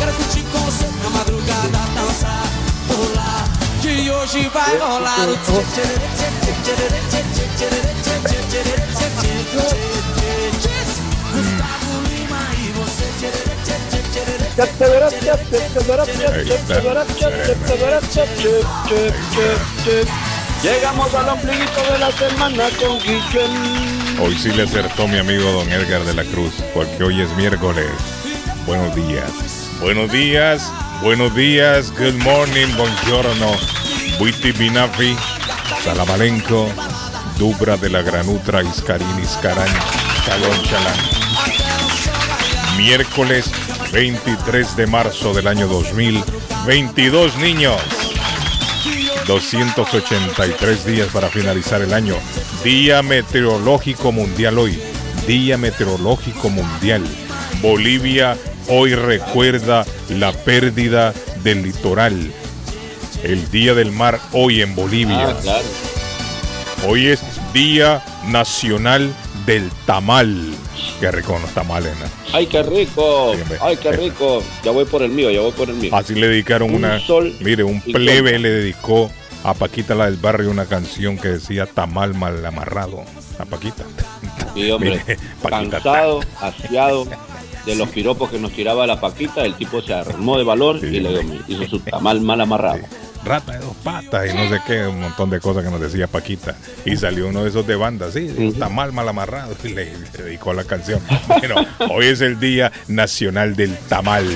Quero curtir com você na madrugada, dançar, pular. Que hoje vai rolar o Gustavo Lima e você. Llegamos al ombliguito de la semana con Guillén. Hoy sí le acertó mi amigo don Edgar de la Cruz, porque hoy es miércoles. Buenos días. Buenos días, buenos días, good morning, buongiorno. Buiti Binafi, Salamalenco, Dubra de la Granutra, Iscarín, Iscarán, Chalón, Chalán. Miércoles 23 de marzo del año 2022, niños. 283 días para finalizar el año. Día Meteorológico Mundial hoy. Día Meteorológico Mundial. Bolivia hoy recuerda la pérdida del litoral. El Día del Mar hoy en Bolivia. Ah, claro. Hoy es Día Nacional del Tamal. Qué rico los tamales, ¿no? Ay, qué rico. Ay, qué rico. Ya voy por el mío, ya voy por el mío. Así le dedicaron Un una. sol mire, un plebe le dedicó a Paquita la del barrio una canción que decía tamal mal amarrado. A Paquita. Sí, hombre. Mire, Paquita. Cansado, asiado de los piropos que nos tiraba la Paquita, el tipo se armó de valor Sí, y le hizo su tamal mal amarrado. Rata de dos patas y no sé qué, un montón de cosas que nos decía Paquita. Y salió uno de esos de banda, sí, Ujú. tamal mal amarrado. Y le, le dedicó la canción. Bueno, hoy es el Día Nacional del Tamal.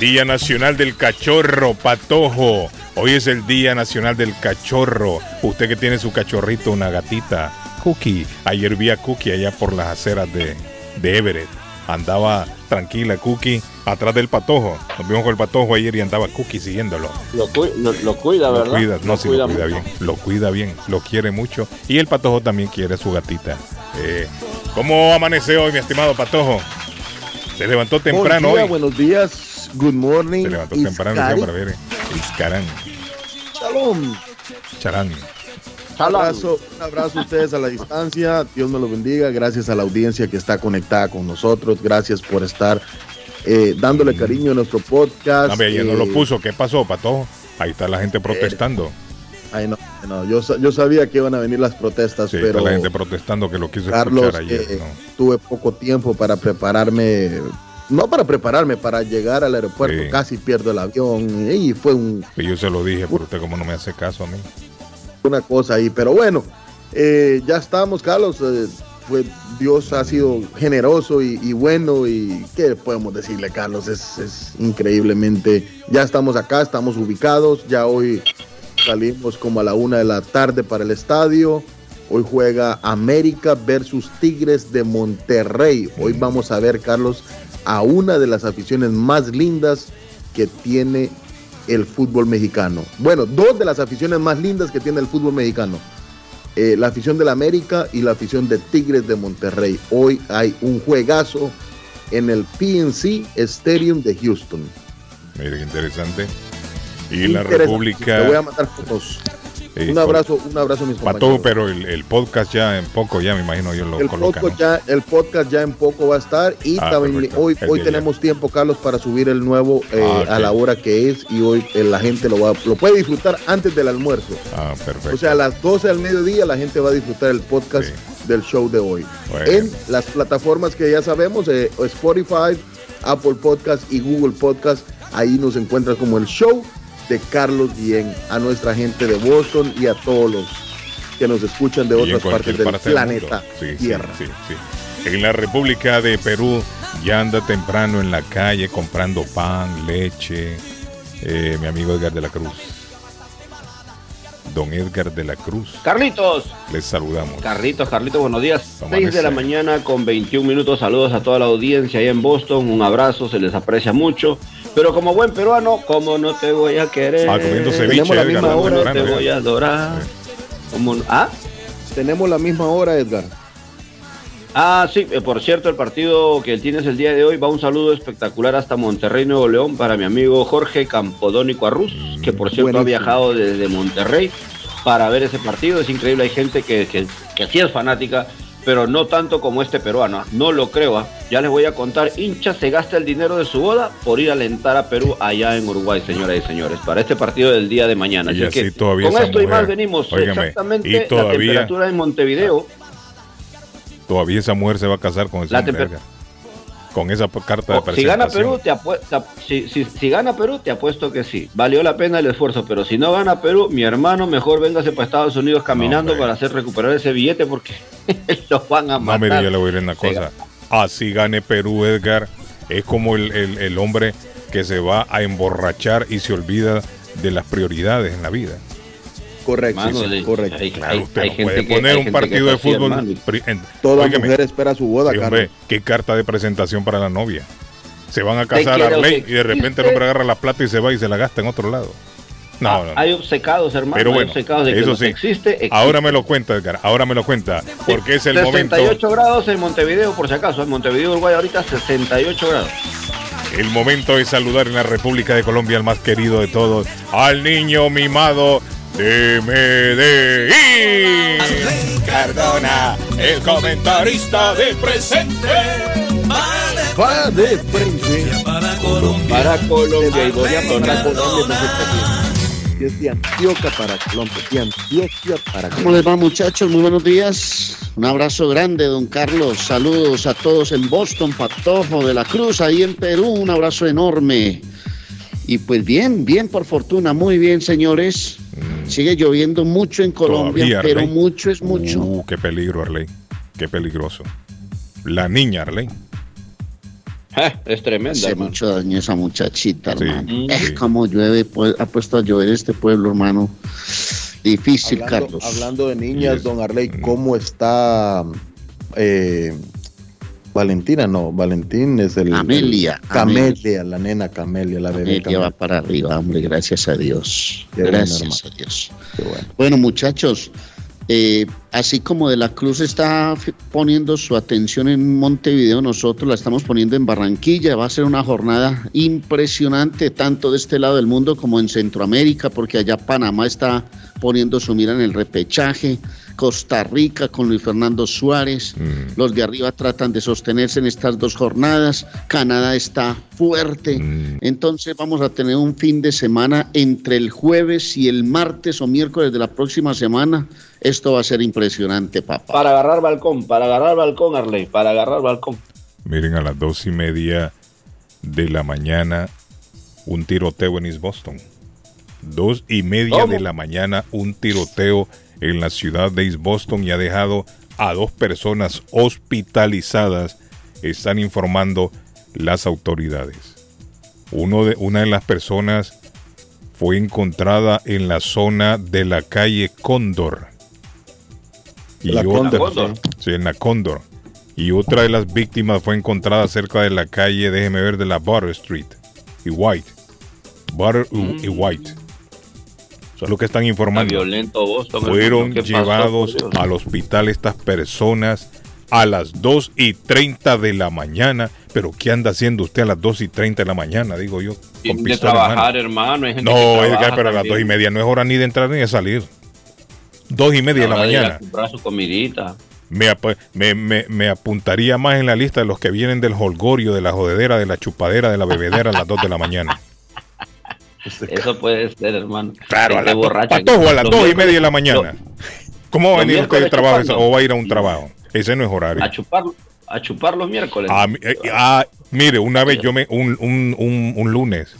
Día Nacional del Cachorro, Patojo. Hoy es el Día Nacional del Cachorro. Usted que tiene su cachorrito, una gatita. Cookie. Ayer vi a Cookie allá por las aceras de, de Everett. Andaba tranquila Cookie atrás del patojo. Nos vimos con el patojo ayer y andaba Cookie siguiéndolo. Lo, cu- lo- lo cuida, Lo ¿verdad? cuida, no, sí, lo cuida mucho. bien. Lo cuida bien, lo quiere mucho. Y el patojo también quiere a su gatita. Eh, ¿Cómo amanece hoy, mi estimado patojo? Se levantó temprano Buen día, hoy. buenos días, good morning. Se levantó temprano Iscari. decía, para ver. Iscarán, Shalom. charán. Un abrazo, un abrazo a ustedes a la distancia. Dios me los bendiga. Gracias a la audiencia que está conectada con nosotros. Gracias por estar eh, dándole cariño a nuestro podcast. Hombre, ayer no lo Eh, puso. ¿Qué pasó, patojo? Ahí está la gente protestando. ay, no, no, yo, sa- yo sabía que iban a venir las protestas, Sí, pero está la gente protestando que lo quiso Carlos, escuchar ayer. eh, ¿no? tuve poco tiempo para prepararme. No para prepararme, para llegar al aeropuerto. Sí. Casi pierdo el avión. Y fue un, Y yo se lo dije, pero usted como no me hace caso a mí. Una cosa ahí. Pero bueno, eh, ya estamos, Carlos. fue, Dios ha sido generoso y, y bueno. ¿Y qué podemos decirle, Carlos? Es, es increíblemente. Ya estamos acá, estamos ubicados. Ya hoy salimos como a la una de la tarde para el estadio. Hoy juega América versus Tigres de Monterrey. Hoy vamos a ver, Carlos, a una de las aficiones más lindas que tiene el fútbol mexicano. Bueno, dos de las aficiones más lindas que tiene el fútbol mexicano. Eh, la afición del América y la afición de Tigres de Monterrey. Hoy hay un juegazo en el PNC Stadium de Houston. Mire qué interesante. Y la. República. Te voy a mandar fotos. Eh, Un abrazo, un abrazo a mis Patojo, compañeros. pero el, el podcast ya en poco, ya me imagino yo lo el colocan. podcast, ya, el podcast ya en poco va a estar y Ah, también perfecto. hoy, El hoy de tenemos tiempo, Carlos, para subir el nuevo eh, Ah, a la hora que es y hoy eh, la gente lo, va, lo puede disfrutar antes del almuerzo. Ah, perfecto. O sea, a las 12 del mediodía la gente va a disfrutar el podcast Sí. del show de hoy. Bueno. En las plataformas que ya sabemos, eh, Spotify, Apple Podcast y Google Podcast. Ahí nos encuentras como el show de Carlos Guillén, a nuestra gente de Boston y a todos los que nos escuchan de otras partes del parte planeta sí, Tierra. sí, sí. En la República de Perú ya anda temprano en la calle comprando pan, leche. eh, mi amigo Edgar de la Cruz. Don Edgar de la Cruz. Carlitos, Les saludamos. Carlitos, Carlitos, buenos días. Amanece. 6 de la mañana con 21 minutos. Saludos a toda la audiencia allá en Boston. Un abrazo, se les aprecia mucho. Pero como buen peruano, como no te voy a querer. Ah, comiendo ceviche, Tenemos la Edgar, misma hora, te voy a adorar. Como- ¿Ah? Tenemos la misma hora, Edgar. Ah, sí, eh, por cierto, el partido que tienes el día de hoy va un saludo espectacular hasta Monterrey, Nuevo León, para mi amigo Jorge Campodónico Arruz, que por cierto Buenísimo. ha viajado desde Monterrey para ver ese partido. Es increíble, hay gente que, que, que sí es fanática, pero no tanto como este peruano. ¿ah? No lo creo. ¿ah? Ya les voy a contar, hincha se gasta el dinero de su boda por ir a alentar a Perú allá en Uruguay, señoras y señores, para este partido del día de mañana. Y Así así que todavía con esto y más venimos. Óigame, exactamente y todavía- la temperatura en Montevideo. Todavía esa mujer se va a casar con Edgar. Con esa carta de O- si gana presentación. Perú, te apue- te ap- si, si- si gana Perú, te apuesto que sí. Valió la pena el esfuerzo, pero si no gana Perú, mi hermano, mejor véngase para Estados Unidos caminando para hacer recuperar ese billete porque los van a No, matar. mire, yo le voy a decir una cosa. Así gane Perú, Edgar. Es como el, el- el hombre que se va a emborrachar y se olvida de las prioridades en la vida. Correcto, Hermano, sí, correcto. hay- Claro, hay- usted hay no gente puede que- poner un partido de es fútbol. en- Toda Óigame, mujer espera su boda, hombre, qué carta de presentación para la novia. Se van a casar a ley y de repente el hombre agarra la plata y se va y se la gasta en otro lado. No, Ah, no, no. Hay obcecados, hermano. Pero hay bueno, obcecados de que eso sí. existe, existe. Ahora me lo cuenta, Edgar. Ahora me lo cuenta. Porque es el 68 momento. grados en Montevideo, por si acaso. En Montevideo, Uruguay, ahorita 68 grados. El momento de saludar en la República de Colombia al más querido de todos, al niño mimado de Medellín. Cardona, el comentarista del presente. Va de frente. Para Colombia. Para Colombia y voy a poner Colombia, Antioquia para Colombia, de Antioquia para ¿Cómo les va muchachos? Muy buenos días. Un abrazo grande, don Carlos. Saludos a todos en Boston, Patojo de la Cruz, ahí en Perú. Un abrazo enorme. Y pues bien, bien por fortuna, muy bien señores. Sigue lloviendo mucho en Colombia, Todavía, pero mucho es mucho. Uh, qué peligro, Arley. Qué peligroso. La niña, Arley. Eh, es tremenda, Hace hermano. mucho daño esa muchachita, Sí, hermano. sí. Es como llueve, pues, ha puesto a llover este pueblo, hermano. Difícil, Hablando, Carlos. hablando de niñas, Yes. don Arley, Mm. ¿cómo está eh, Valentina? No, Valentín es el. Amelia, el- Camelia, la nena Camelia, la bebé. Amelia va para arriba, hombre, gracias a Dios. Qué bueno, gracias a Dios. Qué bueno. Bueno, muchachos, eh, así como De la Cruz está poniendo su atención en Montevideo, nosotros la estamos poniendo en Barranquilla. Va a ser una jornada impresionante, tanto de este lado del mundo como en Centroamérica, porque allá Panamá está poniendo su mira en el repechaje. Costa Rica con Luis Fernando Suárez. Mm. Los de arriba tratan de sostenerse en estas dos jornadas. Canadá está fuerte. Mm. Entonces vamos a tener un fin de semana entre el jueves y el martes o miércoles de la próxima semana. Esto va a ser impresionante, papá. Para agarrar balcón, para agarrar balcón, Arley, para agarrar balcón. Miren, a las dos y media de la mañana, un tiroteo en East Boston. Dos y media ¿Cómo? de la mañana, un tiroteo en la ciudad de East Boston y ha dejado a dos personas hospitalizadas, están informando las autoridades. Uno de, una de las personas fue encontrada en la zona de la calle Cóndor. Y La otra- Cóndor. Sí, en la Cóndor. Y otra de las víctimas fue encontrada cerca de la calle, déjeme ver, de la Butter Street y White. Butter y- y White. Eso es lo que están Está informando. violento Boston. Fueron hermano. ¿Qué pasó, llevados al hospital estas personas a las 2 y 30 de la mañana. Pero ¿qué anda haciendo usted a las 2 y 30 de la mañana? Digo yo. Con que mano. trabajar, hermano. hay gente No, que trabaja pero a las también. 2 y media no es hora ni de entrar ni de salir. 2 y media de la de mañana. comprar su comidita. Me, ap- me, me- me apuntaría más en la lista de los que vienen del holgorio, de la jodedera, de la chupadera, de la bebedera a las 2 de la mañana. Eso puede ser, hermano. Claro, a Gente dos- borracha. Patojo, a las Los 2 y media de la mañana. ¿Cómo va a venir usted de miércoles trabajo chupando. o va a ir a un trabajo? Ese no es horario. A chupar, a chupar los miércoles. Mi- eh, ah, mire, una vez yo me, un, un, un, un lunes,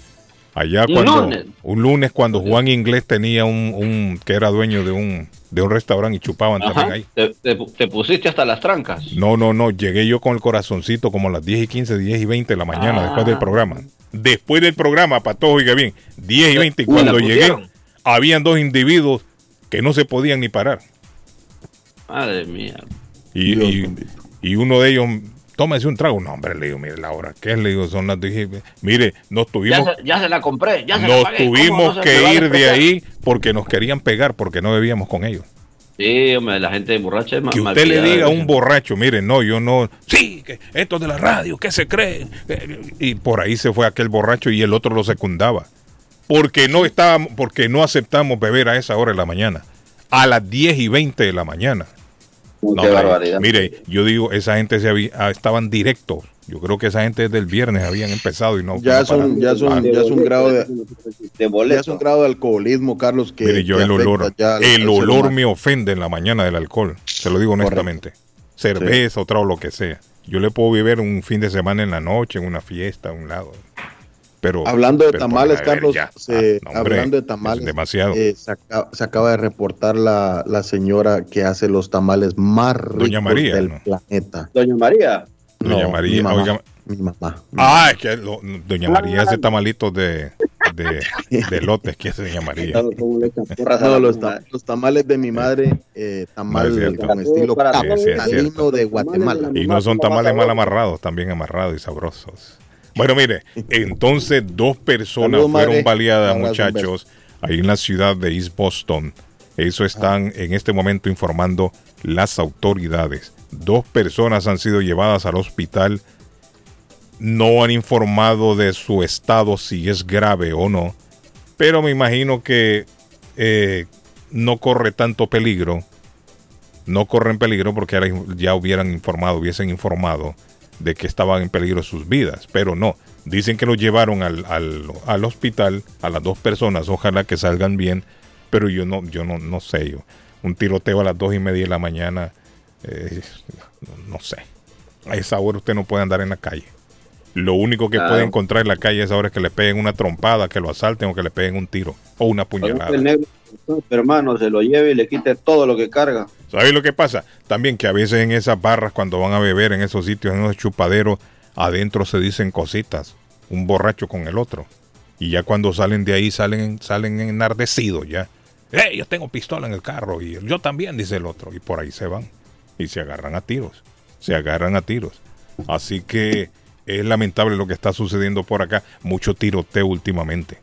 Allá Un cuando lunes. un lunes cuando Juan Inglés tenía un, un que era dueño de un de un restaurante y chupaban Ajá, también ahí. Te, te- te pusiste hasta las trancas. No, no, no, llegué yo con el corazoncito como a las 10 y 15, 10 y 20 de la mañana Ah. después del programa. Después del programa, para todos, oiga bien, 10 y 20 y cuando llegué habían dos individuos que no se podían ni parar. Madre mía. Y uno de ellos, tómese un trago. No, hombre, le digo, mire la hora, ¿qué es? Le digo, son las dije, mire, nos Ya tuvimos, se, ya se la compré, ya se la nos pagué. ¿Cómo tuvimos no que ir de ahí porque nos querían pegar, porque no bebíamos con ellos. Sí, hombre, la gente borracha es más Que usted le diga a un borracho, mire, no, yo no, sí, que esto de la radio, ¿qué se cree? Y por ahí se fue aquel borracho y el otro lo secundaba. Porque no estábamos, porque no aceptamos beber a esa hora de la mañana. A las 10 y 20 de la mañana. Qué No, barbaridad. Mire, yo digo, esa gente se había, ah, estaban directos. Yo creo que esa gente desde el viernes habían empezado y no. Ya ya es un, Ah, ya es un grado de, de ya es un grado de alcoholismo, Carlos, que Mire, yo que el olor, el olor me ofende en la mañana del alcohol. Se lo digo honestamente. Cerveza, otra o lo que sea. Yo le puedo beber un fin de semana en la noche, en una fiesta, a un lado. Pero Hablando de pero tamales, Carlos, ya. se- Ah, no, hombre, hablando de es tamales, demasiado. eh, se, acaba, se acaba de reportar la, la señora que hace los tamales más ricos Doña María, del ¿no? planeta. Doña María. Doña No, María, mi mamá, oiga- mi mamá. Ah, es que lo- Doña María hace tamalitos de, de, de lotes, que hace Doña María. No, los, tam- los tamales de mi madre, eh, tamal No, con estilo. Sí, es de Guatemala. Y no son tamales mal amarrados, también amarrados y sabrosos. Bueno, mire, entonces dos personas fueron baleadas, muchachos, ahí en la ciudad de East Boston. Eso están en este momento informando las autoridades. Dos personas han sido llevadas al hospital. No han informado de su estado, si es grave o no. Pero me imagino que eh, no corre tanto peligro no corren peligro porque ahora ya hubieran informado, hubiesen informado de que estaban en peligro sus vidas, pero no. Dicen que los llevaron al, al, al hospital a las dos personas, ojalá que salgan bien, pero yo no, yo no, no sé, yo. Un tiroteo a las dos y media de la mañana, eh, no, no sé. A esa hora usted no puede andar en la calle. Lo único que Claro. puede encontrar en la calle es ahora es que le peguen una trompada, que lo asalten o que le peguen un tiro o una puñalada. Negro, hermano, se lo lleve y le quite todo lo que carga. ¿Sabes lo que pasa? También que a veces en esas barras, cuando van a beber en esos sitios, en esos chupaderos, adentro se dicen cositas, un borracho con el otro. Y ya cuando salen de ahí, salen, salen enardecidos ya. ¡Eh, yo tengo pistola en el carro! Y yo también, dice el otro. Y por ahí se van. Y se agarran a tiros. Se agarran a tiros. Así que es lamentable lo que está sucediendo por acá. Mucho tiroteo últimamente.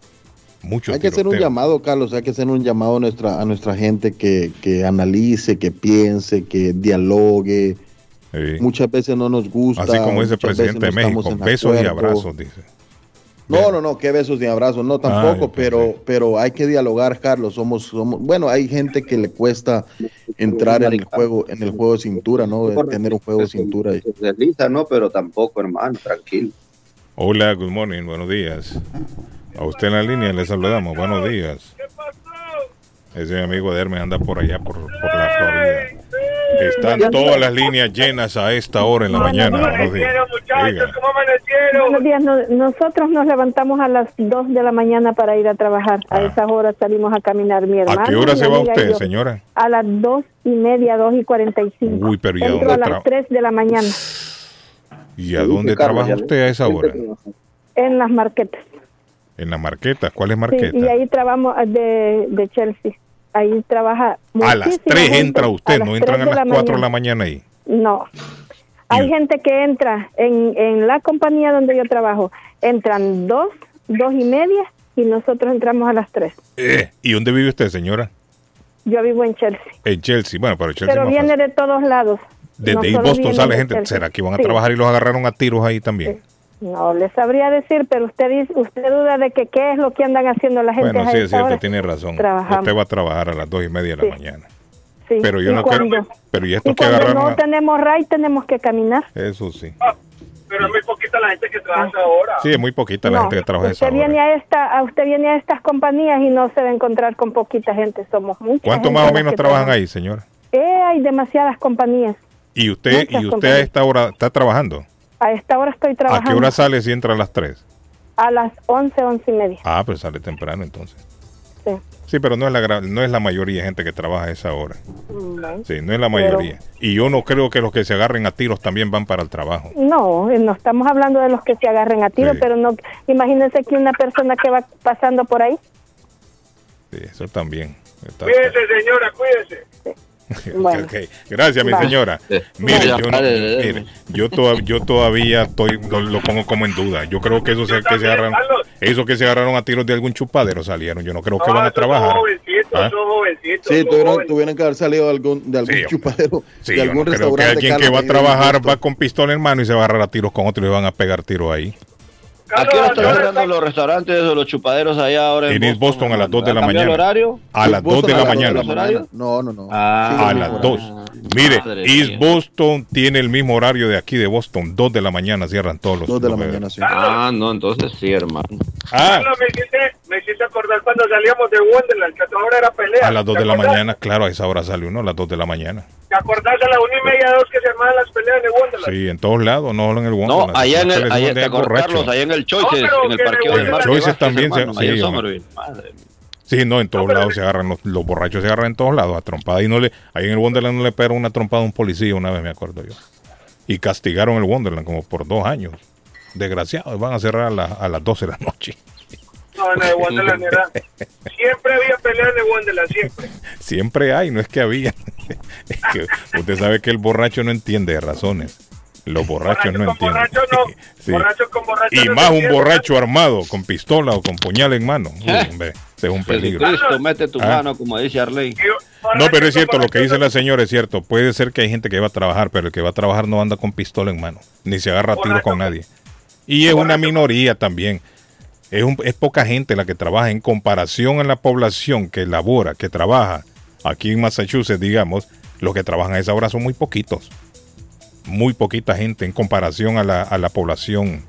Mucho Hay que hacer un tiroteo. llamado, Carlos, hay que hacer un llamado a nuestra, a nuestra gente que, que analice, que piense, que dialogue. Sí. Muchas veces no nos gusta. Así como dice el muchas presidente de México, besos y acuerdo. abrazos, dice. No, no, no, qué besos ni abrazos, no tampoco, Ay, pero, pero hay que dialogar, Carlos. Somos, somos, bueno, hay gente que le cuesta entrar en el juego, en el juego de cintura, ¿no? Tener un juego de cintura. Se desliza, no, pero tampoco, hermano, tranquilo. Hola, good morning, buenos días. A usted en la línea le saludamos, buenos días. Ese amigo de Hermes anda por allá, por, por la Florida. Están todas las líneas llenas a esta hora en la mañana. Buenos días. Buenos días. No- nosotros nos levantamos a las 2 de la mañana para ir a trabajar. A Ah. esas horas salimos a caminar mi hermano. ¿A qué hora se va usted, señora? A las dos y media, dos y cuarenta y cinco. Uy, pero ¿y a dónde a las tra- 3 de la mañana ¿Y a dónde trabaja usted a esa hora? en las marquetas. En la marqueta. ¿Cuál es Sí, marqueta? y ahí trabajamos de, de Chelsea. Ahí trabaja. A las muchísima 3 gente. entra usted, A no entran a 3 las de 4 de la mañana. mañana ahí. No. Hay gente que entra en, en la compañía donde yo trabajo. Entran dos, dos y media y nosotros entramos a las tres. Eh, ¿Y dónde vive usted, señora? Yo vivo en Chelsea. En Chelsea. Bueno, pero Chelsea Pero más viene fácil. de todos lados. Desde No Boston sale gente. ¿Será que van a Sí. trabajar y los agarraron a tiros ahí también? No le sabría decir, pero usted dice, usted duda de que qué es lo que andan haciendo la gente Bueno, a sí, es cierto, hora. tiene razón. Trabajamos. Usted va a trabajar a las dos y media de la Sí. mañana. Sí, Pero yo y no cuando, quiero. Pero y y estos que cuando agarraron. no a- tenemos ray tenemos que caminar. Eso sí. Pero es muy poquita la gente que trabaja ahora. Sí, es muy poquita la No, gente que trabaja a esa usted viene hora. a esta, a usted viene a estas compañías y no se va a encontrar con poquita gente. Somos muchos. ¿Cuánto más o menos trabajan ahí, señora? Eh, hay demasiadas compañías. Y usted, Muchas y usted a compañías. esta hora está trabajando. A esta hora estoy ¿A trabajando. qué hora sale si entra a las 3? A las 11, 11 y media. Ah, pero sale temprano entonces. Sí. Sí, pero no es la no es la mayoría de gente que trabaja a esa hora. Sí, no es la Pero- mayoría. Y yo no creo que los que se agarren a tiros también van para el trabajo. No, no estamos hablando de los que se agarren a tiro, Sí. pero no, imagínense que una persona que va pasando por ahí. Sí, eso también. Está- Cuídese, señora, cuídese. Bueno. Ok, Gracias, mi Vale. señora. Mire, yo, no- mire, yo, toda- yo todavía estoy, lo, lo pongo como en duda. Yo creo que esos Yo que se agarraron, esos que se agarraron a tiros de algún chupadero salieron. Yo no creo que No, van a trabajar. jovencitos, ¿Ah? son jovencitos, Sí, tuvieron, tuvieron que haber salido de algún, de algún Sí, chupadero, Sí, de yo algún no creo que restaurante. alguien que va a trabajar va con pistola en mano y se va a agarrar a tiros con otro y le van a pegar tiro ahí. ¿A qué hora están ahora cerrando los restaurantes o los chupaderos allá ahora en En East Boston a las 2 de la ¿Ha cambiado mañana. el horario? A las 2 de la Boston mañana. No, no, no. Ah, A las mismo 2. horario. Mire, Madre East mía. Boston tiene el mismo horario de aquí de Boston. 2 de la mañana cierran todos los. Dos de la los mañana, sí. Ah, no, entonces sí, hermano. Ah, Carlos, me hiciste, me hiciste acordar cuando salíamos de Wonderland, que a toda hora era pelea. a las 2 ¿Te de la mañana, claro, a esa hora sale uno, a las 2 de la mañana. ¿Te acordás a las una y media, dos que se armaban las peleas de Wonderland? Sí, en todos lados, no solo en el No, Wonderland. allá en el, allá, manda ¿te el. Carlos? Allá en el Choices, No, en el que parqueo de del En Choices también se- sí, en. Somerville. Madre no, en todos No, lados se agarran, los, los borrachos se agarran en todos lados a trompada. Y no le, ahí en el Wonderland no le pegaron una trompada a un policía una vez, me acuerdo yo. Y castigaron el Wonderland como por dos años. Desgraciados, van a cerrar a, la- a las 12 de la noche. No, no, de Wonderland era. Siempre había peleas de Wonderland, siempre. Siempre hay, no es que había. Es que usted sabe que el borracho no entiende de razones. Los borrachos no Borracho con entienden. borracho no. Sí. Borracho con borracho Y no más un borracho armado, con pistola o con puñal en mano. Uy, hombre, ese es un peligro. Jesucristo, mete tu Ah. mano, como dice Arley. No, pero es cierto, lo que dice no- la señora es cierto. Puede ser que hay gente que va a trabajar, pero el que va a trabajar no anda con pistola en mano, ni se agarra a tiros con nadie. Y es una minoría también. Es, un- es poca gente la que trabaja en comparación a la población que labora, que trabaja. Aquí en Massachusetts, digamos, los que trabajan a esa hora son muy poquitos. Muy poquita gente en comparación a la, a la población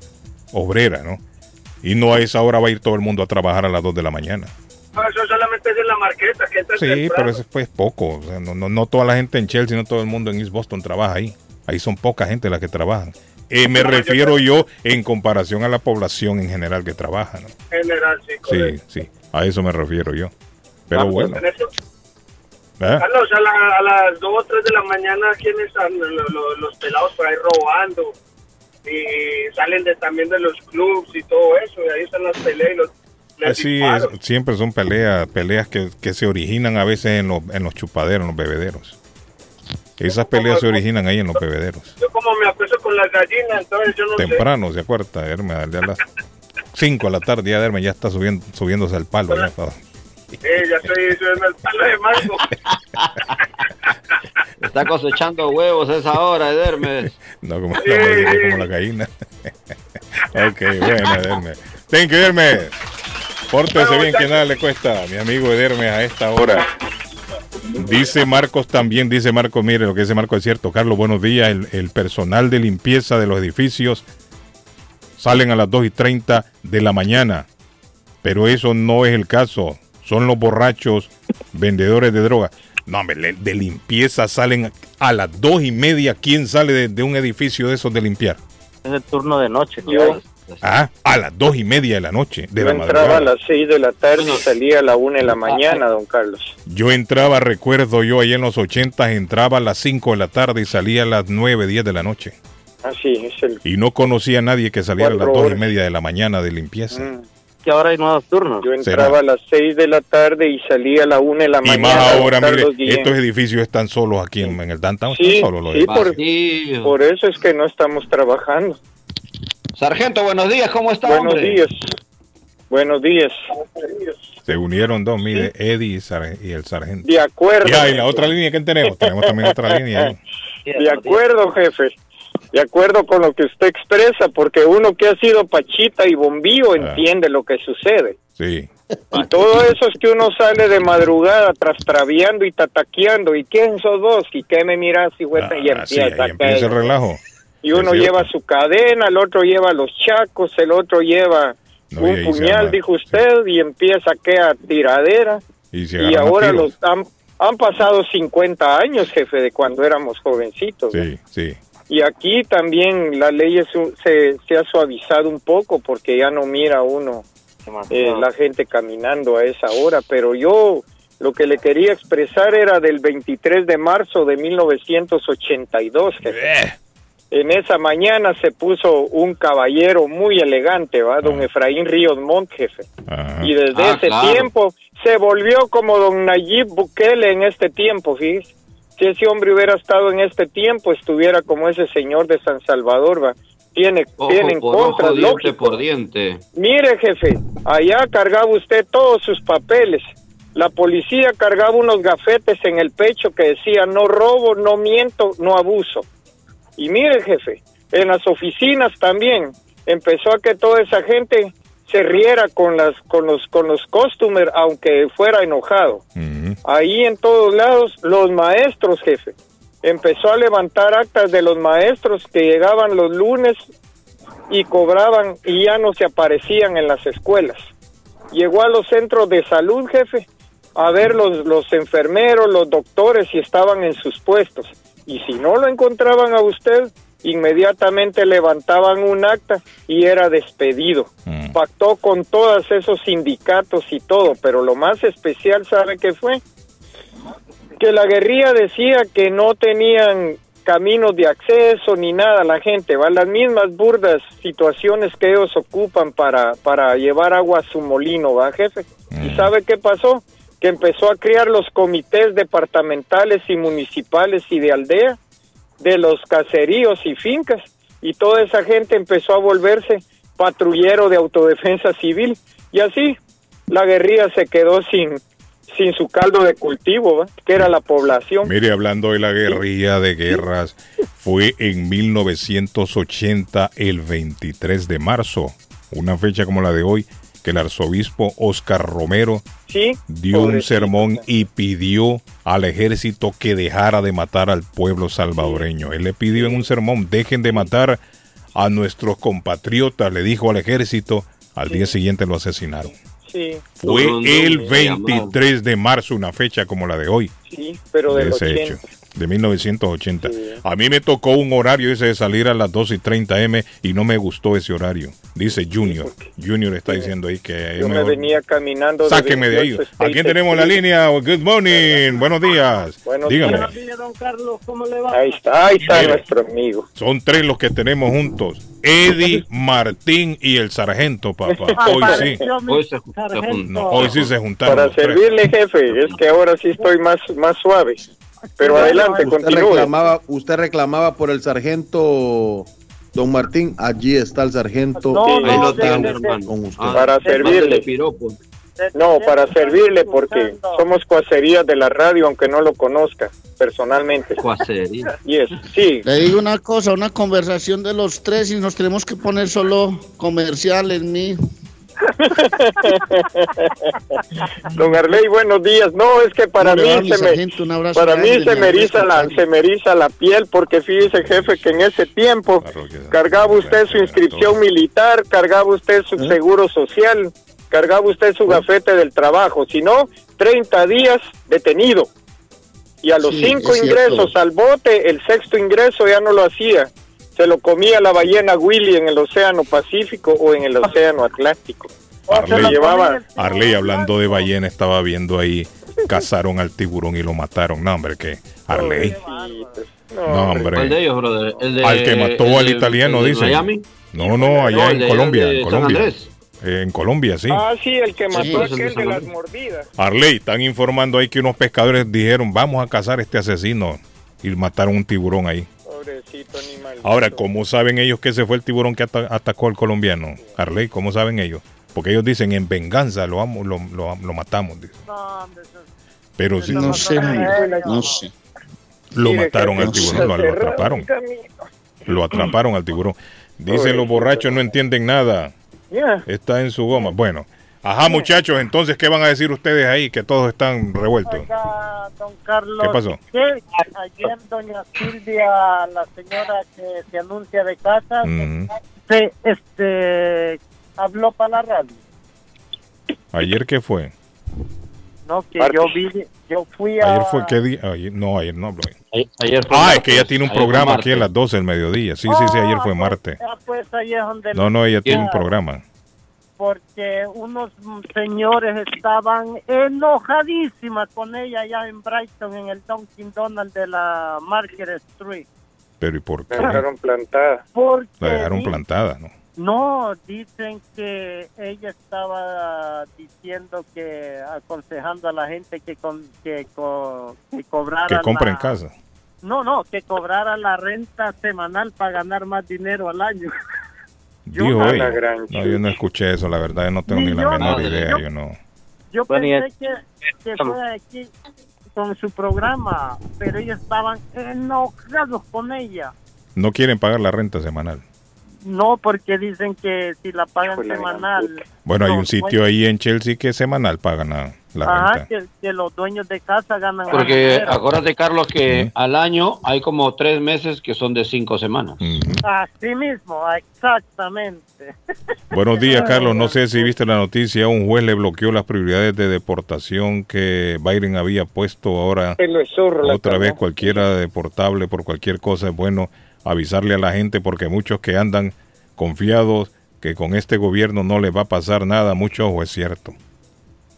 obrera, ¿no? Y no a esa hora va a ir todo el mundo a trabajar a las 2 de la mañana. No, eso solamente es en la marqueta, que entra Sí, temprano. pero eso pues, es poco. O sea, no, no, no toda la gente en Chelsea, no todo el mundo en East Boston trabaja ahí. Ahí son poca gente la que trabajan. Eh, me refiero yo en comparación a la población en general que trabaja. ¿no? General, sí, Sí, correcto. sí, a eso me refiero yo. Pero Ah, bueno, ¿eh? Carlos, a, la- a las 2 o 3 de la mañana, ¿quiénes están? Lo- lo- los pelados por ahí robando. Y salen de, también de los clubs y todo eso. Y ahí están las peleas y los, es, disparos. siempre son peleas, peleas que, que se originan a veces en los, en los chupaderos, en los bebederos. Esas peleas se originan ahí en los bebederos. Yo como me acuesto con las gallinas, entonces yo no sé. Temprano, ¿se acuerda? Herme, a las 5 de la tarde, ya Herme ya está subiendo, subiéndose al palo. ya está. Eh, ya estoy subiendo el palo de mango. Está cosechando huevos a esa hora, Edermes. No como, la mayoría, como la gallina. ok, bueno, Ederme. Thank you, Ederme. Pórtese bien que nada le cuesta, mi amigo Ederme, a esta hora. Dice Marcos también, dice Marcos, mire lo que dice Marcos es cierto. Carlos, buenos días. El, el personal de limpieza de los edificios salen a las 2 y 30 de la mañana. Pero eso no es el caso. Son los borrachos vendedores de droga. No, hombre, le- de limpieza salen a las 2 y media. ¿Quién sale de, de un edificio de esos de limpiar? Es el turno de noche. Yo-. Ah, a las 2 y media de la noche, de Yo la entraba a madrugada. las 6 de la tarde y salía a la 1 de la mañana, don Carlos. Yo entraba, recuerdo yo, ahí en los 80 entraba a las 5 de la tarde y salía a las 9, 10 de la noche. Así es el... Y no conocía a nadie que saliera a las Cuatro 2 y horas. media de la mañana de limpieza. Mm. Que ahora hay nuevos turnos. Yo entraba a las 6 de la tarde y salía a la 1 de la Y mañana. más ahora, mire, Guillén. estos edificios están solos aquí en, en el downtown. Sí, están solos los sí, por, por eso es que no estamos trabajando. Sargento, buenos días, ¿cómo está, Buenos hombre? días. Buenos días. Se unieron dos, mire, Eddie y, sar- y el sargento. De acuerdo. Ya, y la otra línea que tenemos, tenemos también otra línea. De acuerdo, jefe. De acuerdo con lo que usted expresa, porque uno que ha sido pachita y bombío Ah. entiende lo que sucede. Sí. Y todo eso es que uno sale de madrugada trastraviando y tataqueando. ¿Y quién sos vos? ¿Y qué me miras? Y, Ah, y sí, empieza ahí empieza el relajo. Y uno lleva su cadena, el otro lleva los chacos, el otro lleva No, un puñal, dijo usted, y empieza aquella tiradera. Y, ahora tiros. los han, han pasado 50 años, jefe, de cuando éramos jovencitos. ¿no? Sí, sí. Y aquí también la ley es un- se, se ha suavizado un poco porque ya no mira uno eh, la gente caminando a esa hora, pero yo lo que le quería expresar era del 23 de marzo de 1982. jefe. En esa mañana se puso un caballero muy elegante, ¿va? Don Efraín Ríos Montt, jefe. Y desde Ah, ese claro. tiempo se volvió como don Nayib Bukele en este tiempo, fíjese. Si ese hombre hubiera estado en este tiempo, estuviera como ese señor de San Salvador, va. Tiene, Ojo tiene en por contra, ojo, diente por diente. Mire, jefe, allá cargaba usted todos sus papeles. La policía cargaba unos gafetes en el pecho que decía no robo, no miento, no abuso. Y mire, jefe, en las oficinas también empezó a que toda esa gente se riera con las con los con los customers aunque fuera enojado. Ahí en todos lados los maestros, jefe. Empezó a levantar actas de los maestros que llegaban los lunes y cobraban y ya no se aparecían en las escuelas. Llegó a los centros de salud, jefe, a ver los, los enfermeros, los doctores si estaban en sus puestos. Y si no lo encontraban a usted, inmediatamente levantaban un acta y era despedido. Pactó con todos esos sindicatos y todo, pero lo más especial, ¿sabe qué fue? Que la guerrilla decía que no tenían caminos de acceso ni nada la gente, va las mismas burdas situaciones que ellos ocupan para, para llevar agua a su molino, va jefe. ¿Y sabe qué pasó? Que empezó a crear los comités departamentales y municipales y de aldea de los caseríos y fincas y toda esa gente empezó a volverse patrullero de autodefensa civil y así la guerrilla se quedó sin sin su caldo de cultivo, ¿va? que era la población. Mire, hablando de la guerrilla de guerras, fue en 1980, el 23 de marzo, una fecha como la de hoy, que el arzobispo Oscar Romero Sí, dio un sermón y pidió al ejército que dejara de matar al pueblo salvadoreño. Él le pidió en un sermón, dejen de matar a nuestros compatriotas, le dijo al ejército, al día siguiente lo asesinaron. Sí, Fue No, no, el no, me llamaba. 23 de marzo, una fecha como la de hoy. sí, pero de ese 80. hecho, de 1980. A mí me tocó un horario ese de salir a las 2 y 30 M y no me gustó ese horario. Dice Junior. Junior está diciendo ahí que Yo me venía caminando. Sáqueme de ahí. 28 ¿A quién tenemos en la línea? Good morning. Buenos días. Buenos Dígame. días. Ahí está, ahí está Mire. nuestro amigo. Son tres los que tenemos juntos. Eddie, Martín y el sargento, papá. Hoy sí. Hoy se. No, hoy sí se juntaron. Para servirle, jefe, es que ahora sí estoy más, más suave. Pero adelante, usted continúe. reclamaba, usted reclamaba por el sargento Don Martín. Allí está el sargento. No, Ahí no, lo de- tengo de- de- con usted. Ah, Para servirle. No, para servirle porque somos cuacerías de la radio, aunque no lo conozca personalmente. Cuacería. Yes, sí. Le digo una cosa, una conversación de los tres y nos tenemos que poner solo comerciales, mi. Don Arley, buenos días. No, es que para ¿Cómo le va, mí mi se me, sargento? Un abrazo para mí se me eriza la, se me eriza la piel porque fíjese jefe que en ese tiempo cargaba usted su inscripción militar, cargaba usted ¿Eh? su seguro social, cargaba usted su gafete del trabajo, si no 30 días detenido. Y a los Sí, cinco ingresos al bote, el sexto ingreso ya no lo hacía. Se lo comía la ballena Willy en el Océano Pacífico o en el Océano Atlántico. Arley, llevaba Arley, hablando de ballena, estaba viendo ahí, cazaron al tiburón y lo mataron. No, hombre, que Arley. No, hombre. ¿Cuál de ellos, brother? ¿El de, al que mató el al italiano, dice. Miami? No, no, allá No, en Colombia, de en San Colombia. Andrés. En Colombia, sí. Ah, sí, el que mató Sí, a aquel de las mordidas. Arley, están informando ahí que unos pescadores dijeron, vamos a cazar a este asesino. Y mataron un tiburón ahí. Pobrecito animal. Ahora, ¿cómo saben ellos que ese fue el tiburón que ata- atacó al colombiano? Arley, ¿cómo saben ellos? Porque ellos dicen, en venganza lo, amo- lo, lo- lo matamos. Pero sí, No sé, no sé. lo mataron al tiburón, lo atraparon. Lo atraparon al tiburón. Dicen los borrachos no entienden nada. Está en su goma. Bueno, ajá muchachos, entonces, ¿qué van a decir ustedes ahí? Que todos están revueltos. don Carlos. ¿Qué pasó? ayer doña Silvia, la señora que se anuncia de casa, se, este, habló para la radio. ¿Ayer qué fue? No, que Martes. yo vi, yo fui a... Ayer fue, ¿qué día? Ayer- no, ayer no. Ayer fue Ah, es que ella tiene un ayer programa aquí a las 12 del mediodía. Sí, sí, sí, ayer fue martes. Ah, pues ahí es donde... No, no, ella tiene un Ah, programa. Porque unos señores estaban enojadísimas con ella allá en Brighton, en el Dunkin' Donuts de la Market Street. Pero ¿y por qué? La dejaron plantada. Porque La dejaron plantada, ¿no? No, dicen que ella estaba diciendo que aconsejando a la gente que con, que, co- que cobrara Que compra en la- casa. No, no, que cobrara la renta semanal para ganar más dinero al año. Yo Dijo no- ella. No, yo no escuché eso, la verdad, yo no tengo Ni ni la yo, menor no, idea, yo- yo no. Yo pensé que, que fue aquí con su programa, pero ellos estaban enojados con ella. No quieren pagar la renta semanal. No, porque dicen que si la pagan gran semanal. Bueno, hay un sitio ahí en Chelsea que semanal pagan la, la Ajá, renta. que, que los dueños de casa ganan Porque acuérdate, Carlos, que al año hay como tres meses que son de cinco semanas. Así mismo, exactamente. Buenos días, Carlos. No sé si viste la noticia. Un juez le bloqueó las prioridades de deportación que Biden había puesto ahora. Otra vez cualquiera deportable por cualquier cosa es bueno avisarle a la gente porque muchos que andan confiados que con este gobierno no les va a pasar nada, mucho ojo es cierto.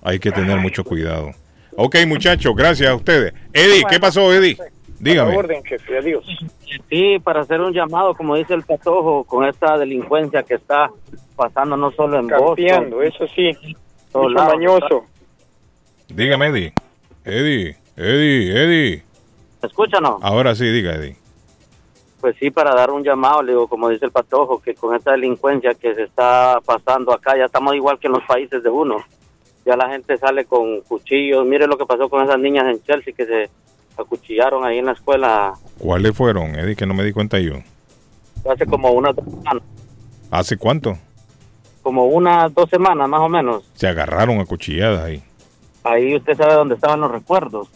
Hay que tener mucho cuidado. Ok, muchachos, gracias a ustedes. Eddie, ¿qué pasó, Eddie? Dígame. orden, jefe, adiós. Sí, para hacer un llamado, como dice el patojo, con esta delincuencia que está pasando no solo en Campeando, Boston. eso sí. mañoso. Dígame, Eddie. Eddie, Eddie, Eddie. ¿Me escucha no? Ahora sí, diga, Eddie. Pues sí, para dar un llamado, le digo, como dice el patojo, que con esta delincuencia que se está pasando acá, ya estamos igual que en los países de uno. Ya la gente sale con cuchillos. Mire lo que pasó con esas niñas en Chelsea que se acuchillaron ahí en la escuela ¿Cuáles fueron, Eddie? Que no me di cuenta yo. hace como unas dos semanas. ¿Hace cuánto? Como unas dos semanas más o menos. Se agarraron a cuchilladas ahí. Ahí usted sabe dónde estaban los recuerdos.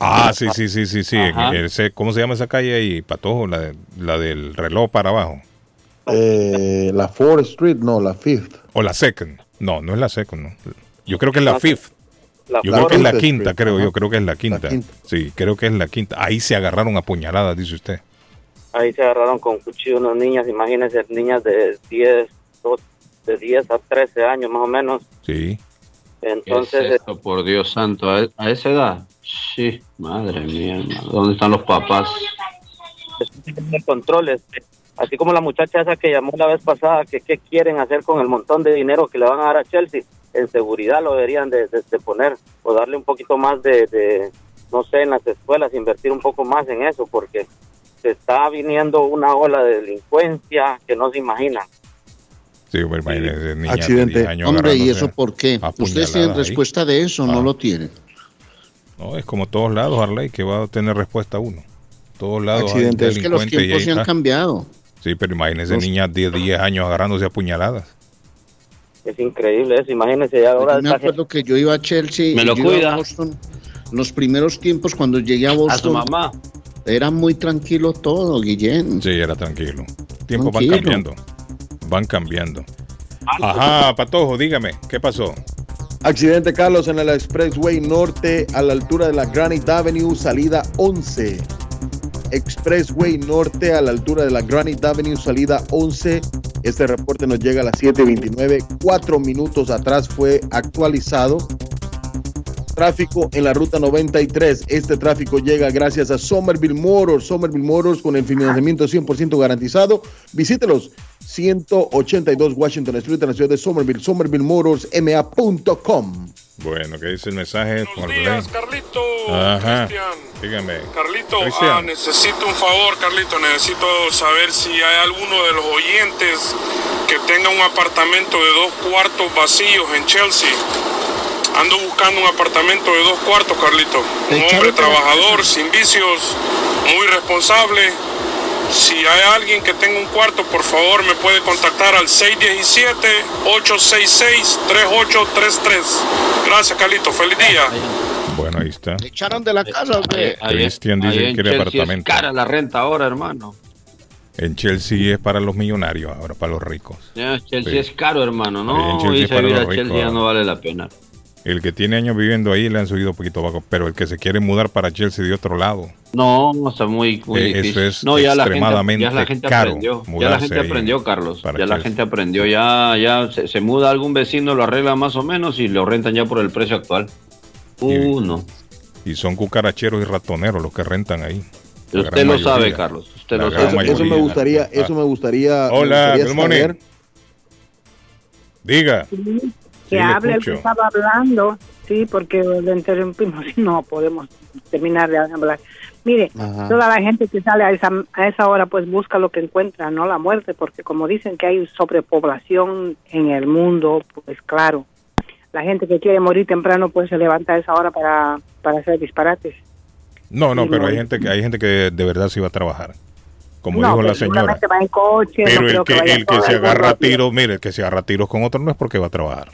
Ah, sí, sí, sí, sí, sí. Ese- ¿Cómo se llama esa calle ahí, Patojo? La, de- la del reloj para abajo. Eh, la 4th Street, no, la 5th. O la second. No, no es la second, no. Yo creo que es la La- fifth. la yo creo que es la quinta, Street, creo ajá. yo, creo que es la quinta. quinta. Sí, creo que es la quinta. Ahí se agarraron a puñaladas, dice usted. Ahí se agarraron con cuchillo unas niñas, imagínense, niñas de 10, dos- de 10 a 13 años más o menos. Sí. Entonces, ¿Qué es esto, por Dios santo? ¿A, a esa edad? Sí, madre mía, hermano. ¿dónde están los papás? de controles. Así como la muchacha esa que llamó la vez pasada, que qué quieren hacer con el montón de dinero que le van a dar a Chelsea, en seguridad lo deberían de, de- de poner o darle un poquito más de, de, no sé, en las escuelas, invertir un poco más en eso, porque se está viniendo una ola de delincuencia que no se imagina. Sí, pues, imagínese, niñas de Accidente. 10 años Hombre, ¿y eso por qué? a ¿Ustedes tienen ahí. respuesta de eso? No Ah. lo tienen. No, es como todos lados, Arley, que va a tener respuesta uno. Todos lados hay Accidentes. Es que los y tiempos se han cambiado. Sí, pero imagínese Los- niñas de 10 años agarrándose a puñaladas. Es increíble eso, imagínense, ya ahora Yo me acuerdo que yo iba a Chelsea. Me y lo yo iba a cuida. Boston. Los primeros tiempos cuando llegué a Boston. A su mamá. Era muy tranquilo todo, Guillén. Sí, era tranquilo. Tiempos van cambiando. Van cambiando. Ajá, Patojo, dígame, ¿qué pasó? Accidente, Carlos, en el Expressway Norte a la altura de la Granite Avenue, salida 11. Expressway Norte a la altura de la Granite Avenue, salida 11. Este reporte nos llega a las 7:29. Cuatro minutos atrás fue actualizado. Tráfico en la ruta 93. Este tráfico llega gracias a Somerville Motors. Somerville Motors con el financiamiento 100% garantizado. Visítelos. 182 Washington Street en la ciudad de Somerville. SomervilleMA.com. Bueno, ¿qué dice el mensaje? Buenos días, Carlito. Ajá. Cristian. Dígame. Carlito, Cristian. ah, necesito un favor, Carlito. Necesito saber si hay alguno de los oyentes que tenga un apartamento de dos cuartos vacíos en Chelsea. Ando buscando un apartamento de dos cuartos, Carlito. Un hombre trabajador, sin vicios, muy responsable. Si hay alguien que tenga un cuarto, por favor me puede contactar al 617-866-3833. Gracias, Carlito. Feliz día. Bueno, ahí está. ¿Echaron de la casa o qué? Cristian dice ahí que en quiere Chelsea apartamento. Es cara la renta ahora, hermano. En Chelsea es para los millonarios, ahora para los ricos. Chelsea Sí. es caro, hermano. No, en Chelsea a ya no vale la pena. El que tiene años viviendo ahí le han subido un poquito bajo, pero el que se quiere mudar para Chelsea de otro lado, No, está muy, muy Eh, difícil. eso es no, ya la gente, extremadamente ya la gente caro aprendió. Ya la gente aprendió, Carlos. Ya la gente aprendió. Ya, ya se, se muda algún vecino, lo arregla más o menos y lo rentan ya por el precio actual. Uno. y son cucaracheros y ratoneros los que rentan ahí. La Usted lo mayoría. sabe, Carlos. Usted lo sabe. Eso, eso me gustaría, eso me gustaría. me Hola, gustaría good morning. saber. Diga. Que Sí, le hable el que estaba hablando, sí, porque le interrumpimos y no podemos terminar de hablar. Mire, Ajá. toda la gente que sale a esa, a esa hora pues busca lo que encuentra, no la muerte, porque como dicen que hay sobrepoblación en el mundo, pues claro, la gente que quiere morir temprano pues se levanta a esa hora para, para hacer disparates. No, no, pero no. hay gente que hay gente que de verdad sí va a trabajar. Como no, dijo la pues, señora. va en coche, no Pero creo el que, el que se agarra tiros, mire, el que se agarra tiros con otro no es porque va a trabajar.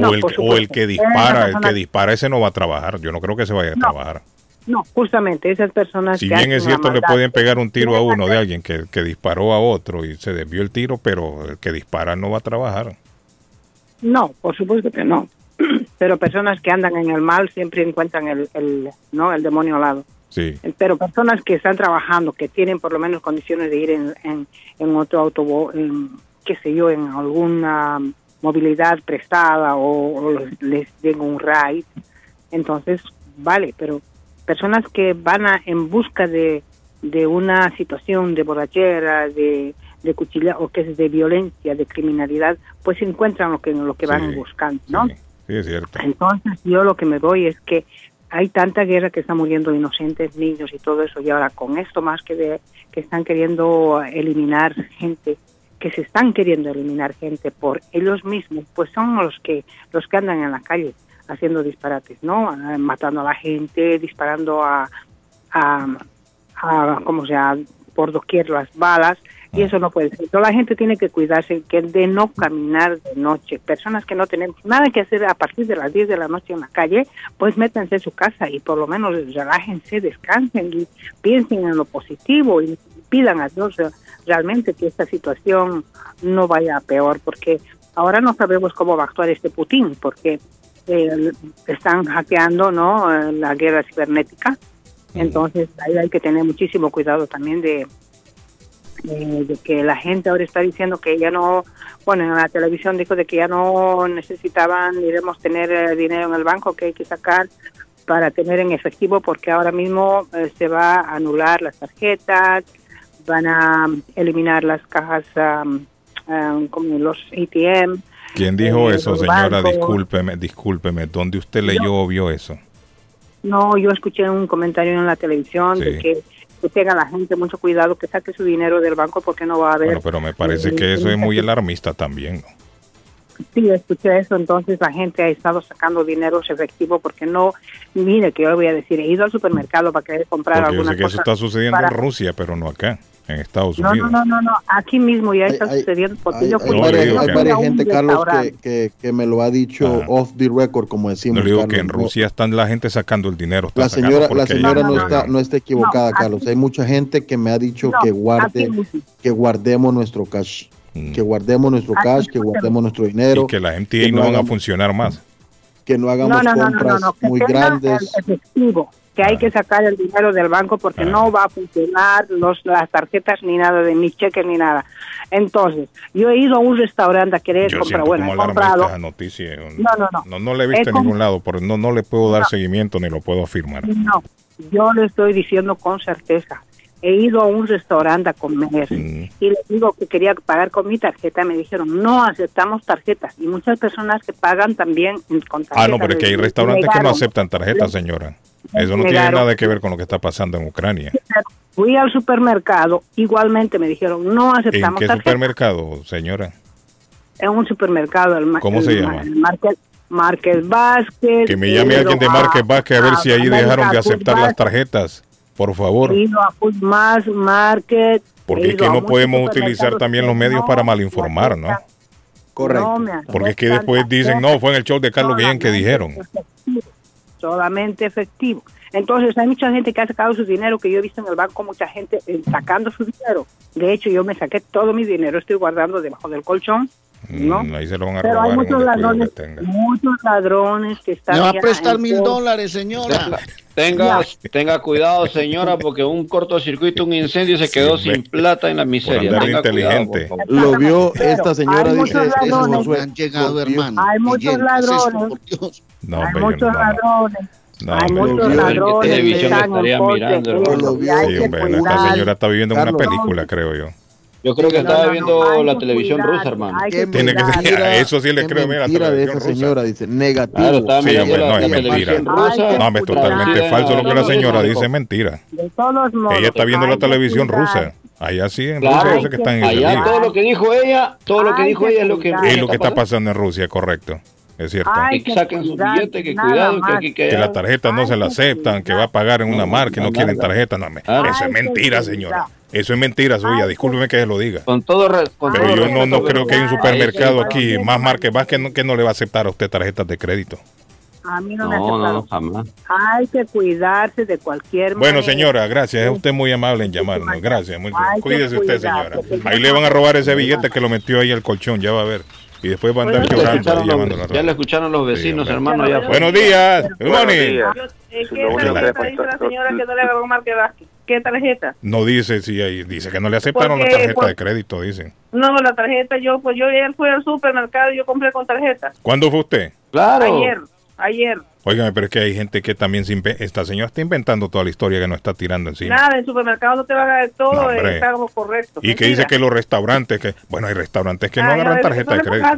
No, o, el, o que dispara, el que dispara ese no va a trabajar. Yo no creo que se vaya a No. trabajar. No, justamente esas personas Si que bien es cierto, le pueden pegar un tiro a uno de alguien que, que disparó a otro y se desvió el tiro, pero el que dispara no va a trabajar. No, por supuesto que no. Pero personas que andan en el mal siempre encuentran el, el, ¿no? el demonio al lado. Sí. Pero personas que están trabajando, que tienen por lo menos condiciones de ir en, en, en otro autobús, en, qué sé yo, en alguna movilidad prestada o, o les- den un ride, entonces vale, pero personas que van a, en busca de, de una situación de borrachera, de, de cuchilla o que es de violencia, de criminalidad, pues encuentran lo que, lo que van Sí, buscando, ¿no? Sí, es cierto. Entonces yo lo que me voy es que hay tanta guerra que están muriendo inocentes niños y todo eso y ahora con esto más que de que están queriendo eliminar gente que se están queriendo eliminar gente por ellos mismos pues son los que los que andan en la calle haciendo disparates no Ah, matando a la gente disparando a a, como sea por doquier las balas y eso no puede ser. Toda la gente tiene que cuidarse que de no caminar de noche. Personas que no tenemos nada que hacer a partir de las 10 de la noche en la calle, pues métanse en su casa y por lo menos relájense, descansen y piensen en lo positivo y pidan a Dios eh, realmente que esta situación no vaya a peor, porque ahora no sabemos cómo va a actuar este Putin, porque eh, están hackeando no Eh, la guerra cibernética. Entonces ahí hay que tener muchísimo cuidado también de, de, de que la gente ahora está diciendo que ya no, bueno, en la televisión dijo de que ya no necesitaban, diremos, tener eh, dinero en el banco, que hay que sacar para tener en efectivo, porque ahora mismo eh, se va a anular las tarjetas, van a eliminar las cajas am, am, como los ATM. ¿Quién dijo eh, eso, señora? bancos. Discúlpeme, discúlpeme. ¿Dónde usted leyó o vio eso? No, yo escuché un comentario en la televisión de Sí. que, que tenga la gente mucho cuidado, que saque su dinero del banco porque no va a haber. Bueno, pero me parece eh, que eso es muy eh, alarmista también. ¿no? Sí, escuché eso, entonces la gente ha estado sacando dinero efectivo porque no, mire que yo voy a decir, he ido al supermercado para querer comprar Porque yo alguna sé que eso cosa está sucediendo para- en Rusia, pero no acá, en Estados No, Unidos. no, no, no, no, aquí mismo ya está Hay- sucediendo Hay, hay varias, hay varias gente, Carlos, que, que, que me lo ha dicho Ajá. off the record, como No decimos. le digo Carlos. que en Rusia están la gente sacando el dinero. está La señora, la señora no está, no está equivocada, No, aquí- Carlos. Hay mucha gente que me ha dicho No, que guarde, que guardemos nuestro cash, Mm. que guardemos nuestro Aquí cash, que guardemos nuestro dinero, Y que las MTA que no no van a hagamos- funcionar más. que no hagamos no, no, no, no, compras muy grandes. efectivo, que hay que sacar el dinero del banco porque Ah. no va a funcionar los, las tarjetas ni nada de mis cheques ni nada. Entonces, yo he ido a un restaurante a querer Yo comprar, bueno, he comprado, noticia. No, no, no. No, no la he visto He en ningún lado, pero no, no le puedo dar seguimiento ni lo puedo afirmar. No, yo le estoy diciendo con certeza. He ido a un restaurante a comer y les digo que quería pagar con mi tarjeta. Me dijeron, no aceptamos tarjetas. Y muchas personas que pagan también con tarjetas. Ah, no, pero es que hay restaurantes que no aceptan tarjetas, señora. Eso no tiene nada que ver con lo que está pasando en Ucrania. Fui al supermercado, igualmente me dijeron, no ¿En aceptamos qué tarjetas. supermercado, señora? En un supermercado. El, ¿Cómo el se ma- llama? el Market, Market Basket. Que me llame he alguien de Market Vázquez a ver si ahí dejaron de aceptar las tarjetas. Por favor. He ido a Food Mass Market. Porque es que no podemos utilizar también los medios no para malinformar, ¿no? Correcto. no Porque es que después dicen, no, fue en el show de Carlos Guillén que dijeron. efectivo, solamente efectivo. Entonces hay mucha gente que ha sacado su dinero, que yo he visto en el banco mucha gente eh, sacando su dinero. De hecho, yo me saqué todo mi dinero, estoy guardando debajo del colchón ¿no? Mm, ahí se lo van a Pero hay robar muchos ladrones, muchos ladrones que están Me va a prestar mil dólares, señora. Tenga, tenga cuidado, señora, porque un cortocircuito, un incendio se quedó sin plata en la miseria. Tenga cuidado, inteligente. Lo vio esta señora, hay dice, muchos ladrones. Josué. Han llegado, hermano. Hay muchos Miguel, ¿qué es eso, ladrones. No, hay muchos no, no. ladrones. No, hay hombre, muchos ladrones televisión están estaría mirando, esta señora está viviendo en una película, creo yo. Yo creo que No, estaba no, no, viendo la que televisión cuidar, rusa, hermano. Tiene que ser- a eso sí le creo, mira, la mentira de esa rusa. señora, dice, negativo. Claro, estaba Sí, hombre, la, no, es mentira. rusa. No, es totalmente falso lo que la señora dice, es mentira. De todos modos, Ella está viendo la que televisión rusa. Allá sí, en Claro, Rusia que están en allá todo lo que dijo ella, todo lo que dijo que ella es lo que. Es lo que está pasando en Rusia, correcto. Es cierto. Hay Que que saquen su cuidar, billete, que cuidado, que aquí que Que la tarjeta no se la aceptan, que va a pagar en una marca y no quieren tarjeta. No, me- Claro. eso es Ay, mentira, señora. Eso es mentira suya. Discúlpeme que se lo diga. Con todo, con Pero todo yo no, no creo que hay un supermercado aquí, más marca más que no, que no le va a aceptar a usted tarjetas de crédito. A mí no, me No, no, aceptaron. jamás. Hay que cuidarse de cualquier Bueno, manera. señora, gracias. Es usted muy amable en llamarnos. Gracias. Muy Cuídese usted, señora. Ahí le van a robar ese billete que lo metió ahí al colchón, ya va a ver. Y después va a andar Bueno, llorando los- llamando a la ya radio. escucharon los vecinos, hermano. Ya. Buenos días. Good Buenos morning. días. Es que le la señora que no le agarró marca Vázquez. ¿Qué tarjeta? No dice si ahí dice que no le aceptaron la tarjeta pues- de crédito, dicen. No, la tarjeta yo, pues yo ayer fui al supermercado y yo compré con tarjeta. ¿Cuándo fue usted? Claro. Ayer, ayer. Óigame, pero es que hay gente que también se esta señora está inventando toda la historia que nos está tirando encima. Nada, en el supermercado no te van a dar todo, No, hombre. está algo correcto. Y que dice que los restaurantes que bueno, hay restaurantes que no agarran no, tarjeta de crédito.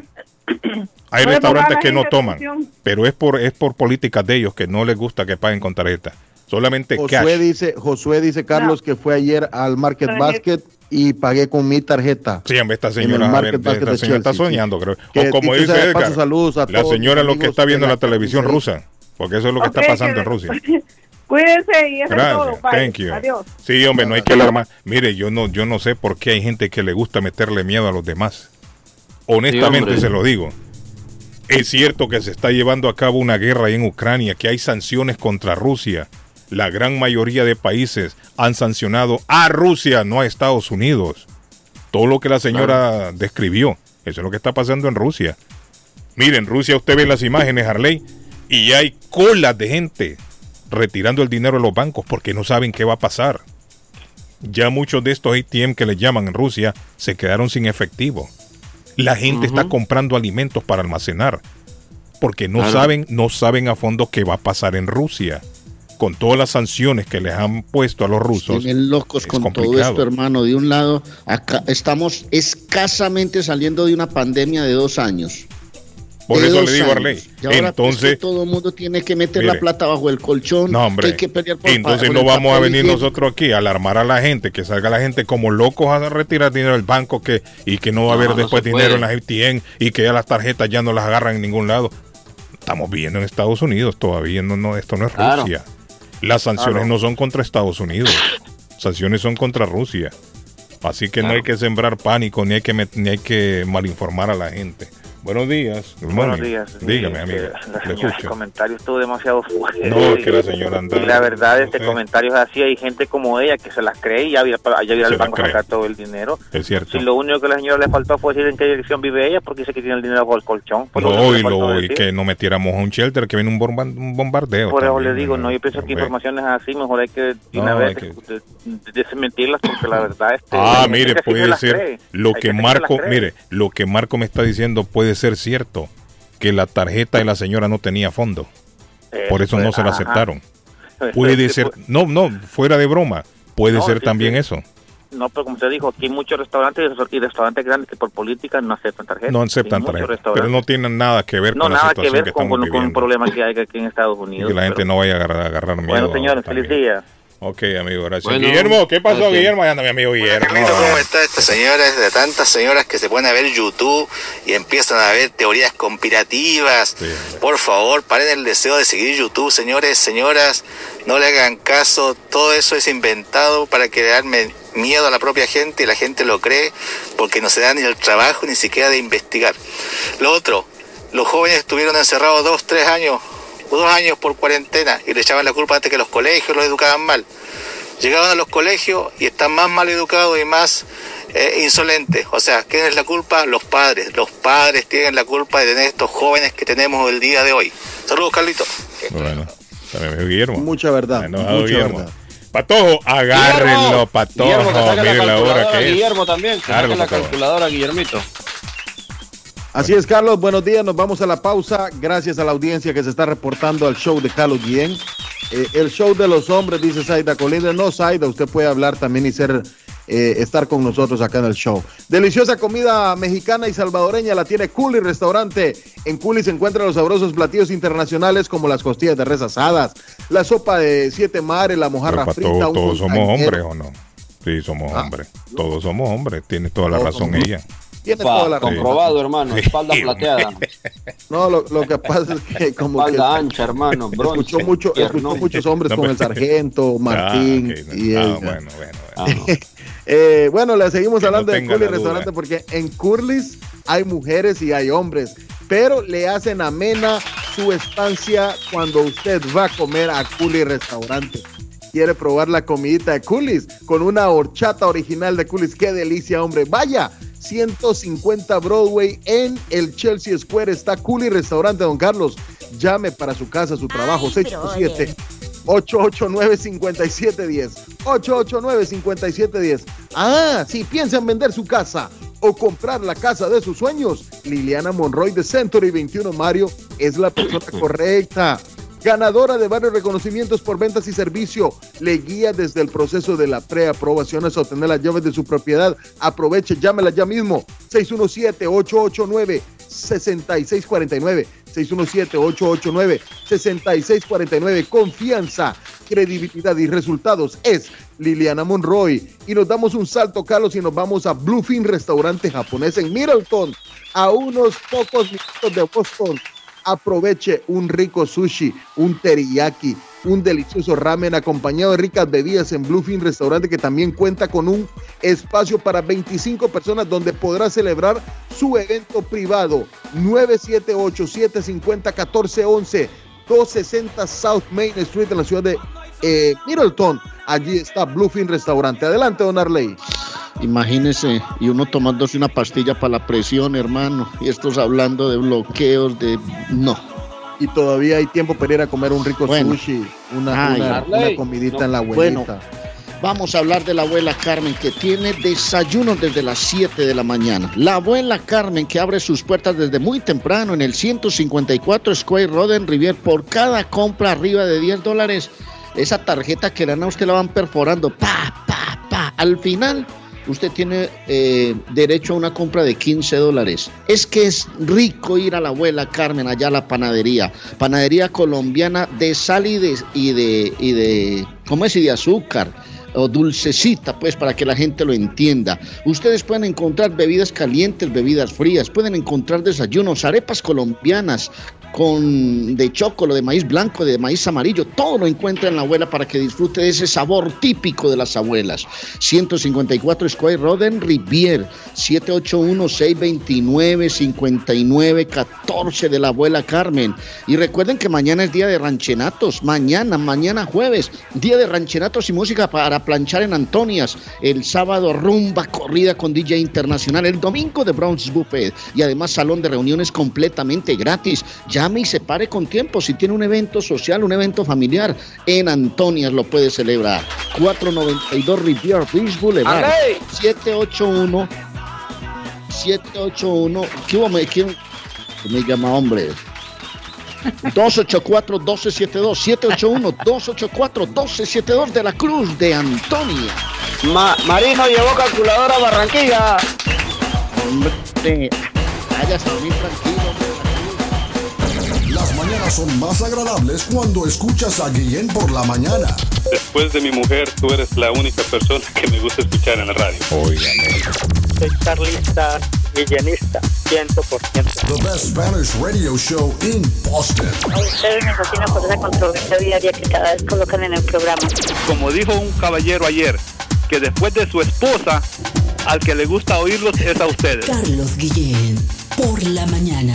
Hay no restaurantes que no toman, pero es por es por políticas de ellos que no les gusta que paguen con tarjeta. Solamente Josué cash. dice, Josué dice, Carlos, que fue ayer al Market. Basket y pagué con mi tarjeta. Sí, hombre, esta señora, a ver, esta señora está sí. soñando, creo. Que o como dice sea de paso, Edgar, saludos a la señora mis lo que está viendo en la la televisión rusa, porque eso es lo que está pasando en Rusia. Cuídense y eso es todo. Gracias, Bye. thank you. Adiós. Sí, hombre, no hay que alarmar. Mire, yo no, yo no sé por qué hay gente que le gusta meterle miedo a los demás. Honestamente se lo digo. Es cierto que se está llevando a cabo una guerra ahí en Ucrania, que hay sanciones contra Rusia. La gran mayoría de países han sancionado a Rusia, no a Estados Unidos. Todo lo que la señora describió, eso es lo que está pasando en Rusia. Miren, en Rusia usted ve las imágenes, Harley, y hay colas de gente retirando el dinero de los bancos porque no saben qué va a pasar. Ya muchos de estos ATM que le llaman en Rusia se quedaron sin efectivo. La gente está comprando alimentos para almacenar porque no Claro. saben, no saben a fondo qué va a pasar en Rusia. Con todas las sanciones que les han puesto a los rusos. Tienen locos es con todo complicado. esto, hermano. De un lado, acá estamos escasamente saliendo de una pandemia de dos años. Por De eso le digo, años. Arley. Pues, Entonces, que todo el mundo tiene que meter Mire. la plata bajo el colchón. No, que hombre. hay que pelear por Entonces no vamos a venir nosotros aquí a alarmar a la gente, que salga la gente como locos a retirar dinero del banco que y que no va a haber no después dinero puede. en las ATM y que ya las tarjetas ya no las agarran en ningún lado. Estamos viendo en Estados Unidos todavía, no, no, esto no es Claro. Rusia. Las sanciones Claro. no son contra Estados Unidos, sanciones son contra Rusia. Así que no hay que sembrar pánico ni hay que ni hay que malinformar a la gente. Buenos días. Buenos días. Dígame, amiga. La señora, el comentario estuvo demasiado fuerte. No, es que la señora anda. Y la verdad, este no comentario es así. Hay gente como ella que se las cree y ya viene ya al banco a sacar todo el dinero. Es cierto. Si lo único que la señora le faltó fue decir en qué dirección vive ella, porque dice que tiene el dinero bajo el colchón. Por No, y, lo, y que no metiéramos a un shelter, que viene un, bomba- un bombardeo. Por eso le digo, ¿no? no, yo pienso que informaciones así, mejor hay que de una vez de- de- desmentirlas, porque la verdad este, Ah, mire, puede ser lo que Marco, mire, lo que Marco me está diciendo puede ser cierto, que la tarjeta de la señora no tenía fondo, por eso no se la ajá. aceptaron. Puede ser, pu- no, no, fuera de broma, puede No, ser sí, también sí. eso. No, pero como usted dijo, aquí hay muchos restaurantes y restaurantes grandes que por política no aceptan tarjetas. No aceptan Hay muchos tarjeta, restaurantes. pero no tienen nada que ver no con la nada que situación ver que con, estamos con, con un problema que hay aquí en Estados Y Unidos. que la gente pero- no vaya a agarrar, a agarrar miedo. Bueno, señores, feliz día. Ok, amigo, gracias. Bueno, Guillermo, ¿qué pasó, gracias. Guillermo? Anda mi amigo Guillermo. ¿Cómo está esta señora? Es de tantas señoras que se ponen a ver YouTube y empiezan a ver teorías conspirativas. Por favor, paren el deseo de seguir YouTube, señores, señoras. No le hagan caso. Todo eso es inventado para crearme miedo a la propia gente y la gente lo cree porque no se da ni el trabajo ni siquiera de investigar. Lo otro, los jóvenes estuvieron encerrados dos, tres años, dos años por cuarentena y le echaban la culpa antes que los colegios los educaban mal. Llegaban a los colegios y están más mal educados y más eh, insolente. O sea, ¿quién es la culpa? Los padres. Los padres tienen la culpa de tener estos jóvenes que tenemos el día de hoy. Saludos, Carlito. Bueno, también es Guillermo. Mucha verdad. Enojado mucha Guillermo. verdad. Patojo, agárrenlo, Patojo. Guillermo, que saque la la hora que es. Guillermo también, que saque la calculadora, Guillermito. Así es, Carlos. Buenos días. Nos vamos a la pausa. Gracias a la audiencia que se está reportando al show de Carlos Guillén. Eh, el show de los hombres, dice Zaida Colina. No, Zaida, usted puede hablar también y ser, eh, estar con nosotros acá en el show. Deliciosa comida mexicana y salvadoreña la tiene Culi Restaurante. En Culi se encuentran los sabrosos platillos internacionales como las costillas de res asadas, la sopa de siete mares, la mojarra Pero, frita. Un todos somos hombres o no. Sí, somos Ah. hombres. Todos somos hombres. Tiene toda la razón ella. Tiene Pa, toda la razón. comprobado, hermano. Espalda plateada. No, lo, lo que pasa es que como que Espalda ancha, hermano. Bronce. escuchó, mucho, escuchó muchos hombres No, con el sargento, Martín Ah, ok, y ah, bueno, bueno. Ah, Eh, bueno, le seguimos Que no hablando de Curly. Restaurante porque en Curly's hay mujeres y hay hombres, pero le hacen amena su estancia cuando usted va a comer a Curly Restaurante. Quiere probar la comidita de Curly's con una horchata original de Curly's. Qué delicia, hombre. Vaya, 150 Broadway en el Chelsea Square está Curly Restaurante, don Carlos. Llame para su casa, su trabajo, 687 889-5710. 889-5710. Ah, si piensan vender su casa o comprar la casa de sus sueños, Liliana Monroy de Century 21 Mario es la persona correcta. Ganadora de varios reconocimientos por ventas y servicio, le guía desde el proceso de la preaprobación hasta obtener las llaves de su propiedad. Aproveche, llámela ya mismo. 617-889-6649. 617-889-6649. Confianza, credibilidad y resultados es Liliana Monroy. Y nos damos un salto, Carlos, y nos vamos a Bluefin Restaurante Japonés en Middleton, a unos pocos minutos de Boston. Aproveche un rico sushi, un teriyaki, un delicioso ramen acompañado de ricas bebidas en Bluefin Restaurante que también cuenta con un espacio para 25 personas donde podrá celebrar su evento privado. 978-750-1411, 260 South Main Street en la ciudad de eh, Middleton. Allí está Bluefin Restaurante. Adelante, don Arley. Imagínese, y uno tomándose una pastilla para la presión, hermano, y estos hablando de bloqueos, de... No. Y todavía hay tiempo para ir a comer un rico Bueno. sushi, una, Ay, una- Arley. una comidita en la Bueno, abuelita. Vamos a hablar de la abuela Carmen que tiene desayuno desde las 7 de la mañana. La abuela Carmen que abre sus puertas desde muy temprano en el 154 Square Road en Rivier por cada compra arriba de 10 dólares. Esa tarjeta que le dan a usted la van perforando. Pa, pa, pa. Al final usted tiene eh, derecho a una compra de 15 dólares. Es que es rico ir a la abuela Carmen allá a la panadería. Panadería colombiana de sal y de, y de, y ¿cómo es? Y de azúcar o dulcecita, pues para que la gente lo entienda. Ustedes pueden encontrar bebidas calientes, bebidas frías, pueden encontrar desayunos, arepas colombianas con de chocolo, de maíz blanco, de maíz amarillo, todo lo encuentra en la abuela para que disfrute de ese sabor típico de las abuelas. 154 Square Road en Rivier, 781-629-5914 de la abuela Carmen. Y recuerden que mañana es día de ranchenatos, mañana, mañana jueves, día de ranchenatos y música para planchar en Antonias. El sábado rumba corrida con DJ Internacional, el domingo de Bronx Buffet y además salón de reuniones completamente gratis. Llame y se pare con tiempo si tiene un evento social, un evento familiar. En Antonias lo puede celebrar. 492 Rivier Beach Boulevard. ¡Arley! 781 781 ¿Qué quién- me llama hombre? 284-1272 781-284-1272 de la Cruz de Antonia. Ma- Marino llevó calculadora a Barranquilla. Hombre, vaya a dormir tranquilo. Son más agradables cuando escuchas a Guillén por la mañana. Después de mi mujer, tú eres la única persona que me gusta escuchar en la radio. Soy carlista, villanista, 100%. The best Spanish radio show in Boston. A ustedes me fascina por esa controversia diaria que cada vez colocan en el programa. Como dijo un caballero ayer, que después de su esposa, al que le gusta oírlos es a ustedes. Carlos Guillén, por la mañana.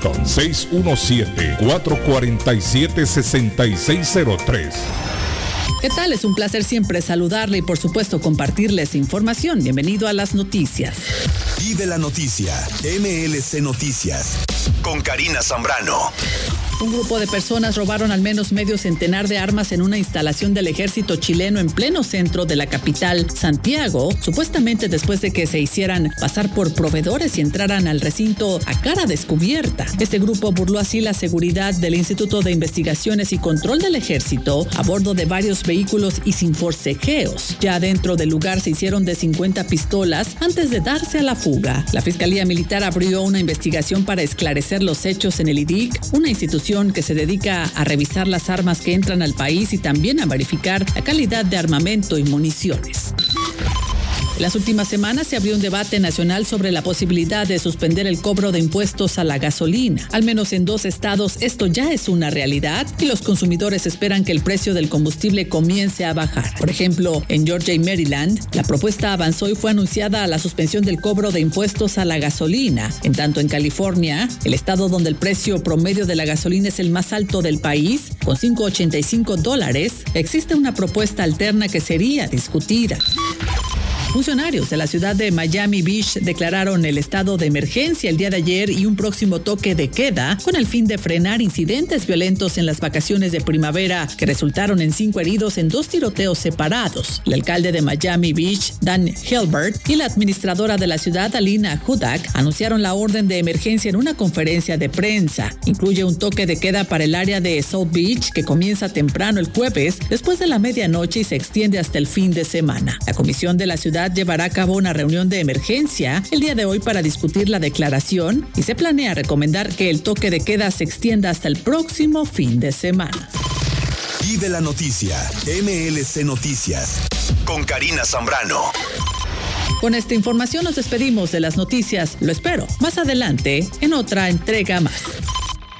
617-447-6603. ¿Qué tal? Es un placer siempre saludarle y por supuesto compartirles información. Bienvenido a las noticias. Vive la noticia, MLC Noticias, con Karina Zambrano. Un grupo de personas robaron al menos medio centenar de armas en una instalación del ejército chileno en pleno centro de la capital, Santiago, supuestamente después de que se hicieran pasar por proveedores y entraran al recinto a cara descubierta. Este grupo burló así la seguridad del Instituto de Investigaciones y Control del Ejército a bordo de varios vehículos y sin forcejeos. Ya dentro del lugar se hicieron de 50 pistolas antes de darse a la fuga. La Fiscalía Militar abrió una investigación para esclarecer los hechos en el IDIC, una institución que se dedica a revisar las armas que entran al país y también a verificar la calidad de armamento y municiones. En las últimas semanas se abrió un debate nacional sobre la posibilidad de suspender el cobro de impuestos a la gasolina. Al menos en dos estados esto ya es una realidad y los consumidores esperan que el precio del combustible comience a bajar. Por ejemplo, en Georgia y Maryland, la propuesta avanzó y fue anunciada la suspensión del cobro de impuestos a la gasolina. En tanto, en California, el estado donde el precio promedio de la gasolina es el más alto del país, con 5,85 dólares, existe una propuesta alterna que sería discutida. Funcionarios de la ciudad de Miami Beach declararon el estado de emergencia el día de ayer y un próximo toque de queda con el fin de frenar incidentes violentos en las vacaciones de primavera que resultaron en cinco heridos en dos tiroteos separados. El alcalde de Miami Beach, Dan Hilbert, y la administradora de la ciudad, Alina Hudak, anunciaron la orden de emergencia en una conferencia de prensa. Incluye un toque de queda para el área de South Beach que comienza temprano el jueves después de la medianoche y se extiende hasta el fin de semana. La comisión de la ciudad llevará a cabo una reunión de emergencia el día de hoy para discutir la declaración y se planea recomendar que el toque de queda se extienda hasta el próximo fin de semana. Vive la noticia, MLC Noticias, con Karina Zambrano. Con esta información nos despedimos de las noticias. Lo espero más adelante en otra entrega más.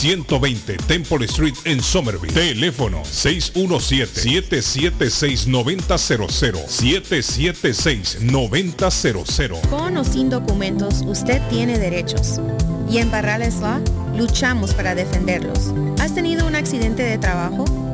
120 Temple Street en Somerville. Teléfono 617-776-9000. 776-9000. Con o sin documentos, usted tiene derechos. Y en Barrales Law luchamos para defenderlos. ¿Has tenido un accidente de trabajo?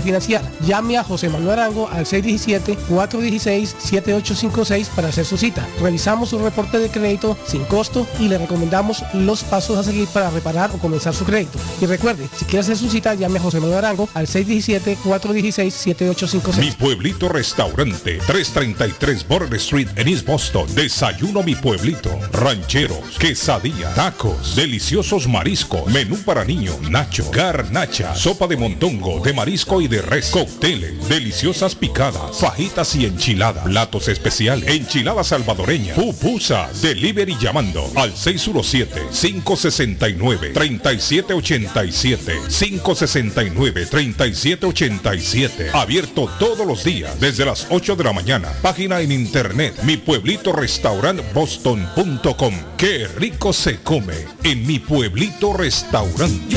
refinanciar. Llame a José Manuel Arango al 617-416-7856 para hacer su cita. Revisamos su reporte de crédito sin costo y le recomendamos los pasos a seguir para reparar o comenzar su crédito. Y recuerde, si quiere hacer su cita, llame a José Manuel Arango al 617-416-7856. Mi pueblito restaurante, 333 Border Street en East Boston. Desayuno mi pueblito. Rancheros, quesadilla, tacos, deliciosos mariscos, menú para niños, nacho, garnacha, sopa de montongo, de marisco y de res, cócteles, deliciosas picadas, fajitas y enchiladas, platos especiales, enchiladas salvadoreñas, pupusas, delivery llamando al 617-569-3787, 569-3787, abierto todos los días desde las 8 de la mañana, página en internet, mi pueblito restaurant boston.com, qué rico se come en mi pueblito restaurante.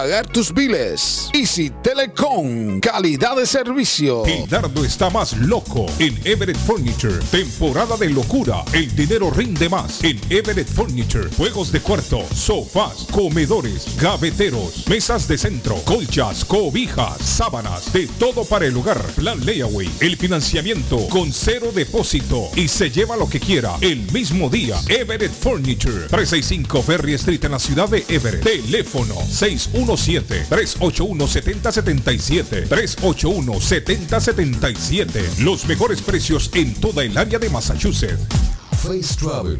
tus biles. Easy Telecom, calidad de servicio. Gildardo está más loco en Everett Furniture. Temporada de locura. El dinero rinde más en Everett Furniture. Juegos de cuarto, sofás, comedores, gaveteros, mesas de centro, colchas, cobijas, sábanas, de todo para el hogar. Plan Layaway. El financiamiento con cero depósito y se lleva lo que quiera el mismo día. Everett Furniture. 365 Ferry Street en la ciudad de Everett. Teléfono 617-381-7077. 381-7077. Los mejores precios en toda el área de Massachusetts. Face Travel.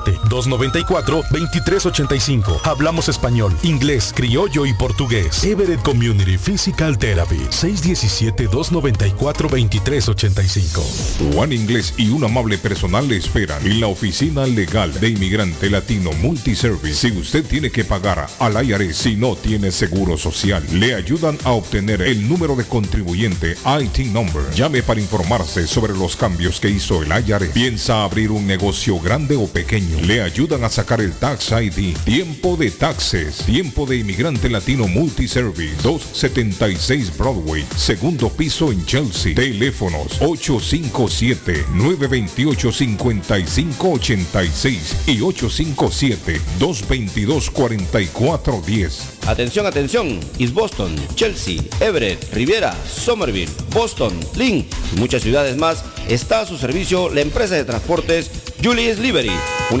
617-294-2385. Hablamos español, inglés, criollo y portugués. Everett Community Physical Therapy. 617-294-2385. Juan Inglés y un amable personal le esperan en la oficina legal de inmigrante latino Multiservice. Si usted tiene que pagar al IRS si no tiene seguro social, le ayudan a obtener el número de contribuyente IT number. Llame para informarse sobre los cambios que hizo el IRS. Piensa abrir un negocio grande o pequeño. Le ayudan a sacar el Tax ID. Tiempo de taxes. Tiempo de inmigrante latino Multiservice. 276 Broadway. Segundo piso en Chelsea. Teléfonos 857-928-5586 y 857-222-4410. Atención, atención. East Boston, Chelsea, Everett, Riviera, Somerville, Boston, Lynn y muchas ciudades más está a su servicio la empresa de transportes Julius una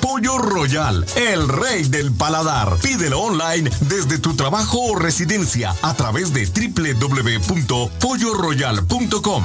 Pollo Royal, el rey del paladar. Pídelo online desde tu trabajo o residencia a través de www.polloroyal.com.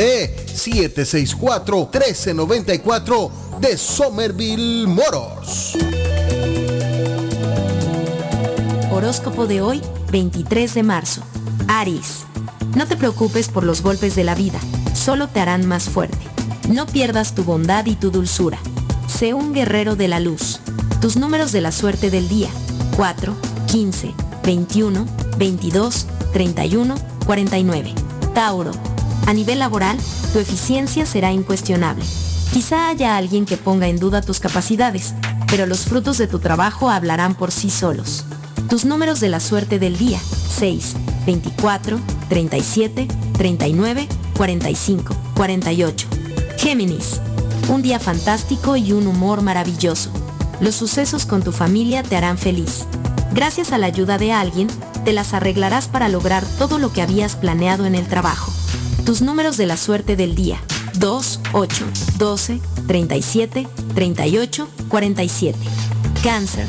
617-764-1394 de Somerville Motors. Horóscopo de hoy, 23 de marzo. Aries. No te preocupes por los golpes de la vida, solo te harán más fuerte. No pierdas tu bondad y tu dulzura. Sé un guerrero de la luz. Tus números de la suerte del día. 4, 15, 21, 22, 31, 49. Tauro. A nivel laboral, tu eficiencia será incuestionable. Quizá haya alguien que ponga en duda tus capacidades, pero los frutos de tu trabajo hablarán por sí solos. Tus números de la suerte del día. 6, 24, 37, 39, 45, 48. Géminis. Un día fantástico y un humor maravilloso. Los sucesos con tu familia te harán feliz. Gracias a la ayuda de alguien, te las arreglarás para lograr todo lo que habías planeado en el trabajo. Tus números de la suerte del día. 2, 8, 12, 37, 38, 47. Cáncer.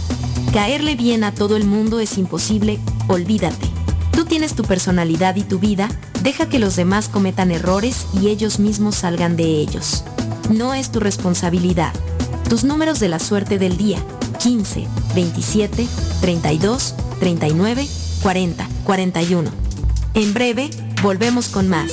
Caerle bien a todo el mundo es imposible, olvídate. Tú tienes tu personalidad y tu vida, deja que los demás cometan errores y ellos mismos salgan de ellos. No es tu responsabilidad. Tus números de la suerte del día. 15, 27, 32, 39, 40, 41. En breve, volvemos con más.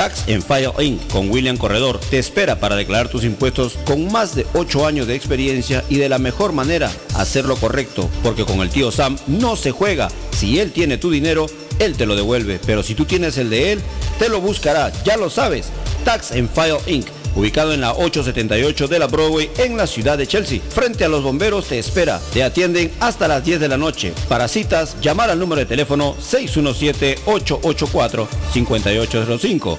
Tax en File Inc. con William Corredor te espera para declarar tus impuestos con más de 8 años de experiencia y de la mejor manera hacerlo correcto, porque con el tío Sam no se juega. Si él tiene tu dinero, él te lo devuelve, pero si tú tienes el de él, te lo buscará, ya lo sabes. Tax en File Inc. Ubicado en la 878 de la Broadway en la ciudad de Chelsea. Frente a los bomberos te espera. Te atienden hasta las 10 de la noche. Para citas, llamar al número de teléfono 617-884-5805.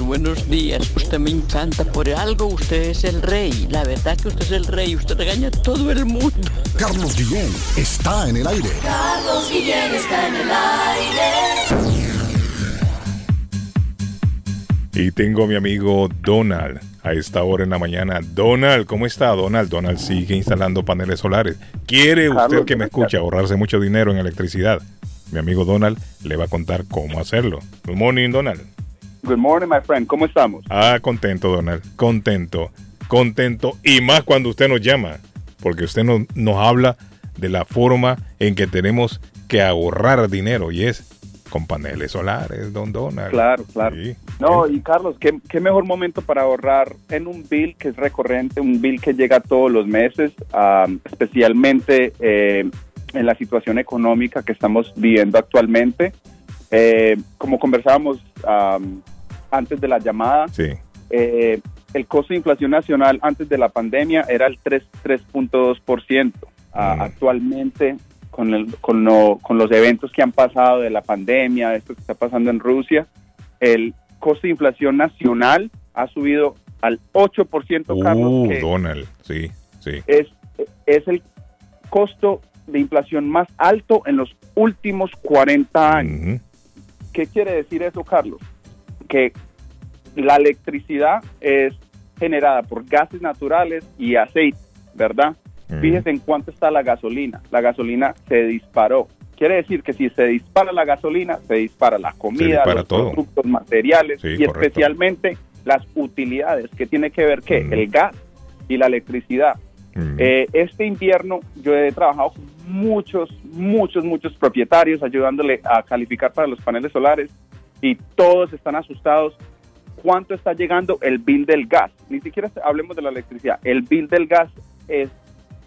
buenos días. Usted me encanta. Por algo usted es el rey. La verdad que usted es el rey. Usted regaña a todo el mundo. Carlos Guillén está en el aire. Carlos Guillén está en el aire. Y tengo a mi amigo Donald a esta hora en la mañana. Donald, ¿cómo está Donald? Donald sigue instalando paneles solares. ¿Quiere usted Carlos, que me ¿cómo escuche ahorrarse mucho dinero en electricidad? Mi amigo Donald le va a contar cómo hacerlo. Good morning, Donald. Good morning, my friend. ¿Cómo estamos? Ah, contento, Donald. Contento. Contento. Y más cuando usted nos llama. Porque usted nos, nos habla de la forma en que tenemos que ahorrar dinero. Y es con paneles solares, don Donald. Claro, claro. Sí. No, y Carlos, ¿qué, qué mejor momento para ahorrar en un bill que es recurrente, un bill que llega todos los meses, ah, especialmente eh, en la situación económica que estamos viviendo actualmente. Eh, como conversábamos ah, antes de la llamada, Sí. eh, el costo de inflación nacional antes de la pandemia era el 3 3.2%. Ah, Actualmente, con, el- con, lo- con los eventos que han pasado de la pandemia, de esto que está pasando en Rusia, el costo de inflación nacional ha subido al 8%, Carlos, Uh, que Donald. Sí, sí. es, es el costo de inflación más alto en los últimos 40 años. ¿Qué quiere decir eso, Carlos? Que la electricidad es generada por gases naturales y aceite, ¿verdad? Fíjese en cuánto está la gasolina. La gasolina se disparó. Quiere decir que si se dispara la gasolina, se dispara la comida, dispara los todo. productos materiales Sí, y correcto. especialmente las utilidades que tiene que ver que el gas y la electricidad. Eh, este invierno yo he trabajado con muchos, muchos, muchos propietarios ayudándole a calificar para los paneles solares y todos están asustados. ¿Cuánto está llegando el bill del gas? Ni siquiera hablemos de la electricidad. El bill del gas es-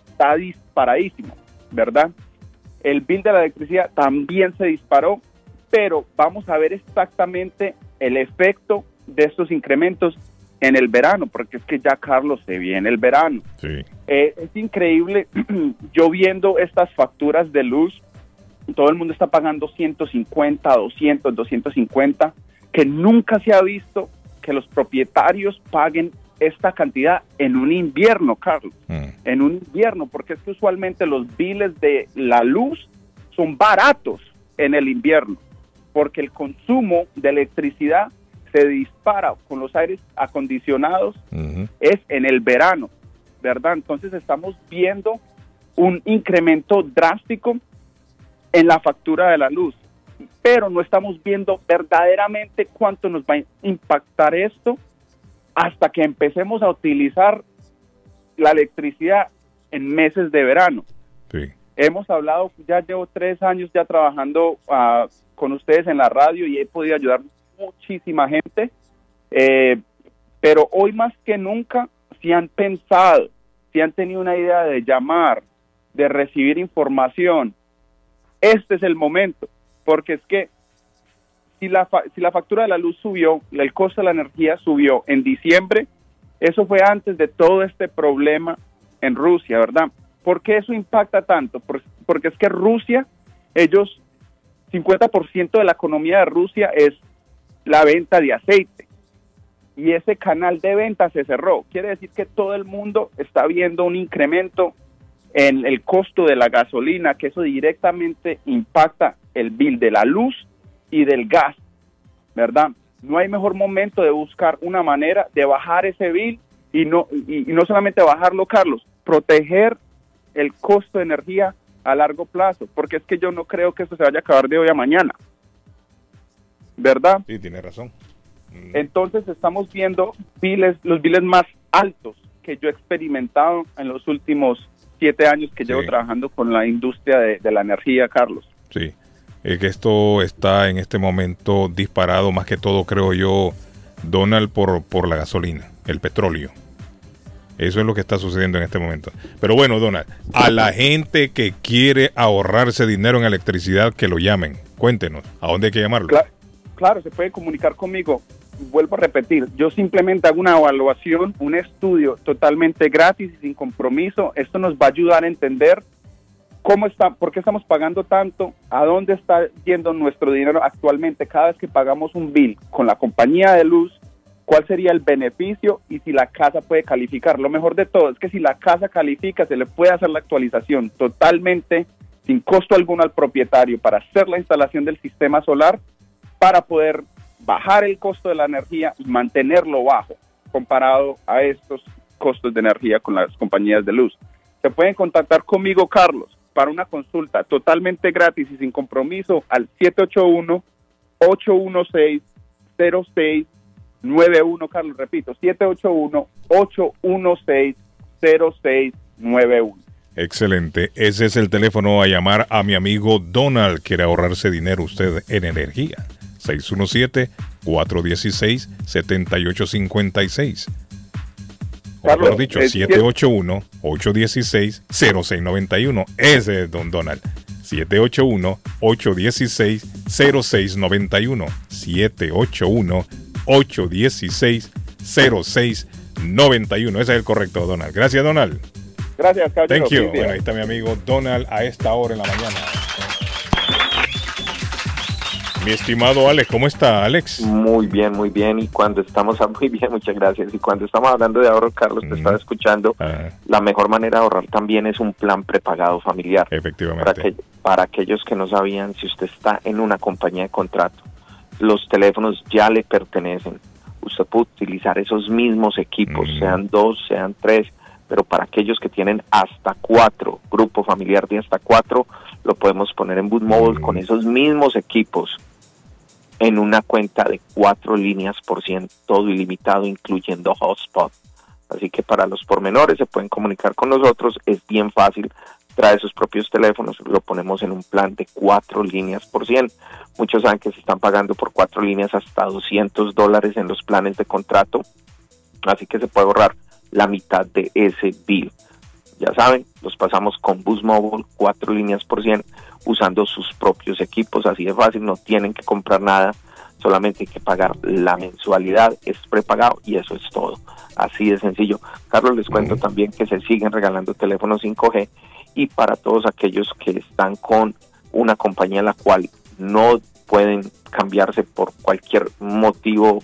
está disparadísimo, ¿verdad? El bill de la electricidad también se disparó, pero vamos a ver exactamente el efecto de estos incrementos en el verano, porque es que ya Carlos se viene el verano. Sí. Eh, es increíble, yo viendo estas facturas de luz, todo el mundo está pagando 150, 200, 250, que nunca se ha visto que los propietarios paguen esta cantidad en un invierno, Carlos. En un invierno, porque es que usualmente los biles de la luz son baratos en el invierno, porque el consumo de electricidad se dispara con los aires acondicionados es en el verano, ¿verdad? Entonces estamos viendo un incremento drástico en la factura de la luz, pero no estamos viendo verdaderamente cuánto nos va a impactar esto hasta que empecemos a utilizar la electricidad en meses de verano. Hemos hablado, ya llevo tres años ya trabajando ah, con ustedes en la radio y he podido ayudar muchísima gente, eh, pero hoy más que nunca, si han pensado, si han tenido una idea de llamar, de recibir información, este es el momento, porque es que si la, si la factura de la luz subió, el costo de la energía subió en diciembre, eso fue antes de todo este problema en Rusia, ¿verdad? ¿Por qué eso impacta tanto? porque es que Rusia, ellos, 50% de la economía de Rusia es la venta de aceite. Y ese canal de venta se cerró. Quiere decir que todo el mundo está viendo un incremento en el costo de la gasolina, que eso directamente impacta el bill de la luz y del gas, ¿verdad? No hay mejor momento de buscar una manera de bajar ese bill y no, y, no solamente bajarlo, Carlos, proteger el costo de energía a largo plazo, porque es que yo no creo que eso se vaya a acabar de hoy a mañana. ¿Verdad? Sí, tiene razón. Mm. Entonces estamos viendo biles, los biles más altos que yo he experimentado en los últimos siete años que llevo trabajando con la industria de, la energía, Carlos. Sí, es que esto está en este momento disparado más que todo, creo yo, Donald, por, por la gasolina, el petróleo. Eso es lo que está sucediendo en este momento. Pero bueno, Donald, a la gente que quiere ahorrarse dinero en electricidad, que lo llamen. Cuéntenos, ¿a dónde hay que llamarlo? claro, se puede comunicar conmigo. Vuelvo a repetir, yo simplemente hago una evaluación, un estudio totalmente gratis y sin compromiso. Esto nos va a ayudar a entender cómo está, por qué estamos pagando tanto, a dónde está yendo nuestro dinero actualmente cada vez que pagamos un bill con la compañía de luz, cuál sería el beneficio y si la casa puede calificar. Lo mejor de todo es que si la casa califica, se le puede hacer la actualización totalmente sin costo alguno al propietario para hacer la instalación del sistema solar para poder bajar el costo de la energía y mantenerlo bajo comparado a estos costos de energía con las compañías de luz. Se pueden contactar conmigo, Carlos, para una consulta totalmente gratis y sin compromiso al 781-816-0691, Carlos, repito, 781-816-0691. Excelente. Ese es el teléfono a llamar a mi amigo Donald. Quiere ahorrarse dinero usted en energía. 617-416-7856. O mejor dicho, 781-816-0691. Ese es Don Donald. 781-816-0691. 781-816-0691. Ese es el correcto, Donald. Gracias, Donald. Gracias, Thank you. Bueno, ahí está mi amigo Donald a esta hora en la mañana. Mi estimado Alex, ¿cómo está Alex? Muy bien, muy bien. Y cuando estamos, muy bien, muchas gracias. Y cuando estamos hablando de ahorro, Carlos, te estaba escuchando, Ah. la mejor manera de ahorrar también es un plan prepagado familiar. Efectivamente. Para, que- para aquellos que no sabían, si usted está en una compañía de contrato, los teléfonos ya le pertenecen. Usted puede utilizar esos mismos equipos, sean dos, sean tres, pero para aquellos que tienen hasta cuatro, grupo familiar de hasta cuatro, lo podemos poner en Boot Mobile con esos mismos equipos en una cuenta de cuatro líneas por cien, todo ilimitado, incluyendo hotspot. Así que para los pormenores se pueden comunicar con nosotros, es bien fácil, trae sus propios teléfonos, lo ponemos en un plan de cuatro líneas por cien. Muchos saben que se están pagando por cuatro líneas hasta 200 dólares en los planes de contrato, así que se puede ahorrar la mitad de ese bill. Ya saben, los pasamos con Boost Mobile, cuatro líneas por cien, usando sus propios equipos, así de fácil, no tienen que comprar nada, solamente hay que pagar la mensualidad, es prepagado y eso es todo, así de sencillo. Carlos, les cuento también que se siguen regalando teléfonos 5G y para todos aquellos que están con una compañía la cual no pueden cambiarse por cualquier motivo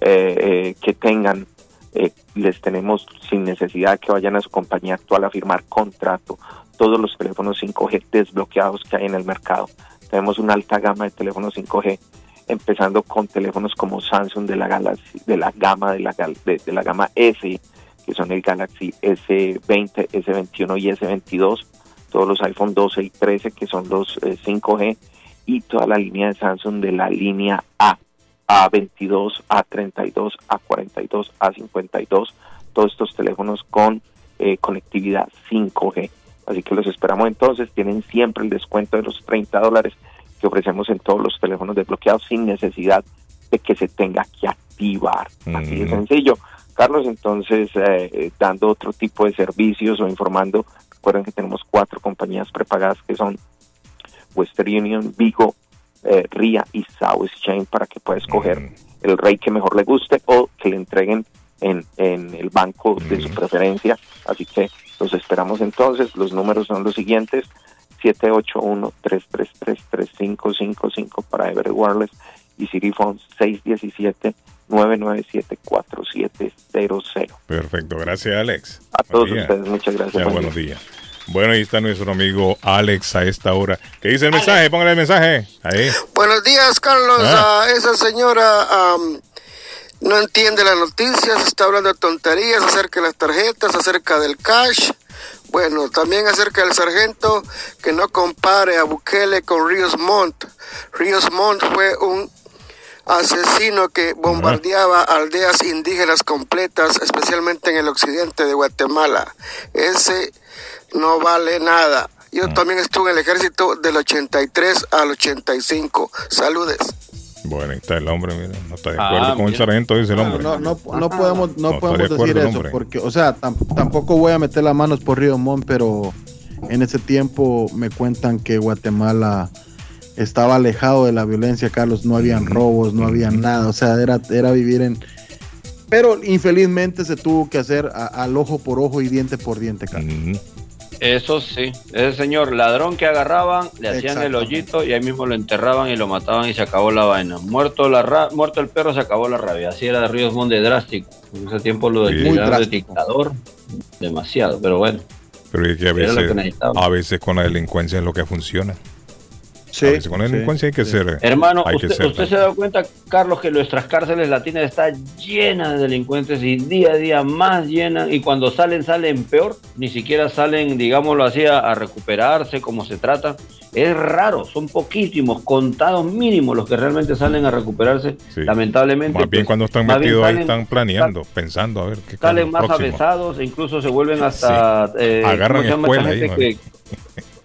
eh, eh, que tengan eh, les tenemos sin necesidad que vayan a su compañía actual a firmar contrato todos los teléfonos 5G desbloqueados que hay en el mercado. Tenemos una alta gama de teléfonos 5G, empezando con teléfonos como Samsung de la Galaxy, de la gama de la, de, de la gama S, que son el Galaxy S20, S21 y S22, todos los iPhone 12 y 13 que son los 5G eh, y toda la línea de Samsung de la línea A, A22, A32, A42, A52, todos estos teléfonos con eh, conectividad 5G. Así que los esperamos entonces, tienen siempre el descuento de los 30 dólares que ofrecemos en todos los teléfonos desbloqueados sin necesidad de que se tenga que activar. Así de sencillo. Carlos, entonces, eh, eh, dando otro tipo de servicios o informando, recuerden que tenemos cuatro compañías prepagadas que son Western Union, Vigo, eh, RIA y South Exchange para que pueda escoger el rey que mejor le guste o que le entreguen en, en el banco de su preferencia. Así que los esperamos entonces. Los números son los siguientes. 781-333-3555 para Everett Wireless y Phone 617 997-4700. Perfecto, gracias Alex. A todos ustedes, muchas gracias. buenos días. Bueno, ahí está nuestro amigo Alex a esta hora. ¿Qué dice el mensaje? Póngale el mensaje. Ahí. Buenos días, Carlos. Ah. esa señora no entiende las noticias, está hablando de tonterías acerca de las tarjetas, acerca del cash. Bueno, también acerca del sargento, que no compare a Bukele con Ríos Montt. Ríos Montt fue un asesino que bombardeaba aldeas indígenas completas, especialmente en el occidente de Guatemala. Ese no vale nada. Yo también estuve en el ejército del 83 al 85. Saludes. Bueno, ahí está el hombre, mira, no está de acuerdo con el sargento, dice el hombre. No, no, no podemos, no, podemos decir eso, porque, o sea, tampoco voy a meter las manos por Río Montt, pero en ese tiempo me cuentan que Guatemala estaba alejado de la violencia, Carlos, no habían robos, no había nada, o sea, era, era vivir en... Pero infelizmente se tuvo que hacer al ojo por ojo y diente por diente, Carlos. Eso sí, ese señor ladrón que agarraban, le hacían el hoyito y ahí mismo lo enterraban y lo mataban y se acabó la vaina. Muerto la muerto el perro, se acabó la rabia. Así era de Ríos Monte drástico. En ese tiempo lo de de dictador, demasiado, pero bueno. Pero es que a veces, a veces con la delincuencia es lo que funciona. Sí, con la delincuencia hay que ser. Hermano, usted, se da cuenta, Carlos, que nuestras cárceles latinas están llenas de delincuentes y día a día más llenas. Y cuando salen, salen peor. Ni siquiera salen, digámoslo así, a, recuperarse como se trata. Es raro, son poquísimos, contados mínimos los que realmente salen a recuperarse. Lamentablemente. Más bien pues, cuando están metidos ahí, están planeando, pensando a ver qué Salen más avesados e incluso se vuelven hasta. Eh, Agarran escuela ahí, que,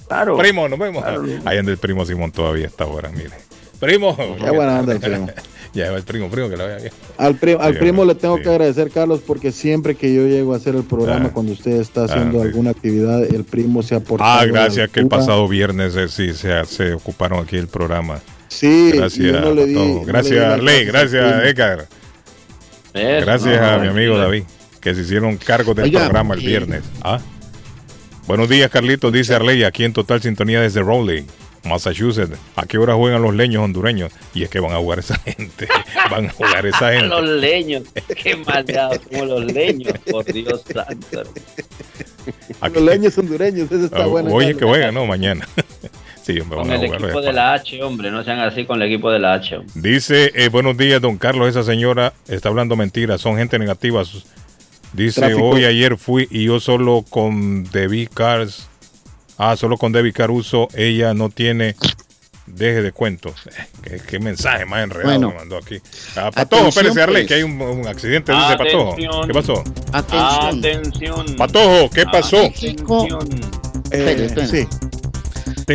Claro. Primo, nos vemos. Ahí anda el primo Simón todavía hasta ahora, mire. Primo. Qué buena anda el primo. ya va el primo, primo, que la vea bien. Al, primo, al primo le tengo que agradecer, Carlos, porque siempre que yo llego a hacer el programa, cuando usted está haciendo alguna actividad, el primo se ha portado. Ah, gracias, que el pasado viernes eh, sí se, se ocuparon aquí el programa. Sí, gracias. No le di, gracias, Arley, gracias, Edgar. Gracias a mi amigo David, que se hicieron cargo del programa el viernes. ¿Ah? Buenos días, Carlitos, dice Arley, aquí en total sintonía desde Rowley, Massachusetts. ¿A qué hora juegan los leños hondureños? Y es que van a jugar esa gente. Van a jugar esa gente. los leños, qué maldad, como los leños, por Dios santo. Los leños hondureños, eso está bueno. Oye, que juegan, no, mañana. Sí, hombre, con el equipo de la H, hombre, no sean así con el equipo de la H. Dice, eh, buenos días, don Carlos, esa señora está hablando mentiras, son gente negativa. Dice, hoy ayer fui y yo solo con Debbie Cars. Ah, solo con Debbie Car uso. Ella no tiene. Deje de cuentos. ¿Qué, mensaje más enredado me mandó aquí? Ah, Patojo, espérese, Arley, pues. que hay un, accidente, dice Patojo. ¿Qué pasó? Atención. Patojo, ¿qué pasó? México. Eh, sí.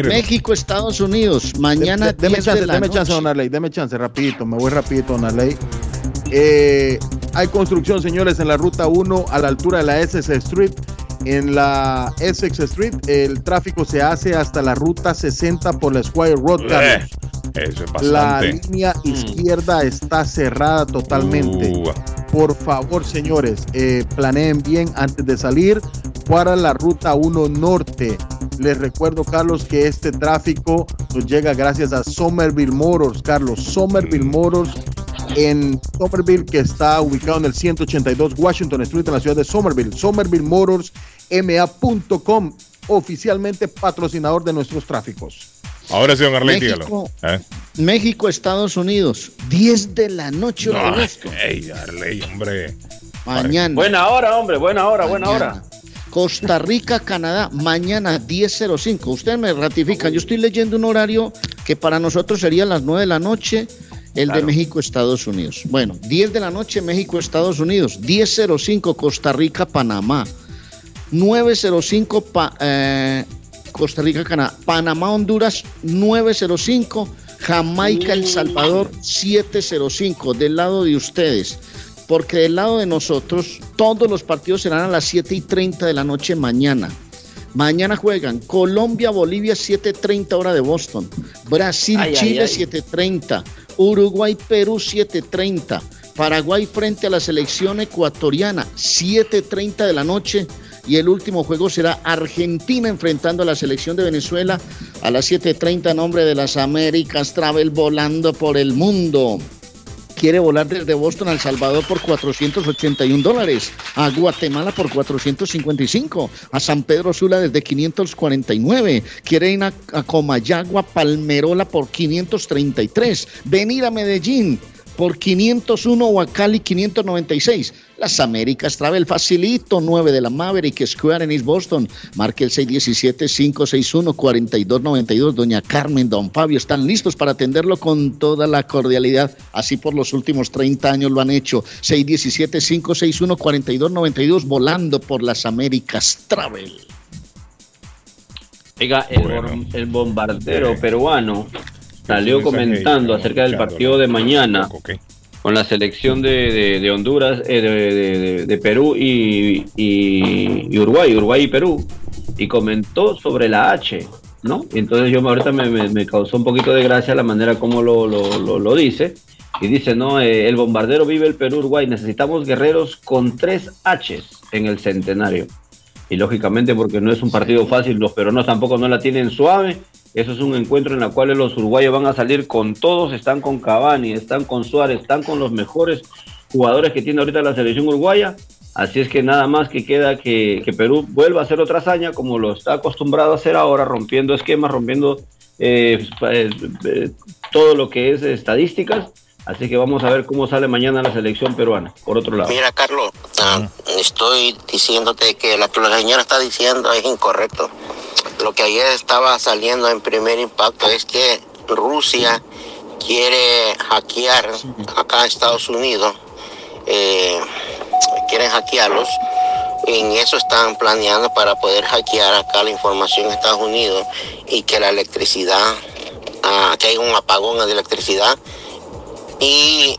México, Estados Unidos, mañana. deme chance, deme chance, don Arley, deme chance, rapidito, me voy rapidito, don Arley. Eh, hay construcción, señores, en la ruta 1 a la altura de la Essex Street. En la Essex Street, el tráfico se hace hasta la ruta 60 por la Squire Road. Eso es la línea mm. izquierda está cerrada totalmente. Uh. Por favor, señores, eh, planeen bien antes de salir para la ruta 1 norte. Les recuerdo, Carlos, que este tráfico nos llega gracias a Somerville Motors. Carlos, Somerville Motors en Somerville, que está ubicado en el 182 Washington Street en la ciudad de Somerville. Somerville Motors MA.com, oficialmente patrocinador de nuestros tráficos. Ahora sí, don Arley, dígalo. ¿Eh? México, Estados Unidos, 10 de la noche. No, Arley, hombre. Mañana. Buena hora, hombre, buena hora, buena hora. Costa Rica, Canadá, mañana 10.05. Ustedes me ratifican. Yo estoy leyendo un horario que para nosotros sería las 9 de la noche, el de México, Estados Unidos. Bueno, 10 de la noche, México, Estados Unidos. 10.05, Costa Rica, Panamá. 9.05, eh, Costa Rica, Canadá. Panamá, Honduras, 9.05. Jamaica, El Salvador, 7.05. Del lado de ustedes porque del lado de nosotros todos los partidos serán a las 7 y 30 de la noche mañana. Mañana juegan Colombia, Bolivia, 7.30 hora de Boston. Brasil, Chile, 7.30. Uruguay, Perú, 7.30. Paraguay frente a la selección ecuatoriana, 7.30 de la noche. Y el último juego será Argentina enfrentando a la selección de Venezuela a las 7.30 nombre de las Américas Travel volando por el mundo quiere volar desde Boston a El Salvador por 481 dólares, a Guatemala por 455, a San Pedro Sula desde 549, quiere ir a, a Comayagua, Palmerola por 533, venir a Medellín por 501 o a Cali 596. Las Américas Travel facilito 9 de la Maverick Square en East Boston. Marque el 617-561-4292. Doña Carmen, Don Fabio están listos para atenderlo con toda la cordialidad. Así por los últimos 30 años lo han hecho. 617-561-4292 volando por las Américas Travel. Oiga, el, bombardero peruano salió comentando acerca del partido de mañana con la selección de, Honduras, eh, de, Perú y, Uruguay, Uruguay y Perú, y comentó sobre la H, ¿no? entonces yo ahorita me, causó un poquito de gracia la manera como lo, dice, y dice, no, eh, el bombardero vive el Perú-Uruguay, necesitamos guerreros con tres Hs en el centenario. Y lógicamente porque no es un partido fácil, los peruanos tampoco no la tienen suave, eso es un encuentro en el cual los uruguayos van a salir con todos, están con Cavani, están con Suárez, están con los mejores jugadores que tiene ahorita la selección uruguaya. Así es que nada más que queda que, Perú vuelva a hacer otra hazaña como lo está acostumbrado a hacer ahora, rompiendo esquemas, rompiendo eh, eh, eh, todo lo que es estadísticas. Así que vamos a ver cómo sale mañana la selección peruana, por otro lado. Mira, Carlos, ah, estoy diciéndote que lo que la señora está diciendo es incorrecto. Lo que ayer estaba saliendo en primer impacto es que Rusia quiere hackear acá en Estados Unidos, eh, quieren hackearlos. En eso están planeando para poder hackear acá la información en Estados Unidos y que la electricidad, ah, que haya un apagón de electricidad y,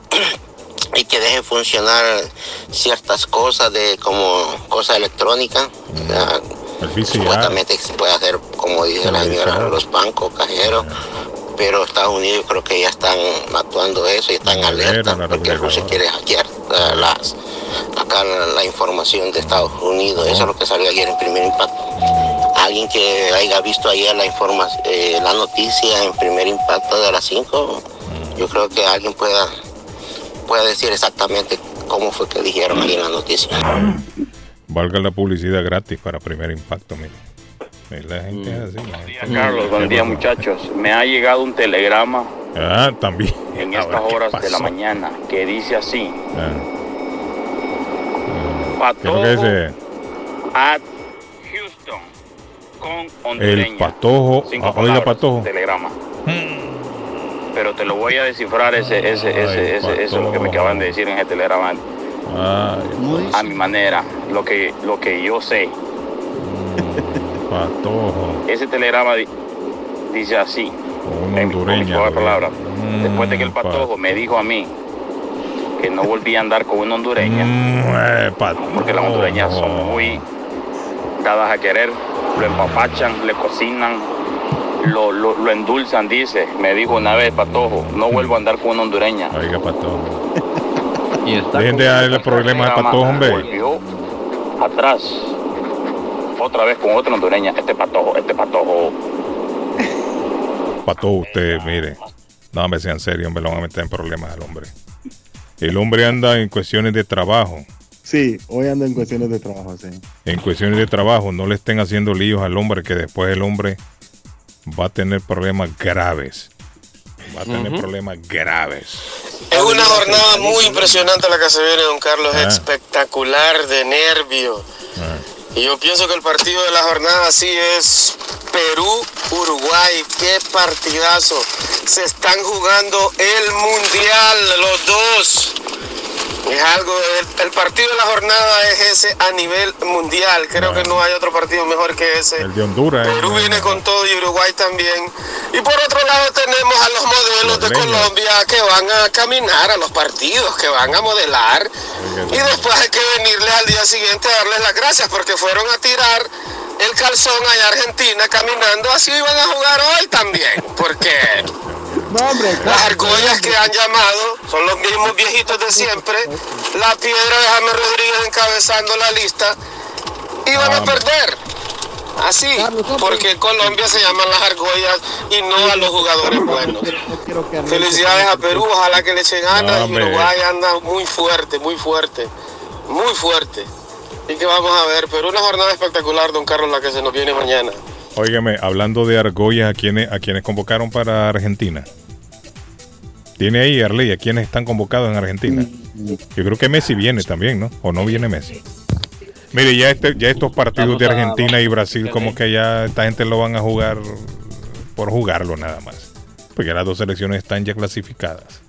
y que dejen funcionar ciertas cosas de como cosas electrónicas. Supuestamente se puede hacer, como dice la señora, los bancos, cajeros, pero Estados Unidos creo que ya están actuando eso y están alerta porque Rusia quiere hackear uh, las, acá la, información de Estados Unidos. Eso es lo que salió ayer en primer impacto. Alguien que haya visto ayer la información, eh, la noticia en primer impacto de las 5, yo creo que alguien pueda, pueda decir exactamente cómo fue que dijeron ahí en la noticia. Valga la publicidad gratis para primer impacto, mire. La gente es así. Buen día, Carlos. Buen día, muchachos. Me ha llegado un telegrama. Ah, también. En estas horas de la mañana que dice así. Ah. Patojo at Houston con hondureña. El patojo. Ah, oiga, patojo. Telegrama. Pero te lo voy a descifrar ese, ese, ese, ese, eso es lo que me acaban de decir en ese telegrama a mi manera, lo que, lo que yo sé. patojo. Ese telegrama dice así, en palabra. Después de que el mm, patojo me dijo a mí que no volvía a andar con una hondureña, mm, eh, porque las hondureñas son muy dadas a querer, lo empapachan, le cocinan, lo, lo, endulzan, dice. Me dijo una vez, Patojo, no vuelvo a andar con una hondureña. Oiga, Patojo. Y está Dejen de darle problemas a Patojo, hombre. Volvió atrás. Otra vez con otra hondureña. Este patojo, este patojo. Patojo, usted, mire. No, me sean serio, hombre, lo van a meter en problemas al hombre. El hombre anda en cuestiones de trabajo. Sí, hoy anda en cuestiones de trabajo, sí. En cuestiones de trabajo, no le estén haciendo líos al hombre que después el hombre va a tener problemas graves. Va a tener problemas graves. Es una jornada muy impresionante la que se viene, don Carlos. Ah. Espectacular, de nervio. Ah. Y yo pienso que el partido de la jornada sí es Perú-Uruguay. ¡Qué partidazo! Se están jugando el Mundial, los dos. Es algo, el, partido de la jornada es ese a nivel mundial. Creo que no hay otro partido mejor que ese. El de Honduras. Perú viene con todo y Uruguay también. Y por otro lado tenemos a los modelos de Colombia que van a caminar a los partidos, que van a modelar. Y después hay que venirles al día siguiente a darles las gracias porque fueron a tirar el calzón allá a Argentina caminando. Así iban a jugar hoy también. Porque las argollas que han llamado son los mismos viejitos de siempre. La piedra de James Rodríguez encabezando la lista. Y van a perder. Así, porque Colombia se llaman las argollas y no a los jugadores buenos. Felicidades a Perú, ojalá que le echen ganas. y Uruguay anda muy fuerte, muy fuerte, muy fuerte. Y que vamos a ver, pero una jornada espectacular, don Carlos, la que se nos viene mañana. Óigame, hablando de argollas, ¿a quienes, ¿a quienes convocaron para Argentina? Tiene ahí, Arley, ¿a quiénes están convocados en Argentina? Yo creo que Messi viene también, ¿no? ¿O no viene Messi? Mire, ya, este, ya estos partidos de Argentina y Brasil, como que ya esta gente lo van a jugar por jugarlo nada más. Porque las dos selecciones están ya clasificadas.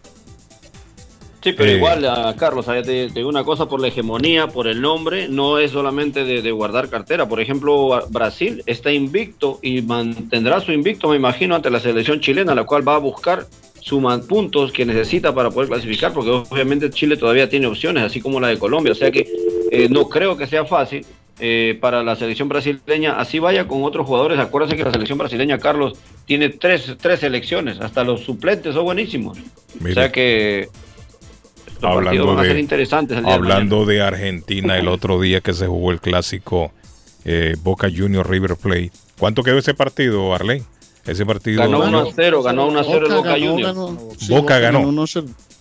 Sí, pero eh, igual, a Carlos, te, digo una cosa por la hegemonía, por el nombre, no es solamente de, guardar cartera. Por ejemplo, Brasil está invicto y mantendrá su invicto, me imagino, ante la selección chilena, la cual va a buscar suman puntos que necesita para poder clasificar, porque obviamente Chile todavía tiene opciones, así como la de Colombia. O sea que eh, no creo que sea fácil eh, para la selección brasileña. Así vaya con otros jugadores. Acuérdense que la selección brasileña, Carlos, tiene tres, tres selecciones. Hasta los suplentes son buenísimos. O sea que hablando de, hablando de Argentina, el otro día que se jugó el clásico eh, Boca Junior River Plate. ¿Cuánto quedó ese partido, Arley? Ese partido ganó 1 a 0, ganó 1 a 0 el Boca Junior. Boca ganó.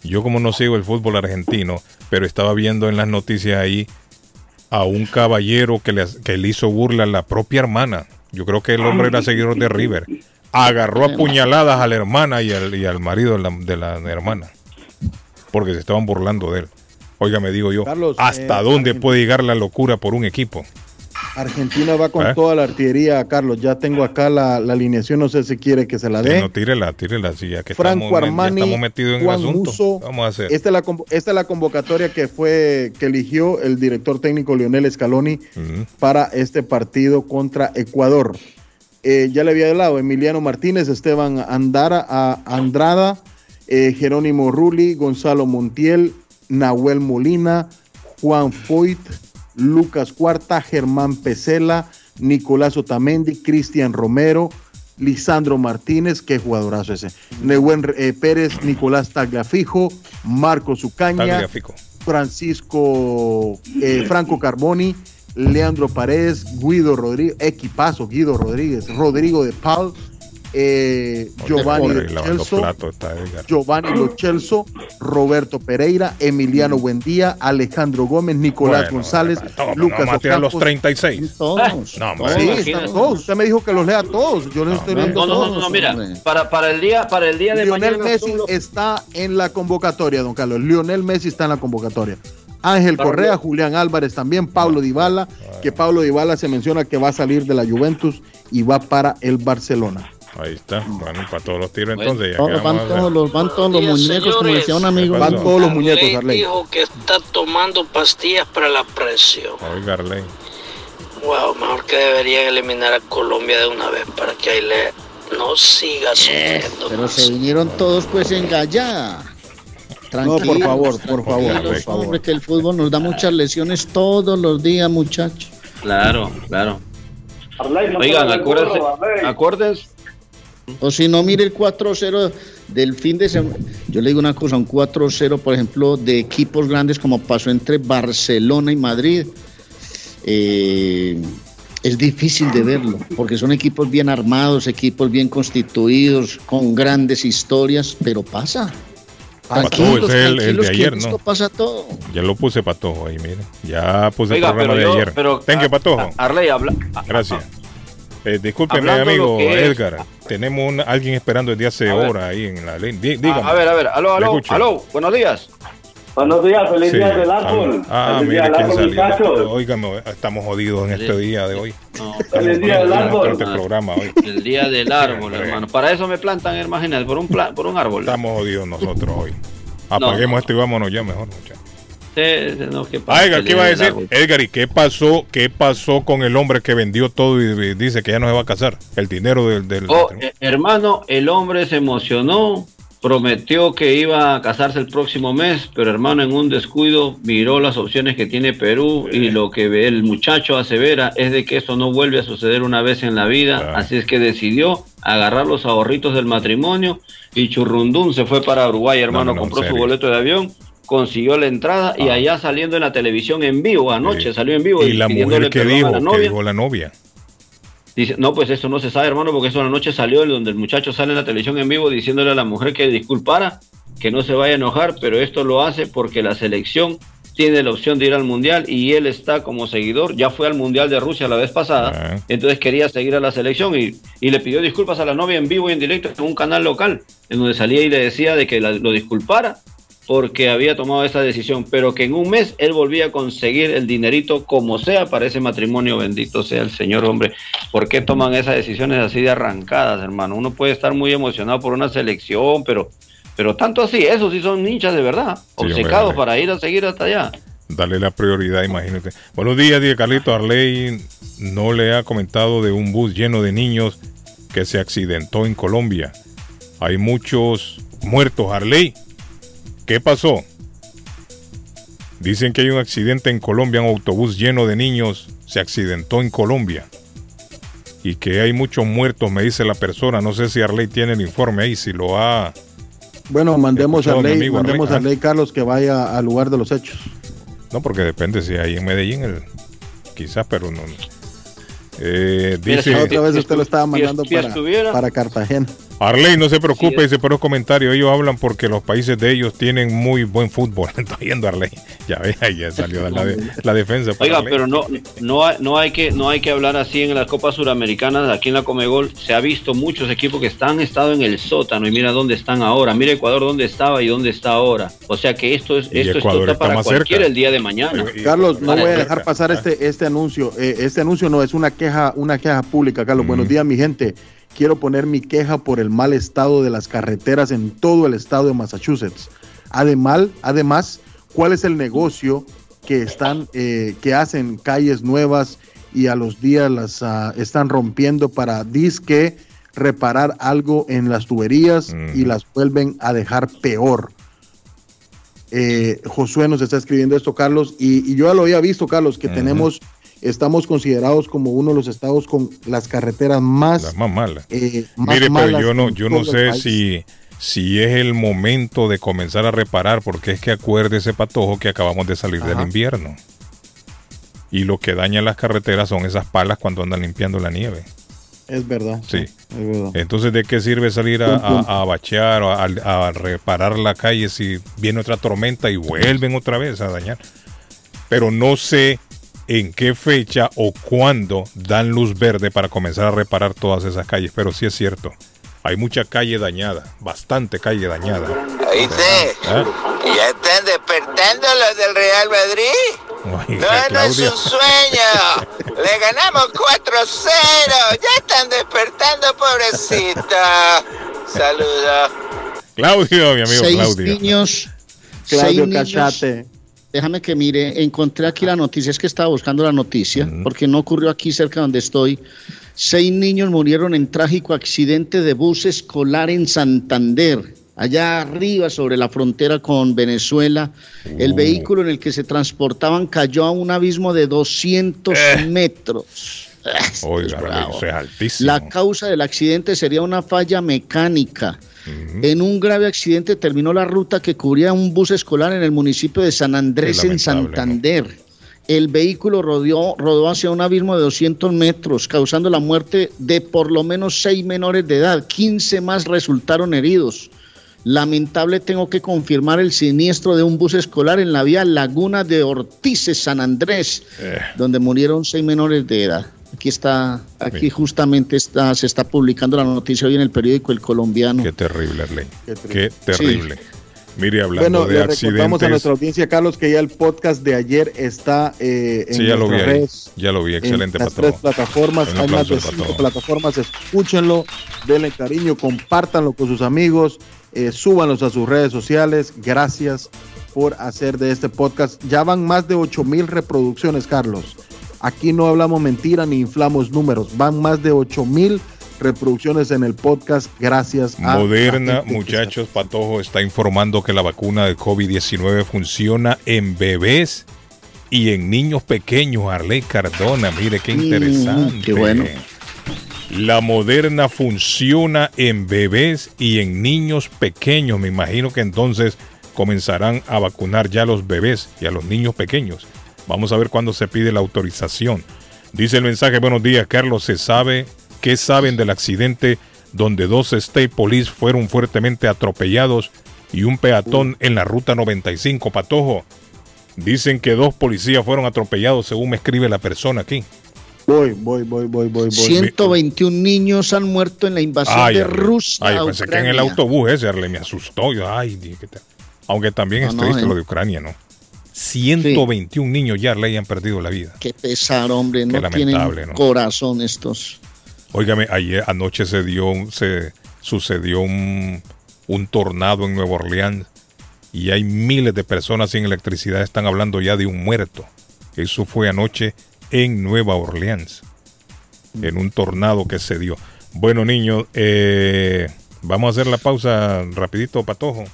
Yo como no sigo el fútbol argentino, pero estaba viendo en las noticias ahí a un caballero que le, que le hizo burla a la propia hermana. Yo creo que el hombre era seguidor de River. Agarró a puñaladas a la hermana y al, y al marido de la hermana porque se estaban burlando de él. Oiga, me digo yo, ¿hasta eh, dónde puede llegar la locura por un equipo? Argentina va con ¿Eh? toda la artillería, Carlos. Ya tengo acá la, alineación, no sé si quiere que se la dé. no, tírela, tírela, sí, ya que Franco estamos, Armani, estamos metidos en el asunto. Vamos a hacer. Esta es, la, esta es la convocatoria que fue que eligió el director técnico Lionel Scaloni para este partido contra Ecuador. Eh, ya le había hablado Emiliano Martínez, Esteban Andara, a Andrada, eh, Jerónimo Rulli, Gonzalo Montiel, Nahuel Molina, Juan Foyt, Lucas Cuarta, Germán Pesela, Nicolás Otamendi, Cristian Romero, Lisandro Martínez, qué jugadorazo ese, Nehuen eh, Pérez, Nicolás Tagliafijo, Marco Zucaña, Francisco eh, Franco Carboni, Leandro Paredes, Guido Rodríguez, equipazo Guido Rodríguez, Rodrigo de Paul, eh, Giovanni Lochelso, Roberto Pereira, Emiliano Buendía, Alejandro Gómez, Nicolás González, Lucas no, los 36. Todos. No, sí, están todos. Usted me dijo que los lea todos. Yo les estoy leyendo todos. No, no, mira, para, para, el día, para el día de Lionel Messi está en la convocatoria, don Carlos. Lionel Messi está en la convocatoria. Ángel Correa, Julián Álvarez también, Pablo Dybala, que Pablo Dybala se menciona que va a salir de la Juventus y va para el Barcelona. Ahí está, bueno, para todos los tiros entonces. Ya van, todos los, van todos los muñecos, como decía un amigo. Van todos los muñecos, Arley. dijo que está tomando pastillas para la presión. Oiga, Arley. Wow, mejor que deberían eliminar a Colombia de una vez para que ahí le no siga eh, sufriendo. pero se vinieron todos pues en gallada. Tranquilo, no, por favor, por favor, por favor. Hombre, que el fútbol nos da muchas lesiones todos los días, muchachos. Claro, claro. Oigan, acuérdense, acuérdense, o si no, mire el 4-0 del fin de semana. Yo le digo una cosa, un 4-0, por ejemplo, de equipos grandes como pasó entre Barcelona y Madrid. Eh, es difícil de verlo, porque son equipos bien armados, equipos bien constituidos, con grandes historias, pero pasa. Patojo es el, el de ayer, ¿no? pasa todo. Ya lo puse Patojo ahí, mire. Ya puse el programa de ayer. Pero, Tenga, Patojo. Arley, habla. Gracias. Eh, discúlpeme, amigo Edgar. Tenemos un, alguien esperando desde hace horas ahí en la ley. Dígame. A ver, a ver. Aló, aló, aló. Buenos días. Buenos días, feliz día del árbol. Ah, feliz mire día quién del árbol, salió. Óigame, estamos jodidos en este día de hoy. Feliz día del árbol. Este programa hoy. El día del árbol, hermano. Para eso me plantan, imagínate, por un, plan, por un árbol. Estamos jodidos nosotros hoy. Apaguemos esto y vámonos ya mejor, muchachos. No, ¿qué Ah, Edgar, ¿qué iba a decir? Edgar, ¿y qué pasó, qué pasó con el hombre que vendió todo y dice que ya no se va a casar? El dinero del... del Oh, eh, hermano, el hombre se emocionó, prometió que iba a casarse el próximo mes, pero hermano, en un descuido miró las opciones que tiene Perú y lo que ve el muchacho asevera es de que esto no vuelve a suceder una vez en la vida, así es que decidió agarrar los ahorritos del matrimonio y churrundún se fue para Uruguay, hermano, no, no, compró su boleto de avión. Consiguió la entrada y allá saliendo en la televisión en vivo, anoche salió en vivo y la mujer que dijo, la que novia. dijo la novia. Dice, no, pues eso no se sabe, hermano, porque eso en la noche salió, donde el muchacho sale en la televisión en vivo diciéndole a la mujer que disculpara, que no se vaya a enojar, pero esto lo hace porque la selección tiene la opción de ir al mundial y él está como seguidor, ya fue al mundial de Rusia la vez pasada, entonces quería seguir a la selección y, y le pidió disculpas a la novia en vivo y en directo en un canal local, en donde salía y le decía de que la- lo disculpara porque había tomado esa decisión, pero que en un mes él volvía a conseguir el dinerito como sea para ese matrimonio, bendito sea el Señor, hombre. ¿Por qué toman esas decisiones así de arrancadas, hermano? Uno puede estar muy emocionado por una selección, pero, pero tanto así, esos sí son hinchas de verdad, hombre, obcecados hombre. para ir a seguir hasta allá. Dale la prioridad, imagínate. Buenos días, Diego Carlito Arley. No le ha comentado de un bus lleno de niños que se accidentó en Colombia. Hay muchos muertos, Arley. ¿Qué pasó? Dicen que hay un accidente en Colombia, un autobús lleno de niños se accidentó en Colombia. Y que hay muchos muertos, me dice la persona. No sé si Arley tiene el informe ahí, si lo ha... Bueno, mandemos a Escuchado, mi Ley, amigo, mandemos Arley. a Ley Carlos que vaya al lugar de los hechos. No, porque depende si hay en Medellín, el, quizás, pero no. Eh, dice otra vez usted lo estaba mandando si para, para Cartagena. Arley, no se preocupe, dice por los comentarios. Ellos hablan porque los países de ellos tienen muy buen fútbol. Está viendo Arley. Ya ve, ahí ya salió la, de- la defensa. Oiga, Arley. pero no, no, hay, no, hay que, no hay que hablar así en las Copas Suramericanas, aquí en la Comegol se ha visto muchos equipos que están estado en el sótano y mira dónde están ahora, mira Ecuador dónde estaba y dónde está ahora. O sea que esto es esto, esto Ecuador está para cualquiera cerca. el día de mañana. Carlos, no voy a dejar pasar este, este anuncio. Eh, este anuncio no es una queja, una queja pública, Carlos. Buenos días, mi gente. Quiero poner mi queja por el mal estado de las carreteras en todo el estado de Massachusetts. Además, además, ¿cuál es el negocio que están, eh, que hacen calles nuevas y a los días las ah, están rompiendo para disque reparar algo en las tuberías y las vuelven a dejar peor? Eh, Josué nos está escribiendo esto, Carlos, y, y yo ya lo había visto, Carlos, que tenemos, estamos considerados como uno de los estados con las carreteras más, Las más malas. eh, más Mire, pero yo no, yo no sé si, si es el momento de comenzar a reparar, porque es que acuérdese, Patojo, que acabamos de salir del invierno. Y lo que daña las carreteras son esas palas cuando andan limpiando la nieve. Es verdad. Sí. Es verdad. Entonces, ¿de qué sirve salir a, bachear o a, a reparar la calle si viene otra tormenta y vuelven otra vez a dañar? Pero no sé en qué fecha o cuándo dan luz verde para comenzar a reparar todas esas calles, pero sí es cierto. Hay mucha calle dañada, bastante calle dañada. ¿Oíste? ¿Ah? ¿Ya están despertando los del Real Madrid? Oiga, No, no es un sueño. Le ganamos 4-0. Ya están despertando, pobrecito. Saludos. Claudio, mi amigo seis Claudio. niños. Claudio seis niños- Cachate. Déjame que mire, encontré aquí la noticia, es que estaba buscando la noticia, porque no ocurrió aquí cerca donde estoy. Seis niños murieron en trágico accidente de bus escolar en Santander, allá arriba sobre la frontera con Venezuela. El vehículo en el que se transportaban cayó a un abismo de 200 metros. Oiga, eso es altísimo. La causa del accidente sería una falla mecánica. En un grave accidente terminó la ruta que cubría un bus escolar en el municipio de San Andrés, en Santander. El vehículo rodeó, rodó hacia un abismo de 200 metros, causando la muerte de por lo menos seis menores de edad. 15 más resultaron heridos. Lamentable tengo que confirmar el siniestro de un bus escolar en la vía Laguna de Ortiz, San Andrés, Eh. donde murieron seis menores de edad. Aquí está, aquí justamente está, se está publicando la noticia hoy en el periódico El Colombiano. Qué terrible, Arley. Qué Qué terrible. terrible. Mire, hablando Bueno, de le recordamos a accidentes. nuestra audiencia, Carlos, que ya el podcast de ayer está eh, en Sí, ya lo vi redes, Ya lo vi, excelente, en las tres plataformas. Hay más de cinco plataformas. Escúchenlo, denle cariño, compártanlo con sus amigos, eh, súbanlos a sus redes sociales. Gracias por hacer de este podcast. Ya van más de 8 mil reproducciones, Carlos. Aquí no hablamos mentira ni inflamos números. Van más de 8 mil reproducciones en el podcast. Gracias a Moderna, muchachos, Patojo está informando que la vacuna de COVID-19 funciona en bebés y en niños pequeños. Arley Cardona, mire qué Mm, interesante. qué bueno. La Moderna funciona en bebés y en niños pequeños. Me imagino que entonces comenzarán a vacunar ya a los bebés y a los niños pequeños. Vamos a ver cuándo se pide la autorización. Dice el mensaje, buenos días, Carlos. ¿Se sabe qué saben del accidente donde dos State Police fueron fuertemente atropellados y un peatón en la ruta 95, Patojo? Dicen que dos policías fueron atropellados, según me escribe la persona aquí. Voy, voy, voy, voy, voy, voy. 121 niños han muerto en la invasión Ay, de. Rusia. Ay, a pensé que en el autobús ese, Arley, me asustó. Yo, ay, que te- Aunque también No, es no, triste eh. lo de Ucrania, ¿no? 121 niños ya, Arley, han perdido la vida. Qué pesar, hombre. No lamentable, tienen ¿no? corazón estos. Óigame, ayer anoche se dio, se sucedió un, un tornado en Nueva Orleans y hay miles de personas sin electricidad. Están hablando ya de un muerto. Eso fue anoche en Nueva Orleans, en un tornado que se dio. Bueno, niños, eh, vamos a hacer la pausa rapidito, Patojo.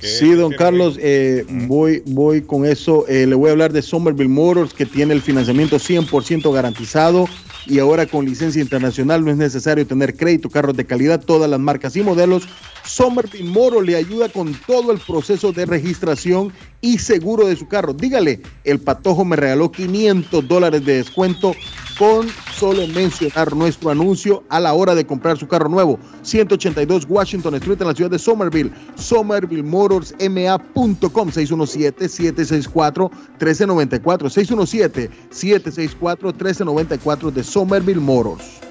Sí, don Carlos, eh, voy, voy con eso. Eh, le voy a hablar de Somerville Motors, que tiene el financiamiento 100% garantizado y ahora con licencia internacional no es necesario tener crédito, carros de calidad, todas las marcas y modelos. Somerville Motors le ayuda con todo el proceso de registración y seguro de su carro. Dígale, el patojo me regaló 500 dólares de descuento con solo mencionar nuestro anuncio a la hora de comprar su carro nuevo. 182 Washington Street en la ciudad de Somerville. SomervilleMotorsMA.com 617-764-1394. 617-764-1394 de Somerville Motors.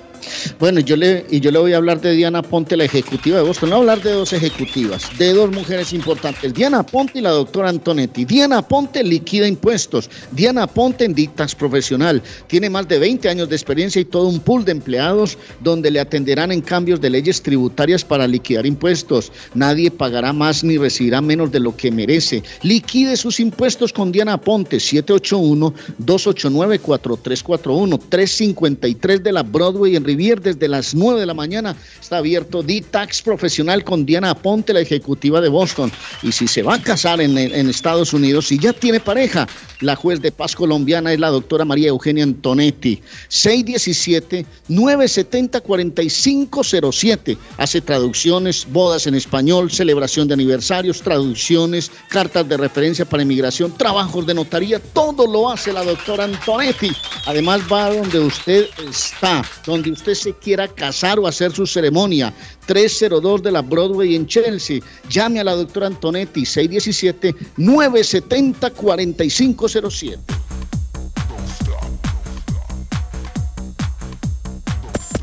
Bueno, yo le, y yo le voy a hablar de Diana Ponte, la ejecutiva de Boston. Le voy a hablar de dos ejecutivas, de dos mujeres importantes, Diana Ponte y la doctora Antonetti. Diana Ponte liquida impuestos. Diana Ponte en dictas profesional. Tiene más de 20 años de experiencia y todo un pool de empleados donde le atenderán en cambios de leyes tributarias para liquidar impuestos. Nadie pagará más ni recibirá menos de lo que merece. Liquide sus impuestos con Diana Ponte, 781-289-4341, 353 de la Broadway en Rivier desde las 9 de la mañana. Está abierto D-Tax Profesional con Diana Ponte, la ejecutiva de Boston. Y si se va a casar en, en Estados Unidos, si ya tiene pareja, la juez de paz colombiana es la doctora María Eugenia Antonetti. 617-970-4507. Hace traducciones, bodas en español, celebración de aniversarios, traducciones, cartas de referencia para inmigración, trabajos de notaría. Todo lo hace la doctora Antonetti. Además va donde usted está, donde usted se quiera casar o hacer su ceremonia. 302 de la Broadway en Chelsea. Llame a la doctora Antonetti 617-970-4507.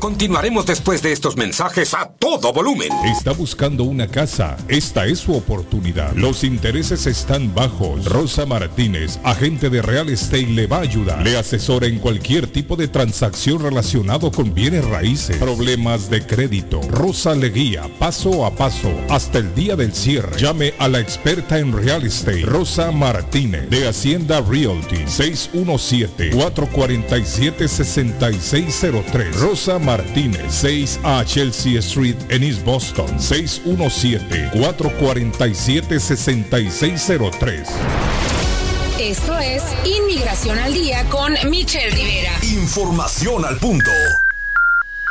Continuaremos después de estos mensajes a todo volumen. Está buscando una casa. Esta es su oportunidad. Los intereses están bajos. Rosa Martínez, agente de Real Estate, le va a ayudar. Le asesora en cualquier tipo de transacción relacionado con bienes raíces, problemas de crédito. Rosa le guía paso a paso hasta el día del cierre. Llame a la experta en Real Estate, Rosa Martínez, de Hacienda Realty, 617-447-6603. Rosa Martínez, 6 a Chelsea Street en East Boston, 617-447-6603. Esto es Inmigración al Día con Michelle Rivera. Información al punto.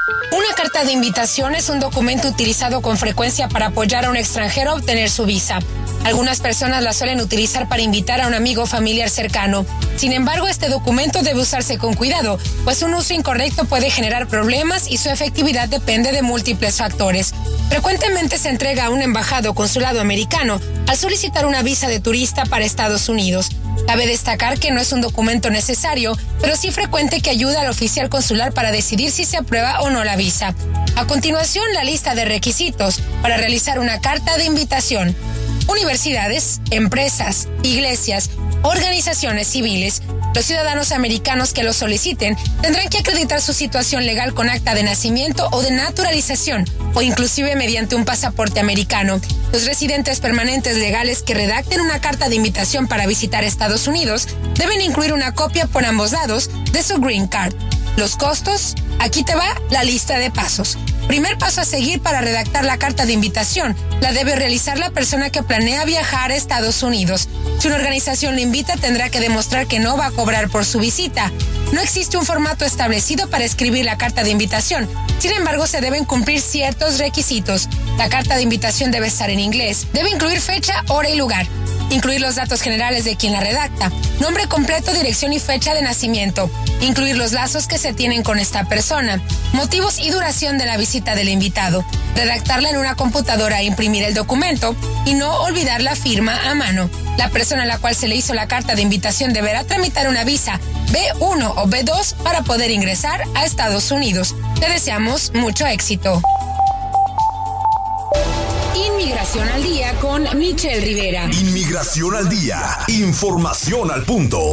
Una carta de invitación es un documento utilizado con frecuencia para apoyar a un extranjero a obtener su visa. Algunas personas la suelen utilizar para invitar a un amigo familiar cercano. Sin embargo, este documento debe usarse con cuidado, pues un uso incorrecto puede generar problemas y su efectividad depende de múltiples factores. frecuentemente se entrega a un embajado o consulado americano al solicitar una visa de turista para Estados Unidos. Cabe destacar que no es un documento necesario, pero sí frecuente que ayuda al oficial consular para decidir si se aprueba o no la visa. A continuación, la lista de requisitos para realizar una carta de invitación. Universidades, empresas, iglesias, organizaciones civiles, los ciudadanos americanos que lo soliciten tendrán que acreditar su situación legal con acta de nacimiento o de naturalización o inclusive mediante un pasaporte americano. Los residentes permanentes legales que redacten una carta de invitación para visitar Estados Unidos deben incluir una copia por ambos lados de su green card. Los costos, aquí te va la lista de pasos. Primer paso a seguir para redactar la carta de invitación. La debe realizar la persona que planea viajar a Estados Unidos. Si una organización le invita, tendrá que demostrar que no va a cobrar por su visita. No existe un formato establecido para escribir la carta de invitación. Sin embargo, se deben cumplir ciertos requisitos. La carta de invitación debe estar en inglés. Debe incluir fecha, hora y lugar. Incluir los datos generales de quien la redacta. Nombre completo, dirección y fecha de nacimiento. Incluir los lazos que se tienen con esta persona. Motivos y duración de la visita del invitado. Redactarla en una computadora e imprimir el documento. Y no olvidar la firma a mano. La persona a la cual se le hizo la carta de invitación deberá tramitar una visa B1 o B2 para poder ingresar a Estados Unidos. Te deseamos mucho éxito. Inmigración al día con Michelle Rivera. Inmigración al día. Información al punto.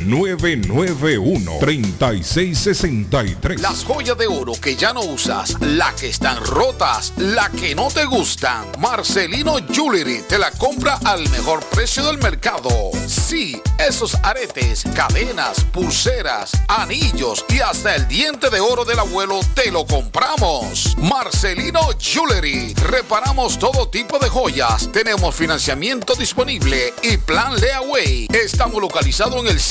991-3663. Las joyas de oro que ya no usas, la que están rotas, la que no te gustan. Marcelino Jewelry te la compra al mejor precio del mercado. Sí, esos aretes, cadenas, pulseras, anillos y hasta el diente de oro del abuelo te lo compramos. Marcelino Jewelry. Reparamos todo tipo de joyas. Tenemos financiamiento disponible y plan Leaway. Estamos localizados en el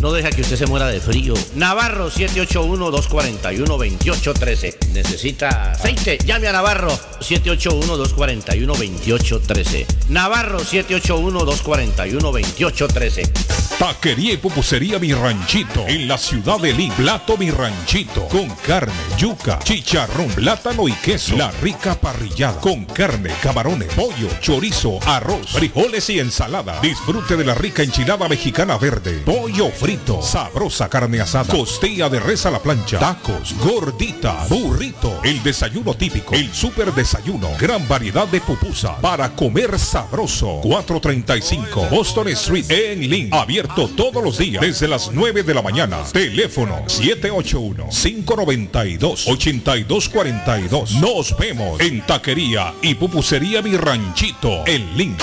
no deja que usted se muera de frío. Navarro 781-241-2813. ¿Necesita aceite? Llame a Navarro 781-241-2813. Navarro 781-241-2813. Taquería y pupusería Mi Ranchito en la ciudad de Lima. Plato Mi Ranchito con carne, yuca, chicharrón, plátano y queso. La rica parrillada con carne, camarones, pollo, chorizo, arroz, frijoles y ensalada. Disfrute de la rica enchilada mexicana verde, pollo frito sabrosa carne asada, costilla de res a la plancha, tacos, gordita, burrito, el desayuno típico, el super desayuno, gran variedad de pupusa. Para comer sabroso. 435 Boston Street en Link, abierto todos los días. Desde las 9 de la mañana. Teléfono 781 592 8242. Nos vemos en Taquería y Pupusería Mi Ranchito en Link.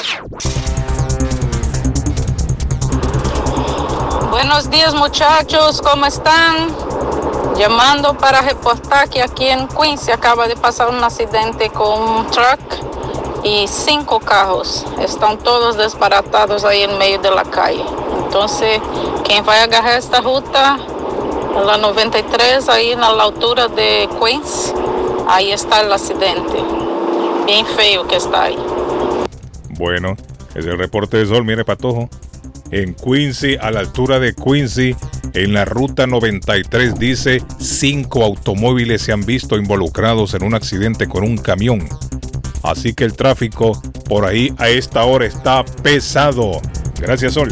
Buenos días muchachos, ¿cómo están? Llamando para reportar que aquí en Queens se acaba de pasar un accidente con un truck y cinco carros. Están todos desbaratados ahí en medio de la calle. Entonces, quien vaya a agarrar esta ruta, la 93, ahí en la altura de Queens, ahí está el accidente. Bien feo que está ahí. Bueno, es el reporte de Sol, mire Patojo en Quincy, a la altura de Quincy, en la ruta 93, dice, cinco automóviles se han visto involucrados en un accidente con un camión. Así que el tráfico por ahí a esta hora está pesado. Gracias, Sol.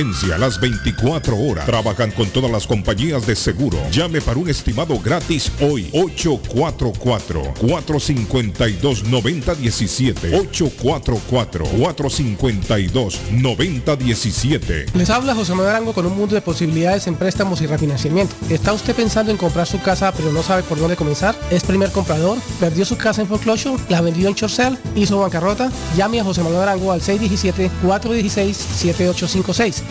las 24 horas. Trabajan con todas las compañías de seguro. Llame para un estimado gratis hoy. 844-452-9017. 844-452-9017. Les habla José Manuel Arango con un mundo de posibilidades en préstamos y refinanciamiento. ¿Está usted pensando en comprar su casa pero no sabe por dónde comenzar? ¿Es primer comprador? ¿Perdió su casa en foreclosure? ¿La vendió en Chorcel? ¿Hizo bancarrota? Llame a José Manuel Arango al 617-416-7856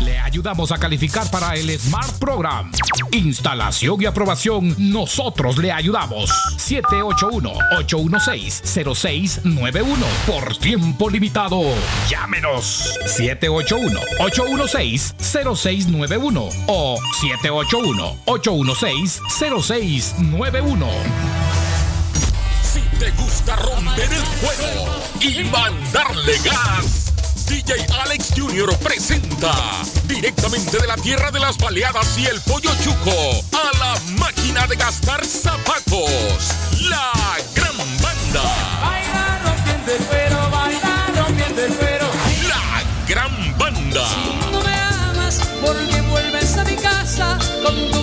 Le ayudamos a calificar para el Smart Program. Instalación y aprobación, nosotros le ayudamos. 781-816-0691. Por tiempo limitado. Llámenos. 781-816-0691 o 781-816-0691. Si te gusta romper el juego y mandarle gas. DJ Alex Jr. presenta directamente de la tierra de las baleadas y el pollo chuco a la máquina de gastar zapatos, la gran banda. Baila rompiendo el cuero, baila rompiendo el cuero. La gran banda. Si no me amas, porque vuelves a mi casa con tu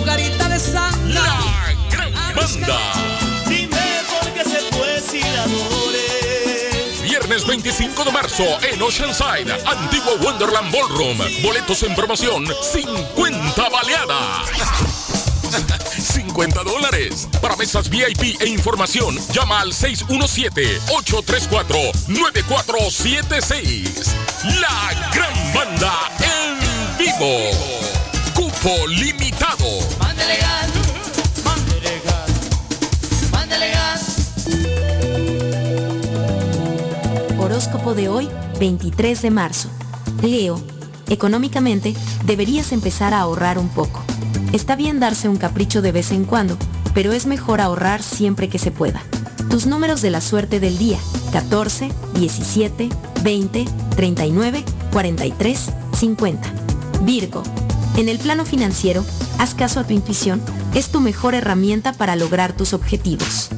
25 de marzo en Oceanside, antiguo Wonderland Ballroom. Boletos en promoción, 50 baleadas. 50 dólares. Para mesas VIP e información, llama al 617-834-9476. La gran banda en vivo. Cupo limitado. De hoy, 23 de marzo. Leo, económicamente, deberías empezar a ahorrar un poco. Está bien darse un capricho de vez en cuando, pero es mejor ahorrar siempre que se pueda. Tus números de la suerte del día, 14, 17, 20, 39, 43, 50. Virgo, en el plano financiero, haz caso a tu intuición, es tu mejor herramienta para lograr tus objetivos.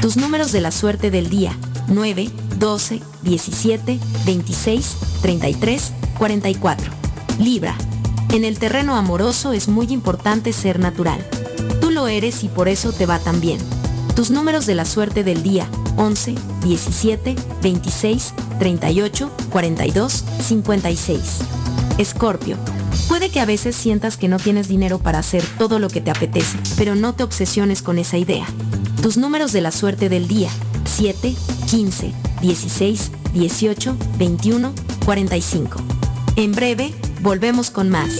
Tus números de la suerte del día, 9, 12, 17, 26, 33, 44. Libra. En el terreno amoroso es muy importante ser natural. Tú lo eres y por eso te va tan bien. Tus números de la suerte del día 11, 17, 26, 38, 42, 56. Escorpio. Puede que a veces sientas que no tienes dinero para hacer todo lo que te apetece, pero no te obsesiones con esa idea. Tus números de la suerte del día 7, 15, 16, 18, 21, 45. En breve, volvemos con más.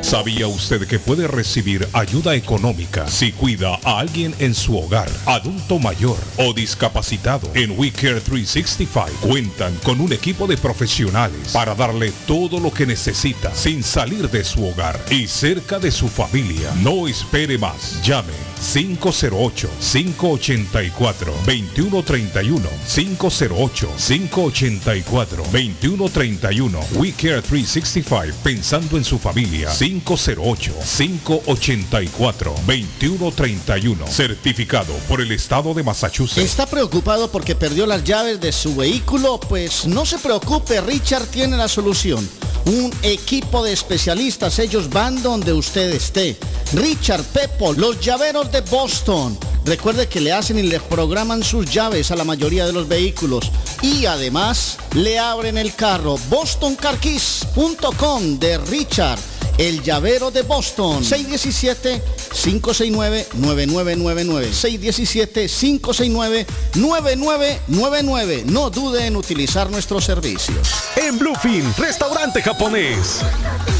¿Sabía usted que puede recibir ayuda económica si cuida a alguien en su hogar, adulto mayor o discapacitado? En WeCare 365 cuentan con un equipo de profesionales para darle todo lo que necesita sin salir de su hogar y cerca de su familia. No espere más. Llame 508-584-2131. 508-584-2131. We Care 365, pensando en su familia. 508-584-2131. Certificado por el Estado de Massachusetts. ¿Está preocupado porque perdió las llaves de su vehículo? Pues no se preocupe, Richard tiene la solución. Un equipo de especialistas, ellos van donde usted esté. Richard Pepo, los llaveros de Boston. Recuerde que le hacen y le programan sus llaves a la mayoría de los vehículos y además le abren el carro. BostonCarKeys.com de Richard el llavero de Boston. 617-569-9999. 617-569-9999. No dude en utilizar nuestros servicios. En Bluefin, restaurante japonés.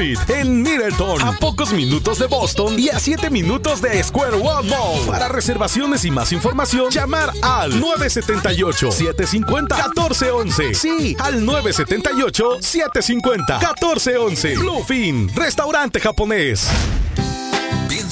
en Middleton, a pocos minutos de Boston y a 7 minutos de Square One Mall. Para reservaciones y más información, llamar al 978 750 1411 Sí, al 978-750-1411. Bluefin, restaurante japonés.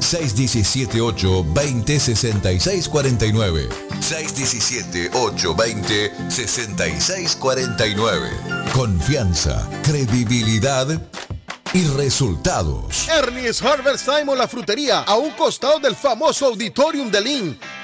617-820-6649. 617-820-6649. Confianza, credibilidad y resultados. Ernie's Harvest Time la frutería, a un costado del famoso Auditorium de Lynn.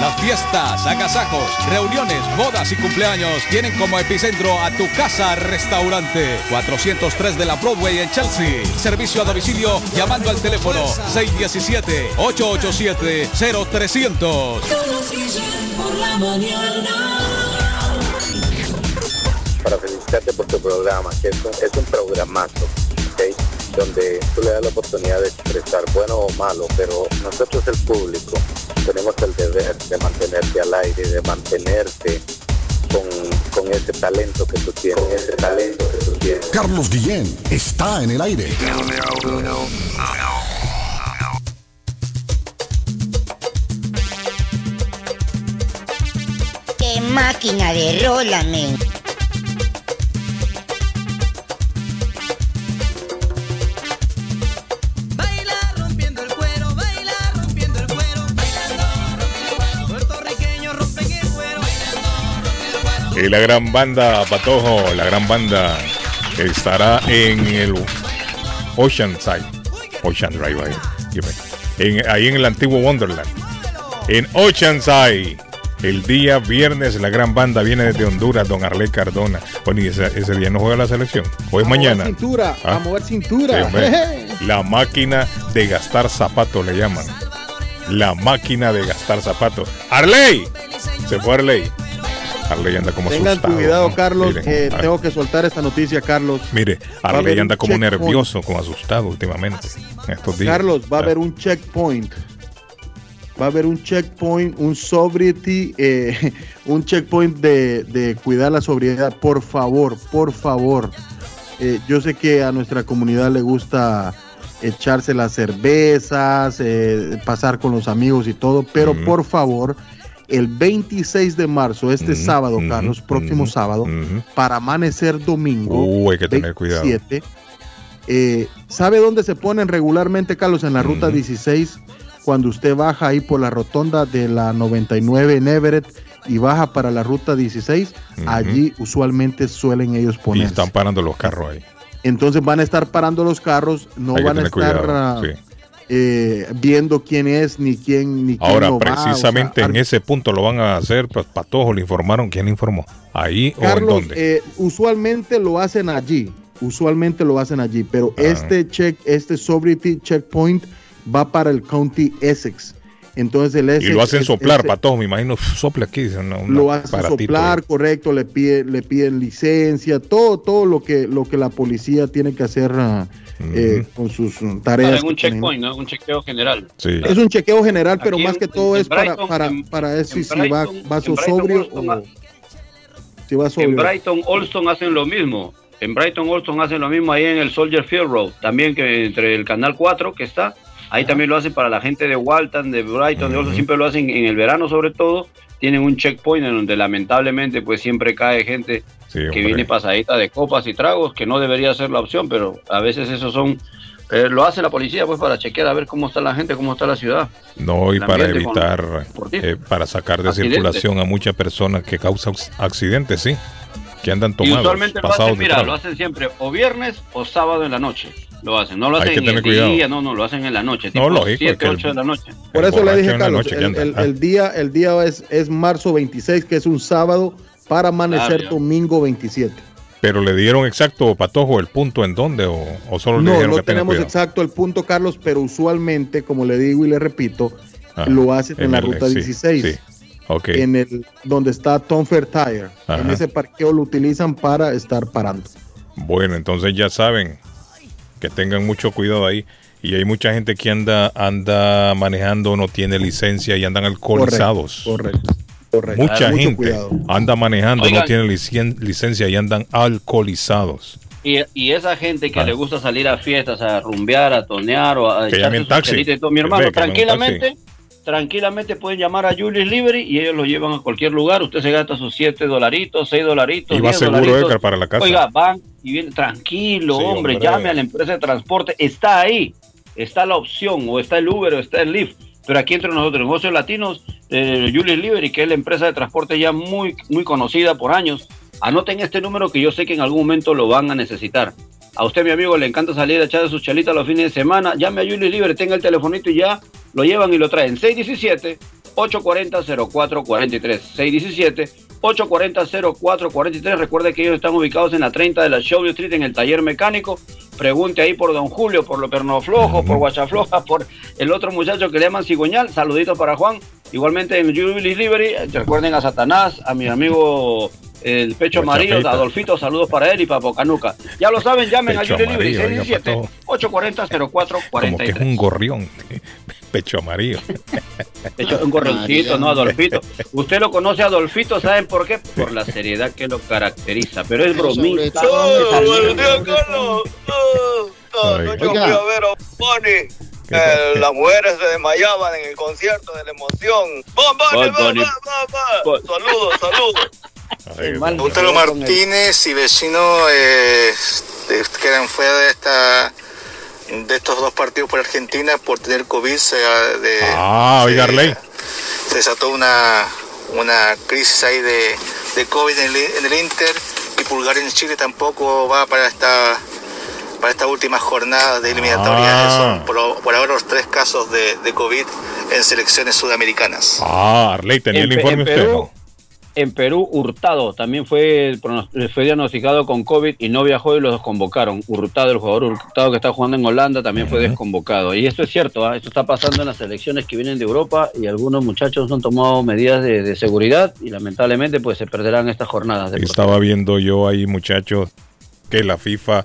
Las fiestas, agasajos, reuniones, bodas y cumpleaños tienen como epicentro a tu casa restaurante 403 de la Broadway en Chelsea. Servicio a domicilio llamando al teléfono 617-887-0300. Para felicitarte por tu programa, que es un, es un programazo, ¿ok? Donde tú le das la oportunidad de expresar bueno o malo, pero nosotros el público tenemos el deber de mantenerte al aire, de mantenerte con, con, ese talento que tú tienes, ese talento que tú tienes. Carlos Guillén está en el aire. ¡Qué máquina de rola, men! Y la gran banda Patojo, la gran banda estará en el Oceanside. Ocean Drive ahí. ahí en el antiguo Wonderland. En Oceanside. El día viernes la gran banda viene desde Honduras, don Arley Cardona. Bueno, y ese, día no juega la selección. O es a mañana. Mover cintura, A ¿Ah? mover cintura. la máquina de gastar zapatos le llaman. La máquina de gastar zapatos. Arley. Se fue Arley. Arley anda como Tengan cuidado, Carlos, que tengo que soltar esta noticia, Carlos. Mire, Arley anda como nervioso, como asustado últimamente. Estos días. Carlos, va a haber un checkpoint. Va a haber un checkpoint, un sobriety, eh, un checkpoint de, cuidar la sobriedad. Por favor, por favor. Eh, yo sé que a nuestra comunidad le gusta echarse las cervezas, eh, pasar con los amigos y todo, pero por favor, el 26 de marzo, este sábado, Carlos, próximo sábado, para amanecer domingo. Uh, hay que tener cuidado. Eh, ¿Sabe dónde se ponen regularmente, Carlos? En la ruta 16, cuando usted baja ahí por la rotonda de la 99 en Everett y baja para la ruta 16, allí usualmente suelen ellos poner. Y están parando los carros ahí. Entonces van a estar parando los carros, no van a estar ah, eh, viendo quién es ni quién ni quién Ahora, precisamente en ese punto lo van a hacer, pues todos le informaron, ¿quién informó? ¿Ahí o en dónde? Eh, usualmente lo hacen allí, usualmente lo hacen allí, pero ah. este check, este sobriety checkpoint va para el County Essex. Entonces el Essex, y lo hacen soplar, para todos, me imagino, sopla aquí. lo hacen soplar, correcto, le piden, le piden licencia, todo, todo lo que, lo que la policía tiene que hacer uh, eh, con sus tareas. Es un checkpoint, ¿no? Un chequeo general. Es un chequeo general, pero más que todo es para, para, para decir si va, va sobrio o si va sobrio. En Brighton, Olston hacen lo mismo. En Brighton, Olston hacen lo mismo ahí en el Soldier Field Road. También que entre el Canal 4 que está, ahí también lo hacen para la gente de Walton, de Brighton, de Olston, siempre lo hacen en el verano sobre todo. Tienen un checkpoint en donde lamentablemente pues siempre cae gente que viene pasadita de copas y tragos, que no debería ser la opción, pero a veces eso son eh, lo hace la policía pues para chequear a ver cómo está la gente, cómo está la ciudad. No, y para evitar, eh, para sacar de circulación a muchas personas que causan accidentes, sí, que andan tomados. Y usualmente lo hacen, mira, lo hacen siempre o viernes o sábado en la noche. Lo hacen, no lo hacen en el día, no, no, lo hacen en la noche, tipo no, lógico, 7, 8 de la noche. Por eso le dije, Carlos, el, día, el día es, es marzo 26, que es un sábado, para amanecer domingo 27. Pero le dieron exacto, Patojo, el punto en dónde o, solo le no, dijeron no tenemos exacto el punto, Carlos, pero usualmente, como le digo y le repito, lo hacen en, la ruta 16. En el donde está Tom Fair Tire. En ese parqueo lo utilizan para estar parando. Bueno, entonces ya saben que tengan mucho cuidado ahí. Y hay mucha gente que anda anda manejando, no tiene licencia y andan alcoholizados. Correcto. correcto. Mucha gente anda manejando, no tiene licencia y andan alcoholizados. Y, esa gente que le gusta salir a fiestas, a rumbear, a tonear o a echarse taxi. Mi hermano, tranquilamente, tranquilamente pueden llamar a Julius Liberty y ellos lo llevan a cualquier lugar. Usted se gasta sus 7 dolaritos, 6 dolaritos. Y va seguro, Edgar, para la casa. Oiga, van y viene tranquilo, hombre, llame a la empresa de transporte. Está ahí, está la opción, o está el Uber, o está el Lyft. Pero aquí entre nosotros, negocios latinos, eh, Julius Liberty, que es la empresa de transporte ya muy, muy conocida por años, anoten este número que yo sé que en algún momento lo van a necesitar. A usted, mi amigo, le encanta salir a echar sus chalitas los fines de semana. Llame a Julius Liberty, tenga el telefonito y ya lo llevan y lo traen. 617-840-0443. 617-840-0443. Recuerde que ellos están ubicados en la 30 de la Show Street en el taller mecánico. Pregunte ahí por Don Julio, por lo perno flojo, por guachafloja, por el otro muchacho que le llaman cigüeñal. Saluditos para Juan. Igualmente en Jubilee Liberty, recuerden a Satanás, a mi amigo el pecho amarillo, Adolfito, saludos para él y para Pocanuca. Ya lo saben, llamen a Julie Libre 617 840 0443. Como que es un gorrión, pecho amarillo. Pecho, un gorrioncito, no Adolfito. Usted lo conoce Adolfito, ¿saben por qué? Por la seriedad que lo caracteriza, pero es bromista. ¡Oh, buenos días, Carlos! ¡Oh, yo fui a ver a Bonnie. Eh, las mujeres se desmayaban en el concierto de la emoción. ¡Bon, Bonnie, ¡Saludos, saludos! Útero Martínez y vecino eh, que eran fuera de esta de estos dos partidos por Argentina por tener COVID se, de, ah, se, se desató una, una crisis ahí de, de COVID en el, Inter y Pulgar en Chile tampoco va para esta para esta última jornada de eliminatoria. Son ah. por, ahora los tres casos de, de, COVID en selecciones sudamericanas. Ah, Arley, tenía el informe usted, ¿no? En Perú, Hurtado también fue, fue diagnosticado con COVID y no viajó y los convocaron. Hurtado, el jugador Hurtado que está jugando en Holanda, también fue desconvocado. Y esto es cierto, ¿ah? esto está pasando en las elecciones que vienen de Europa y algunos muchachos han tomado medidas de, seguridad y lamentablemente pues se perderán estas jornadas. Estaba viendo yo ahí muchachos que la FIFA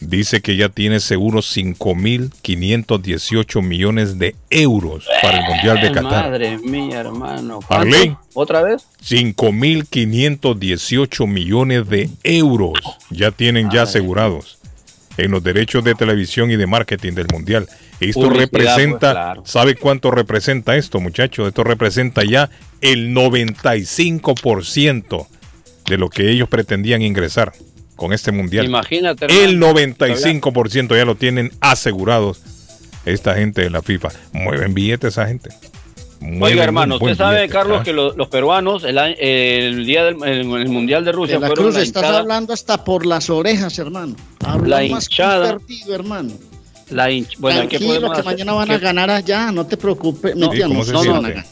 dice que ya tiene seguro 5.518 millones de euros para el Mundial de Qatar. Madre mía, hermano. ¿Otra vez? 5.518 millones de euros ya tienen ya asegurados en los derechos de televisión y de marketing del Mundial. Esto pues, representa, ¿sabe cuánto representa esto, muchachos? Esto representa ya el 95% de lo que ellos pretendían ingresar con este mundial. Imagínate. El 95% ya lo tienen asegurados esta gente de la FIFA. Mueven billetes esa gente. Oiga, hermano, usted sabe, Carlos, ¿ah? que los, peruanos, el, día del el Mundial de Rusia, la Cruz, estás hablando hasta por las orejas, hermano. la hinchada. hermano. La bueno, Tranquilo, que mañana van a ganar allá, no te preocupes. No, no, no, no, no,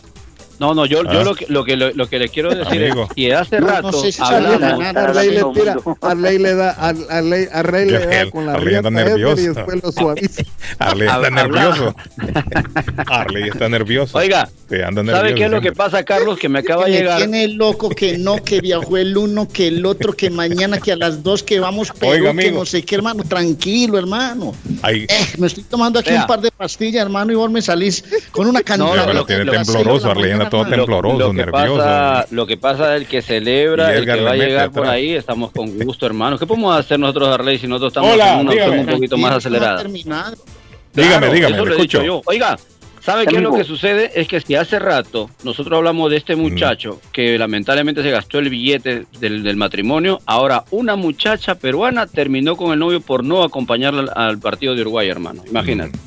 no, yo, yo ah. lo, que, lo, que, lo, que le quiero decir es que hace rato no, sé si hablamos... Arley le tira, Arley le da, Arley, Arley le da con la Arley está nervioso. y después lo suaviza. Arley está nervioso. Arley está nervioso. Oiga, ¿sabe qué es lo que pasa, Carlos? Que me acaba de llegar... Tiene loco que no, que viajó el uno, que el otro, que mañana, que a las dos que vamos Perú, que no sé qué, hermano. Tranquilo, hermano. Eh, me estoy tomando aquí un par de pastillas, hermano, y vos me salís con una cantidad. No, lo tiene tembloroso, Arley todo tembloroso, lo, nervioso. Pasa, lo que pasa es el que celebra, el que va a llegar por ahí, estamos con gusto, hermano. ¿Qué podemos hacer nosotros, Darley, si nosotros estamos en una un poquito más acelerada? dígame, dígame, eso escucho. Yo. Oiga, ¿Sabe qué es lo que sucede? Es que si hace rato nosotros hablamos de este muchacho que lamentablemente se gastó el billete del, matrimonio, ahora una muchacha peruana terminó con el novio por no acompañarla al, partido de Uruguay, hermano. Imagínate.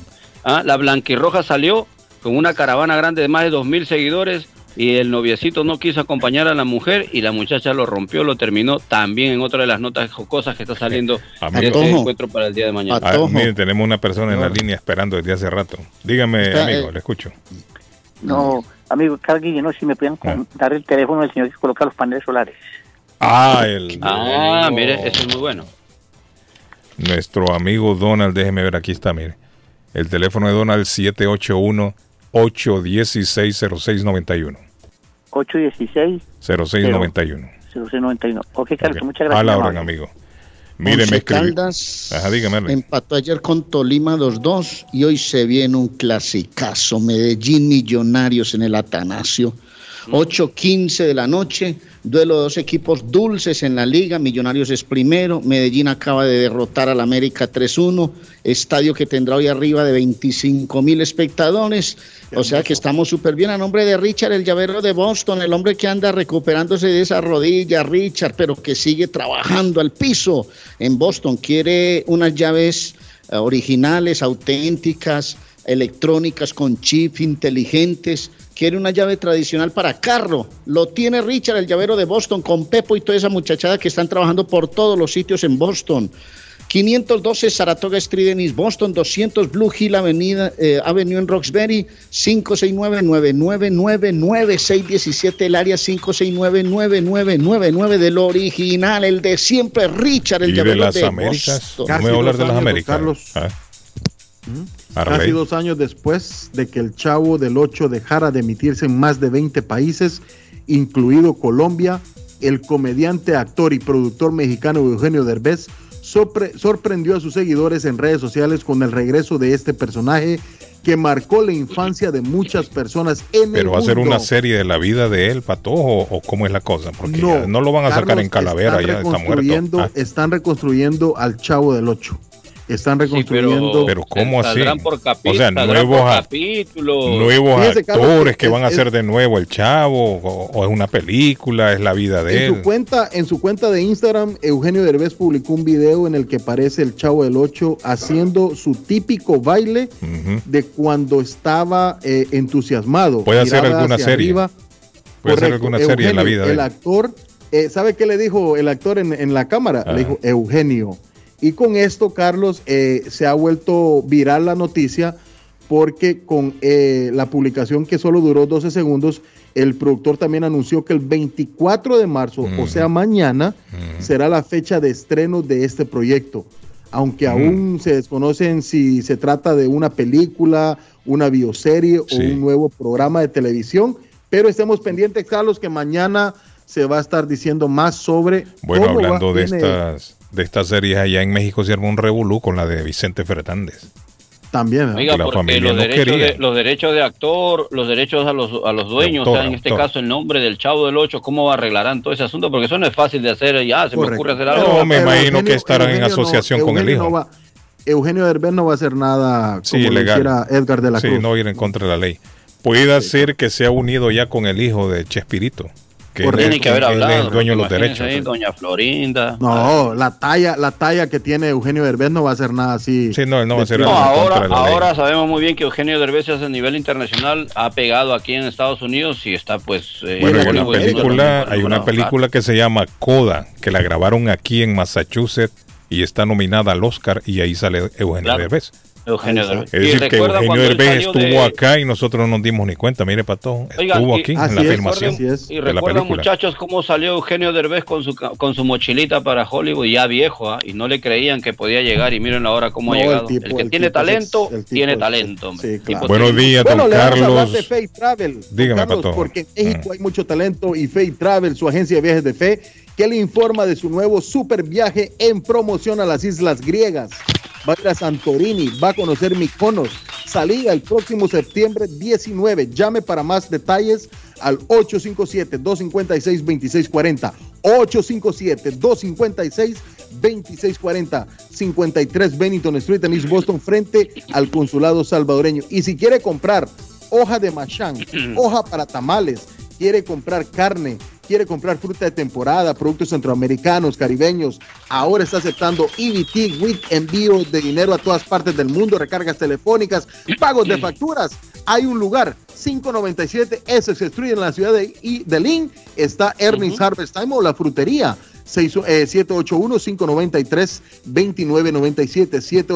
¿Ah? La blanquirroja salió con una caravana grande de más de 2.000 seguidores y el noviecito no quiso acompañar a la mujer y la muchacha lo rompió, lo terminó también en otra de las notas jocosas que está saliendo de este encuentro para el día de mañana. Ah, miren, tenemos una persona en la línea esperando desde hace rato. Dígame, amigo, eh, le escucho. No, amigo, Carlos no si me pueden ah. dar el teléfono del señor que coloca los paneles solares. Ah, el... Ah, mire, eso es muy bueno. Nuestro amigo Donald, déjeme ver, aquí está, mire. El teléfono de Donald 781 816-0691. 816 0691. 0691. Ok, Carlos, muchas gracias. A la hora, amigo. Mire, me Caldas empató ayer con Tolima 2-2 y hoy se viene un clasicazo. Medellín Millonarios en el Atanasio. 8.15 de la noche, duelo de dos equipos dulces en la liga, Millonarios es primero, Medellín acaba de derrotar al América 3-1, estadio que tendrá hoy arriba de 25 mil espectadores, o sea que estamos súper bien a nombre de Richard, el llavero de Boston, el hombre que anda recuperándose de esa rodilla, Richard, pero que sigue trabajando al piso en Boston, quiere unas llaves eh, originales, auténticas, electrónicas con chips inteligentes quiere una llave tradicional para carro. Lo tiene Richard, el llavero de Boston, con Pepo y toda esa muchachada que están trabajando por todos los sitios en Boston. 512 Saratoga Street en East Boston, 200 Blue Hill Avenida, eh, Avenue en Roxbury, 569-9999-617, el área 569-9999 del original, el de siempre, Richard, el llavero de, las Américas. No me voy a hablar de las Américas. Ah. Casi dos años después de que el Chavo del 8 dejara de emitirse en más de 20 países, incluido Colombia, el comediante, actor y productor mexicano Eugenio Derbez sorprendió a sus seguidores en redes sociales con el regreso de este personaje que marcó la infancia de muchas personas en Pero va a ser una serie de la vida de él, Patojo, o, cómo es la cosa, porque no, lo van a sacar en calavera, ya está muerto. Ah. Están reconstruyendo al Chavo del 8 están reconstruyendo. pero, ¿cómo así? o sea, nuevos, nuevos actores que van a hacer de nuevo el chavo, o, es una película, es la vida de en Su cuenta, en su cuenta de Instagram, Eugenio Derbez publicó un video en el que aparece el chavo del 8 haciendo su típico baile de cuando estaba eh, entusiasmado. Puede hacer alguna serie. Puede hacer alguna serie en la vida. El actor, eh, ¿sabe qué le dijo el actor en, la cámara? Le dijo, Eugenio y con esto, Carlos, eh, se ha vuelto viral la noticia porque con eh, la publicación que solo duró 12 segundos, el productor también anunció que el 24 de marzo, o sea, mañana, será la fecha de estreno de este proyecto. Aunque aún se desconocen si se trata de una película, una bioserie o un nuevo programa de televisión, pero estemos pendientes, Carlos, que mañana se va a estar diciendo más sobre... Bueno, hablando de estas de estas series allá en México se armó un revolú con la de Vicente Fernández. También, Oiga, los, derechos de, los derechos de actor, los derechos a los, a los dueños, o sea, en este caso el nombre del Chavo del Ocho, ¿cómo arreglarán todo ese asunto? Porque eso no es fácil de hacer, ya se me ocurre hacer algo. No, me imagino que estarán en asociación con el hijo. Eugenio Derbez no va a hacer nada como sí, Edgar de la Cruz. Sí, no ir en contra de la ley. Puede ser que sea unido ya con el hijo de Chespirito que tiene que haber hablado. dueño de los derechos. doña Florinda. No, la talla, la talla que tiene Eugenio Derbez no va a ser nada así. Sí, no, él no va a ser nada. ahora, ahora sabemos muy bien que Eugenio Derbez a nivel internacional ha pegado aquí en Estados Unidos y está pues. Eh, bueno, hay una película, hay una película que se llama Coda, que la grabaron aquí en Massachusetts y está nominada al Oscar y ahí sale Eugenio Derbez. Eugenio Derbez. Es decir, que Eugenio Derbez estuvo acá y nosotros no nos dimos ni cuenta. Mire, Pato, estuvo aquí en la filmación. y recuerdan, muchachos, cómo salió Eugenio Derbez con su, con su mochilita para Hollywood, ya viejo, ¿ah? y no le creían que podía llegar. Y miren ahora cómo ha llegado. El, que tiene talento, tiene talento. Buenos días, don Carlos. De Faith Travel, Dígame, Pato. Porque en México hay mucho talento y Faith Travel, su agencia de viajes de fe, que le informa de su nuevo super viaje en promoción a las islas griegas va a ir a Santorini, va a conocer Mykonos. Salida el próximo septiembre 19. Llame para más detalles al 857-256-2640. 857-256-2640. 53 Bennington Street en East Boston, frente al consulado salvadoreño. Y si quiere comprar hoja de machán, hoja para tamales, quiere comprar carne, quiere comprar fruta de temporada, productos centroamericanos, caribeños, ahora está aceptando EBT with envío de dinero a todas partes del mundo, recargas telefónicas, pagos de facturas. Hay un lugar, 597 S Street en la ciudad de, de Lynn, está Ernest Harvest Time o la frutería. 781-593-2997.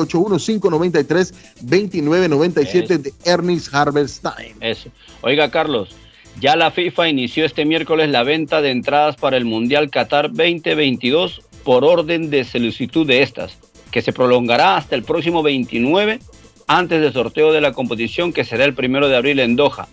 781-593-2997 de Ernest Harvest Time. Eso. Oiga, Carlos, ya la FIFA inició este miércoles la venta de entradas para el Mundial Qatar 2022 por orden de solicitud de estas, que se prolongará hasta el próximo 29 antes del sorteo de la competición que será el primero de abril en Doha.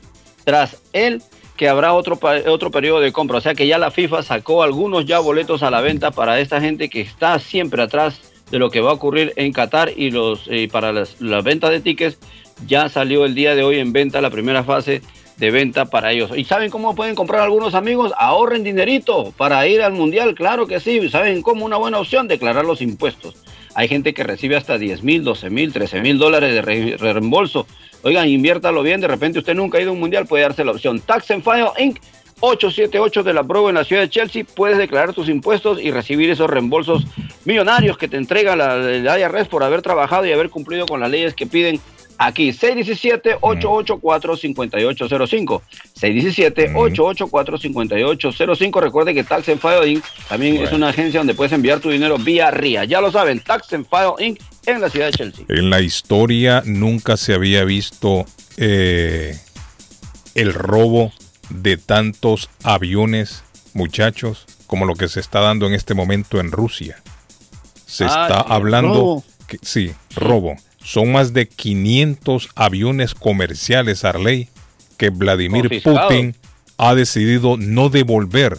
Tras él, que habrá otro, otro periodo de compra. O sea que ya la FIFA sacó algunos ya boletos a la venta para esta gente que está siempre atrás de lo que va a ocurrir en Qatar y los eh, para las, las ventas de tickets ya salió el día de hoy en venta la primera fase de venta para ellos. ¿Y saben cómo pueden comprar algunos amigos? Ahorren dinerito para ir al mundial, claro que sí. ¿Saben cómo? Una buena opción, declarar los impuestos. Hay gente que recibe hasta 10 mil, 12 mil, 13 mil dólares de reembolso. Oigan, inviértalo bien, de repente usted nunca ha ido a un mundial, puede darse la opción. Tax and File Inc. 878 de la Bravo en la ciudad de Chelsea, puedes declarar tus impuestos y recibir esos reembolsos millonarios que te entrega la, la IRS por haber trabajado y haber cumplido con las leyes que piden aquí. 617-884-5805. 617-884-5805. Recuerde que Tax and File Inc. también es una agencia donde puedes enviar tu dinero vía RIA. Ya lo saben, Tax and File Inc. en la ciudad de Chelsea. En la historia nunca se había visto eh, el robo de tantos aviones, muchachos, como lo que se está dando en este momento en Rusia. Se ah, está hablando, que, sí, robo. Son más de 500 aviones comerciales, Arley, que Vladimir Putin ha decidido no devolver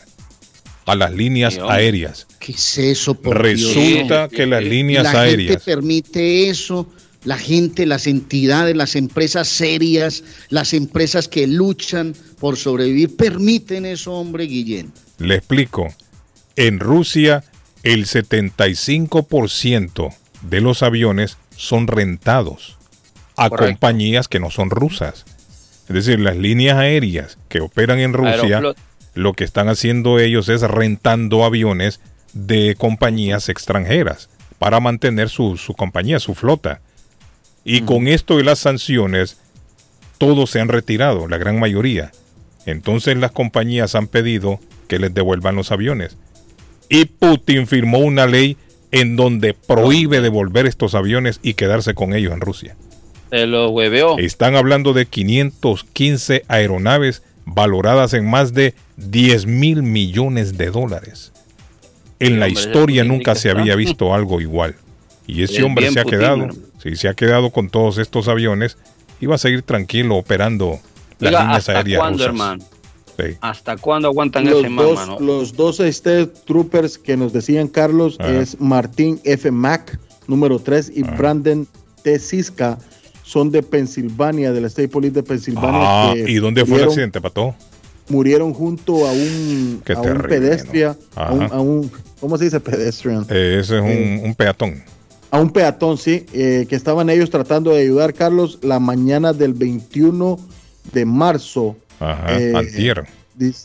a las líneas aéreas. ¿Qué es eso? Por Resulta que las líneas la aéreas. Gente permite eso. La gente, las entidades, las empresas serias, las empresas que luchan por sobrevivir, permiten eso, hombre, Guillén. Le explico. En Rusia, el 75% de los aviones son rentados a compañías que no son rusas. Es decir, las líneas aéreas que operan en Rusia, lo que están haciendo ellos es rentando aviones de compañías extranjeras para mantener su, compañía, su flota. Y con esto de las sanciones, todos se han retirado, la gran mayoría. Entonces las compañías han pedido que les devuelvan los aviones. Y Putin firmó una ley en donde prohíbe devolver estos aviones y quedarse con ellos en Rusia. Se los hueveó. Están hablando de 515 aeronaves valoradas en más de 10 mil millones de dólares. En la historia nunca se había visto algo igual. Y ese hombre se ha quedado, sí, se ha quedado con todos estos aviones y va a seguir tranquilo operando las líneas aéreas rusas. ¿Hasta cuándo aguantan los ese dos, Los dos State Troopers que nos decían Carlos es Martín F. Mack, número 3, y Brandon T. Siska, son de Pensilvania, del State Police de Pensilvania. Ah, ¿Y dónde fue el accidente, Pato? Murieron junto a un, a un pedestre, a, un, ¿cómo se dice pedestrian? Eh, ese es un, un, peatón. A un peatón, sí, eh, que estaban ellos tratando de ayudar, Carlos, la mañana del 21 de marzo Ajá, eh, antier.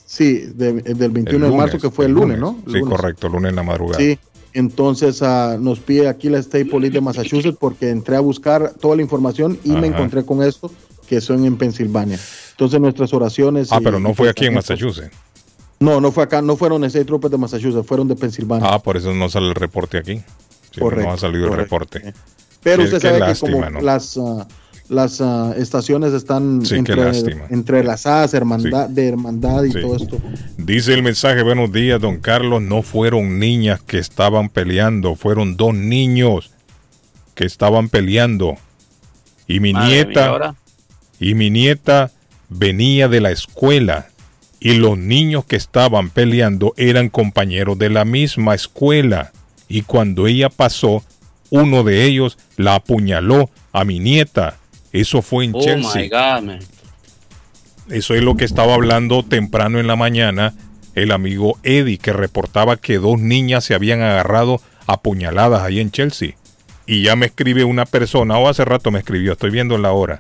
Sí, del 21 de marzo, que fue el lunes, ¿no? sí, correcto, lunes en la madrugada. Sí, entonces uh, nos pide aquí la State Police de Massachusetts porque entré a buscar toda la información y me encontré con esto, que son en Pensilvania. Entonces nuestras oraciones... Ah, pero no fue aquí en Massachusetts. No, no fue acá, no fueron State Troopers de Massachusetts, fueron de Pensilvania. Ah, por eso no sale el reporte aquí. correcto, no ha salido el reporte. Pero usted sabe que como las... Uh, las uh, estaciones están entre, entrelazadas, hermandad, de hermandad y todo esto. Dice el mensaje, buenos días, don Carlos, no fueron niñas que estaban peleando, fueron dos niños que estaban peleando. Y mi nieta, y mi nieta venía de la escuela y los niños que estaban peleando eran compañeros de la misma escuela. Y cuando ella pasó, uno de ellos la apuñaló a mi nieta eso fue en oh Chelsea. Eso es lo que estaba hablando temprano en la mañana el amigo Eddie, que reportaba que dos niñas se habían agarrado apuñaladas ahí en Chelsea. Y ya me escribe una persona, o hace rato me escribió, estoy viendo la hora,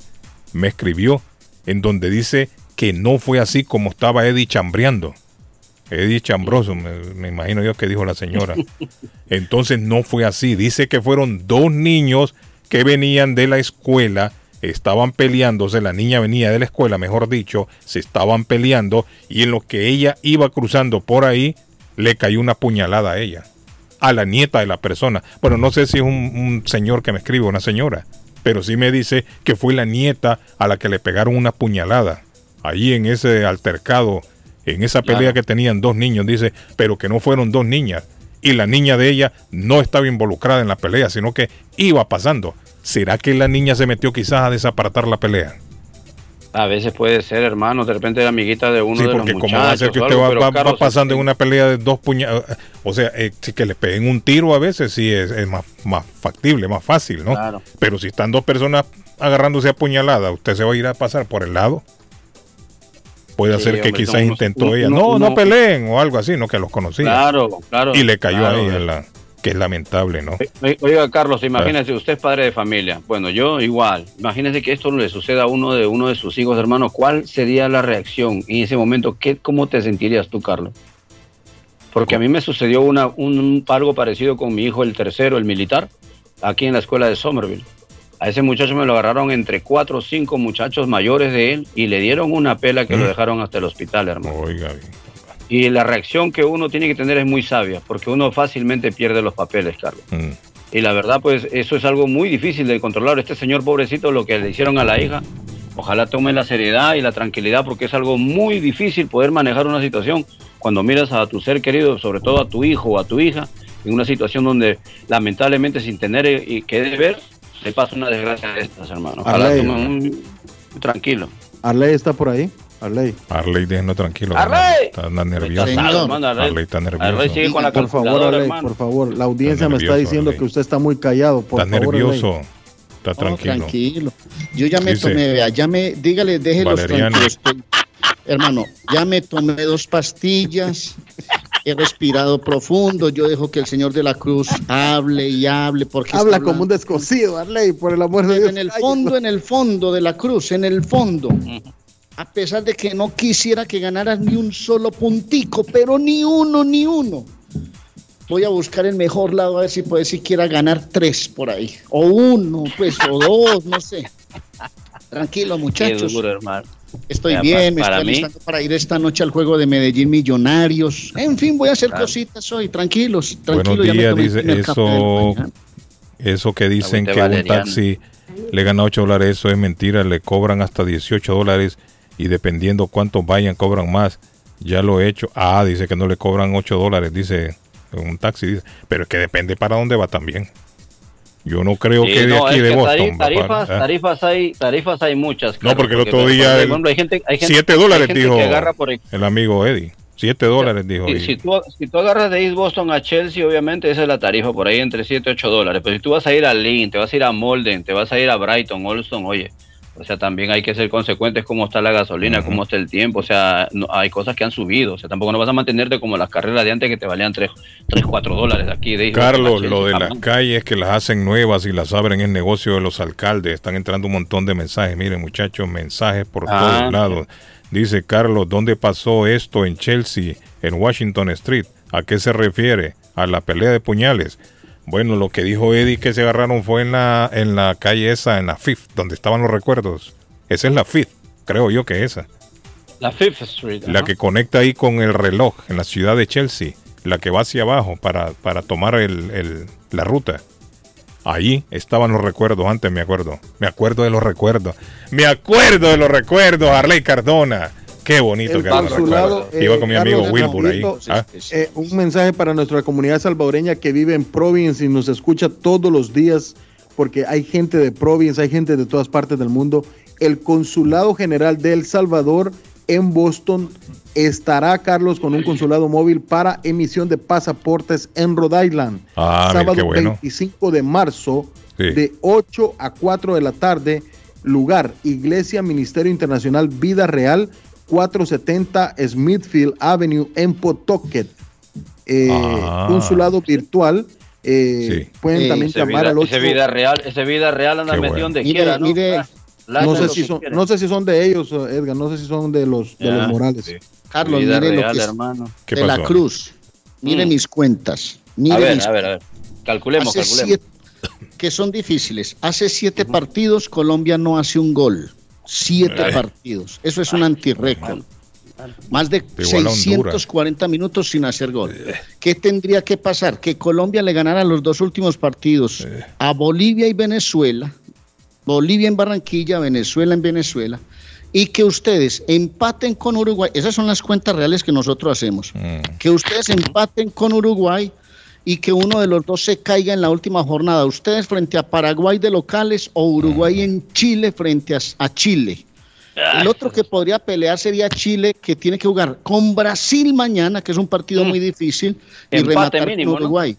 me escribió en donde dice que no fue así como estaba Eddie chambreando. Eddie Chambroso, me, me, imagino yo que dijo la señora. Entonces no fue así. Dice que fueron dos niños que venían de la escuela estaban peleándose, la niña venía de la escuela, mejor dicho, se estaban peleando y en lo que ella iba cruzando por ahí, le cayó una puñalada a ella, a la nieta de la persona. Bueno, no sé si es un, señor que me escribe, una señora, pero sí me dice que fue la nieta a la que le pegaron una puñalada, ahí en ese altercado, en esa pelea que tenían dos niños, dice, pero que no fueron dos niñas. Y la niña de ella no estaba involucrada en la pelea, sino que iba pasando ¿Será que la niña se metió quizás a desapartar la pelea? A veces puede ser, hermano, de repente la amiguita de uno sí, de los porque muchachos. como va a ser que usted va, va, pasando en una pelea de dos puñados, o sea, eh, que le peguen un tiro a veces sí es, es más, más factible, más fácil, ¿no? Claro. Pero si están dos personas agarrándose a puñalada, usted se va a ir a pasar por el lado. Puede Sí, ser que hombre, quizás intentó ella, no, no peleen o algo así, no que los conocía. Claro, claro. Y le cayó claro, ahí eh. en la, que es lamentable, ¿no? O- Oiga, Carlos, imagínese, usted es padre de familia. Bueno, yo igual. Imagínese que esto le suceda a uno de uno de sus hijos, hermano. ¿Cuál sería la reacción en ese momento? ¿Qué, ¿Cómo te sentirías tú, Carlos? Porque a mí me sucedió una, un, algo parecido con mi hijo, el tercero, el militar, aquí en la escuela de Somerville. A ese muchacho me lo agarraron entre cuatro o cinco muchachos mayores de él y le dieron una pela que lo dejaron hasta el hospital, hermano. Oiga, Y la reacción que uno tiene que tener es muy sabia, porque uno fácilmente pierde los papeles, Carlos. Mm. Y la verdad, pues eso es algo muy difícil de controlar. Este señor pobrecito, lo que le hicieron a la hija, ojalá tome la seriedad y la tranquilidad, porque es algo muy difícil poder manejar una situación cuando miras a tu ser querido, sobre todo a tu hijo o a tu hija, en una situación donde lamentablemente sin tener eh, y que ver, le pasa una desgracia de estas, hermano. Ojalá Arley. tome un tranquilo. Arley está por ahí. Arley. Arley, déjenlo tranquilo. Arley. Está anda nervioso. Señor. hermano, Arley. Arley está nervioso. Arley sigue con la por favor, Arley, hermano. por favor. La audiencia me está diciendo Arley. que usted está muy callado. Por Está favor, nervioso. Arley. Está tranquilo. tranquilo. Yo ya me Dice- tomé, vea, ya me, dígale, déjelos Valeriano. tranquilos. estoy- hermano, ya me tomé dos pastillas, he respirado profundo, yo dejo que el Señor de la Cruz hable y hable, porque Habla está como un descosido, Arley, por el amor de Dios. en el fondo, en el fondo de la cruz, en el fondo. A pesar de que no quisiera que ganaras ni un solo puntico, pero ni uno, ni uno. Voy a buscar el mejor lado a ver si puede siquiera ganar tres por ahí. O uno, pues, o dos, no sé. Tranquilo, Qué muchachos. duro, hermano. Estoy Ya, bien, me para estoy mí- alistando para ir esta noche al juego de Medellín Millonarios. En fin, voy a hacer Claro. cositas hoy, tranquilos. Buenos tranquilo, ya me días, dice eso. Eso que dicen que un taxi le gana 8 dólares, eso es mentira. Le cobran hasta 18 dólares y dependiendo cuántos vayan, cobran más. Ya lo he hecho. Ah, dice que no le cobran 8 dólares, dice un taxi. Dice. Pero es que depende para dónde va también. Yo no creo Sí, que de aquí de que Boston. tarifas, ¿eh? tarifas hay, tarifas hay muchas. No, porque el otro día el- ejemplo, hay gente, hay gente- 7 hay dólares gente dijo que por el amigo Eddie. 7 dólares dijo. Si tú, si tú agarras de East Boston a Chelsea, obviamente esa es la tarifa por ahí entre 7 y 8 dólares. Pero si tú vas a ir a Lynn, te vas a ir a Molden, te vas a ir a Brighton, Olson, oye, o sea, también hay que ser consecuentes cómo está la gasolina, cómo está el tiempo. O sea, no- hay cosas que han subido. O sea, tampoco no vas a mantenerte como las carreras de antes que te valían 3, 3 4 dólares aquí de Carlos, lo de las calles que las hacen nuevas y las abren es negocio de los alcaldes. Están entrando un montón de mensajes. Miren, muchachos, mensajes por Ah, todos lados. Dice Carlos, ¿dónde pasó esto en Chelsea, en Washington Street? ¿A qué se refiere? ¿A la pelea de puñales? Bueno, lo que dijo Eddie que se agarraron fue en la, en la calle esa, en la Fifth, donde estaban los recuerdos. Esa es la Fifth, creo yo que esa. La Fifth Street. La que conecta ahí con el reloj en la ciudad de Chelsea, la que va hacia abajo para, para tomar el, el- la ruta. Allí estaban los recuerdos antes, me acuerdo. Me acuerdo de los recuerdos. Me acuerdo de los recuerdos, Arley Cardona. Qué bonito El que eran los consulado, recuerdos. Iba eh, con mi Carlos, amigo Wilbur ahí. Ah, Eh, un mensaje para nuestra comunidad salvadoreña que vive en Providence y nos escucha todos los días, porque hay gente de Providence, hay gente de todas partes del mundo. El Consulado General de El Salvador en Boston estará, Carlos, con un consulado móvil para emisión de pasaportes en Rhode Island. Ah, mira, sábado bueno. 25 de marzo, Sí. de 8 a 4 de la tarde. Lugar, Iglesia Ministerio Internacional Vida Real, 470 Smithfield Avenue en Pawtucket. Eh, Ah. Consulado virtual. eh, Pueden Sí, también Ese llamar vida, al 8. ese vida real, ese vida real anda Qué metido bueno. donde quiera, ¿no? mire, Ah, la no, sé lo si que son, quiera. no sé si son de ellos, eh, Edgar, no sé si son de los, de Ya, los Morales. sí. Carlos, Vida mire lo real, que es hermano. ¿Qué de la cruz. Mire Mm. mis cuentas. Mire A ver, mis a ver, a ver. Calculemos, Hace calculemos. siete- que son difíciles. Hace siete partidos Colombia no hace un gol. Siete Ay. partidos. Eso es un antirrécord. Más de Igual a Honduras. 640 minutos sin hacer gol. ¿Qué tendría que pasar? Que Colombia le ganara los dos últimos partidos a Bolivia y Venezuela. Bolivia en Barranquilla, Venezuela en Venezuela. Y que ustedes empaten con Uruguay. Esas son las cuentas reales que nosotros hacemos Mm. que ustedes empaten con Uruguay y que uno de los dos se caiga en la última jornada. Ustedes frente a Paraguay de locales o Uruguay en Chile frente a, Chile. El otro que podría pelear sería Chile, que tiene que jugar con Brasil mañana, que es un partido mm. muy difícil, y rematar con Uruguay.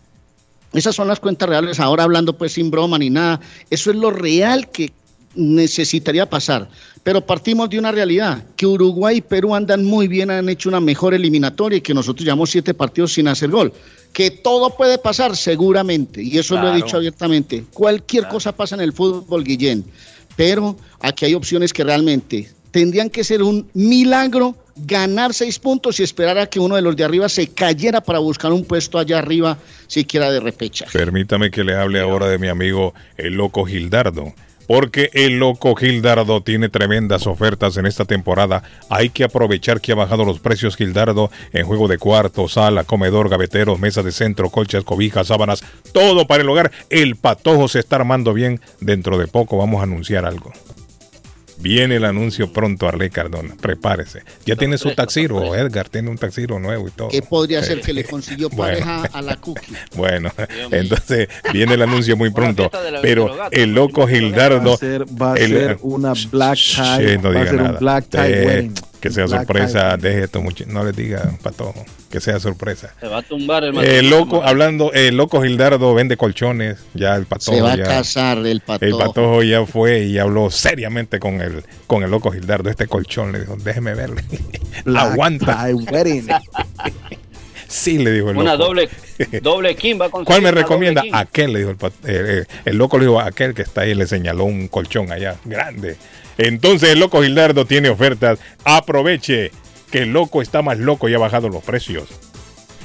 Esas son las cuentas reales, ahora hablando pues sin broma ni nada. Eso es lo real que necesitaría pasar. Pero partimos de una realidad, que Uruguay y Perú andan muy bien, han hecho una mejor eliminatoria y que nosotros llevamos siete partidos sin hacer gol. Que todo puede pasar, seguramente, y eso lo he dicho abiertamente. Cualquier cosa pasa en el fútbol, Guillén. Pero aquí hay opciones que realmente tendrían que ser un milagro ganar seis puntos y esperar a que uno de los de arriba se cayera para buscar un puesto allá arriba, siquiera de repecha. Permítame que le hable ahora de mi amigo el loco Gildardo porque el loco Gildardo tiene tremendas ofertas en esta temporada. Hay que aprovechar que ha bajado los precios Gildardo en juego de cuarto, sala, comedor, gaveteros, mesa de centro, colchas, cobijas, sábanas, todo para el hogar. El patojo se está armando bien. Dentro de poco vamos a anunciar algo. Viene el anuncio pronto, Arley Cardona. Prepárese. Ya tiene su taxiro, Edgar tiene un taxiro nuevo y todo. ¿Qué podría ser que le consiguió pareja a la cookie? Bueno, entonces viene el anuncio muy pronto. Pero el loco Gildardo. Va a ser, una black tie. va a ser un black tie que sea sorpresa, deje esto mucho, no le diga patojo, que sea sorpresa. Se va a tumbar el El loco, hablando, el loco Gildardo vende colchones, ya el patojo. Se va a casar el patojo. El patojo ya fue y habló seriamente con el, con el loco Gildardo, este colchón, le dijo, déjeme verle. Aguanta. sí, le dijo el Una doble, doble va con ¿Cuál me recomienda? Aquel, le dijo el, el, el, loco, le dijo aquel que está ahí, le señaló un colchón allá, grande. Entonces el loco Gildardo tiene ofertas. Aproveche que el loco está más loco y ha bajado los precios.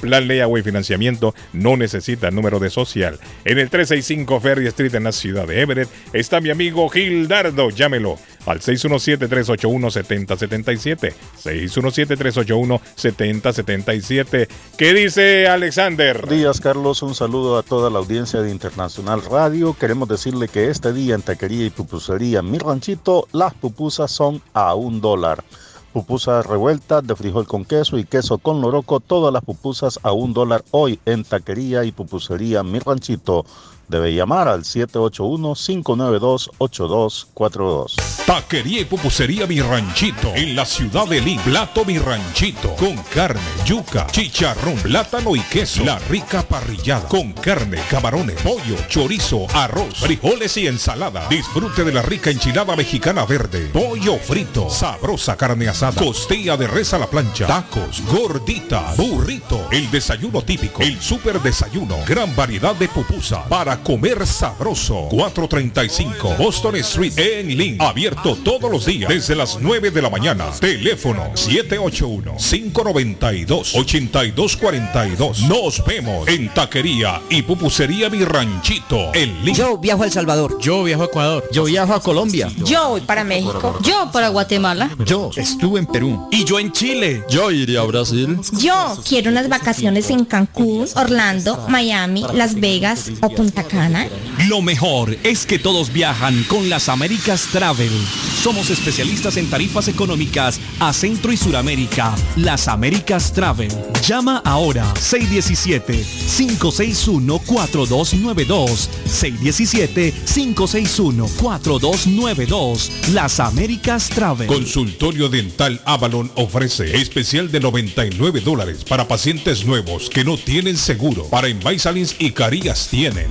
Plan Layaway Financiamiento no necesita número de social. En el 365 Ferry Street en la ciudad de Everett está mi amigo Gildardo. Llámelo al 617-381-7077. 617-381-7077. ¿Qué dice Alexander? Buenos días, Carlos. Un saludo a toda la audiencia de Internacional Radio. Queremos decirle que este día en Taquería y Pupusería Mi Ranchito, las pupusas son a un dólar pupusas revueltas de frijol con queso y queso con loroco, todas las pupusas a un dólar hoy en taquería y pupusería Mi Ranchito. Debe llamar al 781-592-8242. Taquería y pupusería Mi Ranchito. En la ciudad de Lima. Plato Mi Ranchito. Con carne, yuca, chicharrón, plátano y queso. La rica parrillada. Con carne, camarones, pollo, chorizo, arroz, frijoles y ensalada. Disfrute de la rica enchilada mexicana verde. Pollo frito. Sabrosa carne asada. Costilla de res a la plancha. Tacos, gordita, burrito. El desayuno típico. El super desayuno. Gran variedad de pupusa. Para comer sabroso. 435 Boston Street en Link. Abierto todos los días desde las 9 de la mañana. Teléfono 781-592-8242. Nos vemos en Taquería y Pupusería Mi Ranchito en Link. Yo viajo a El Salvador. Yo viajo a Ecuador. Yo viajo a Colombia. Yo voy para México. Yo para Guatemala. Yo estuve en Perú. Y yo en Chile. Yo iría a Brasil. Yo quiero unas vacaciones en Cancún, Orlando, Miami, Las Vegas o Punta lo mejor es que todos viajan con las Américas Travel. Somos especialistas en tarifas económicas a Centro y Suramérica. Las Américas Travel. Llama ahora 617-561-4292. 617-561-4292. Las Américas Travel. Consultorio Dental Avalon ofrece especial de 99 dólares para pacientes nuevos que no tienen seguro. Para Invisalins y Carías tienen.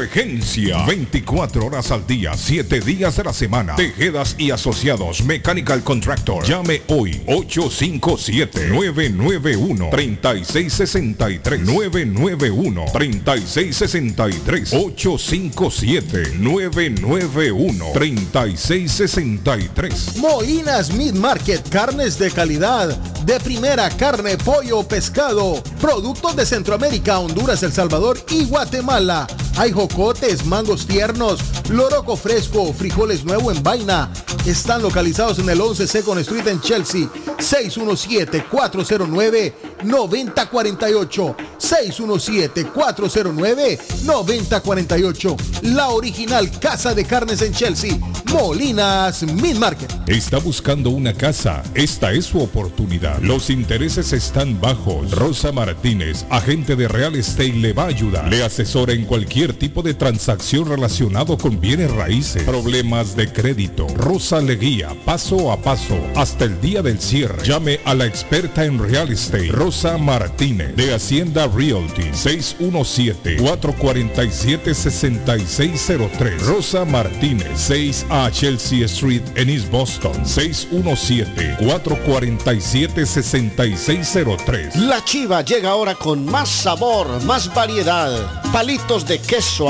Emergencia. 24 horas al día, 7 días de la semana. Tejedas y asociados. Mechanical Contractor. Llame hoy. 857-991-3663. 991-3663. 857 991-3663. Moinas Meat Market, carnes de calidad, de primera carne, pollo, pescado, productos de Centroamérica, Honduras, El Salvador y Guatemala. Hay jocotes, mangos tiernos, loroco fresco, frijoles nuevo en vaina. Están localizados en el 11 Second Street en Chelsea. 617-409-9048. 617-409-9048. La original Casa de Carnes en Chelsea. Molinas Mid Market. Está buscando una casa. Esta es su oportunidad. Los intereses están bajos. Rosa Martínez, agente de Real Estate, le va a ayudar. Le asesora en cualquier tipo de transacción relacionado con bienes raíces, problemas de crédito. Rosa le guía paso a paso hasta el día del cierre. Llame a la experta en Real Estate, Rosa Martínez, de Hacienda Realty, 617-447-6603. Rosa Martínez, 6 a Chelsea Street en East Boston, 617-447-6603. La chiva llega ahora con más sabor, más variedad. Palitos de queso,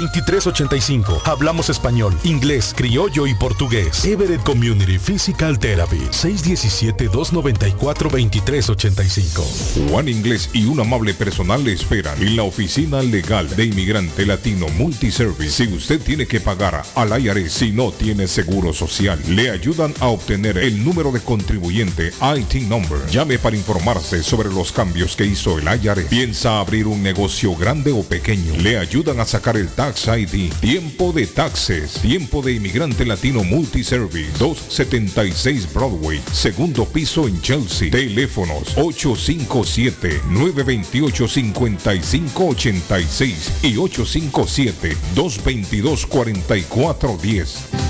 2385. Hablamos español, inglés, criollo y portugués. Everett Community Physical Therapy. 617-294-2385. Juan Inglés y un amable personal le esperan en la oficina legal de inmigrante latino Multiservice. Si usted tiene que pagar al IRS si no tiene seguro social, le ayudan a obtener el número de contribuyente IT number. Llame para informarse sobre los cambios que hizo el IRS. Piensa abrir un negocio grande o pequeño. Le ayudan a sacar el Tax ID. Tiempo de taxes. Tiempo de inmigrante latino multiservice. 276 Broadway. Segundo piso en Chelsea. Teléfonos 857-928-5586 y 857-222-4410.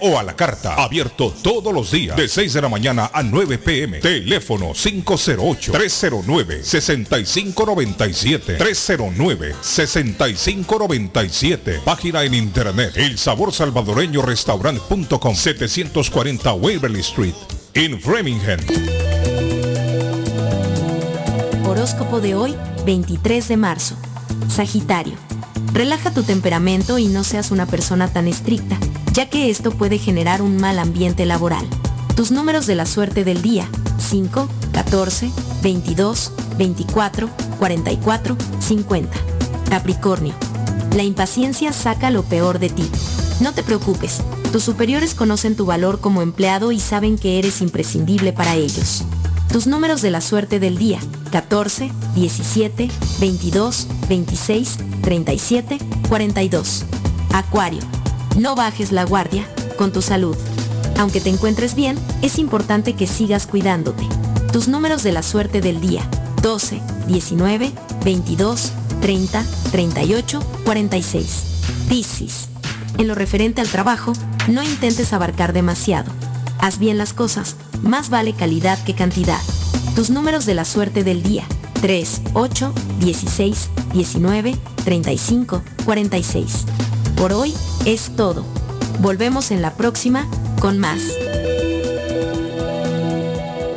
o a la carta, abierto todos los días, de 6 de la mañana a 9 pm, teléfono 508-309-6597, 309-6597, página en internet, El Sabor Salvador Restaurant.com 740 Waverly Street en Framingham. Horóscopo de hoy, 23 de marzo. Sagitario. Relaja tu temperamento y no seas una persona tan estricta, ya que esto puede generar un mal ambiente laboral. Tus números de la suerte del día, 5, 14, 22, 24, 44, 50. Capricornio. La impaciencia saca lo peor de ti. No te preocupes, tus superiores conocen tu valor como empleado y saben que eres imprescindible para ellos. Tus números de la suerte del día, 14, 17, 22, 26, 37, 42. Acuario, no bajes la guardia con tu salud. Aunque te encuentres bien, es importante que sigas cuidándote. Tus números de la suerte del día, 12, 19, 22, 30, 38, 46. Piscis. En lo referente al trabajo, no intentes abarcar demasiado. Haz bien las cosas, más vale calidad que cantidad. Tus números de la suerte del día. 3, 8, 16, 19, 35, 46. Por hoy es todo. Volvemos en la próxima con más.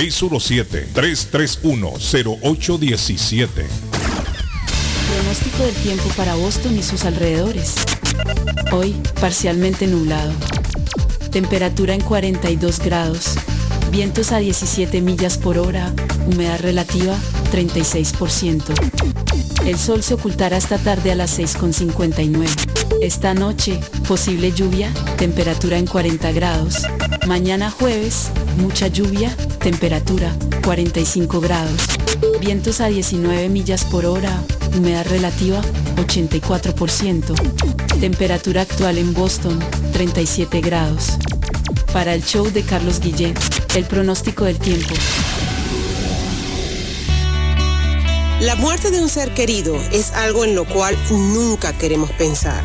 617-331-0817. Pronóstico del tiempo para Boston y sus alrededores. Hoy, parcialmente nublado. Temperatura en 42 grados. Vientos a 17 millas por hora. Humedad relativa 36%. El sol se ocultará esta tarde a las 6.59. Esta noche, posible lluvia, temperatura en 40 grados. Mañana jueves, mucha lluvia, temperatura 45 grados. Vientos a 19 millas por hora, humedad relativa 84%. Temperatura actual en Boston 37 grados. Para el show de Carlos Guillén, el pronóstico del tiempo. La muerte de un ser querido es algo en lo cual nunca queremos pensar,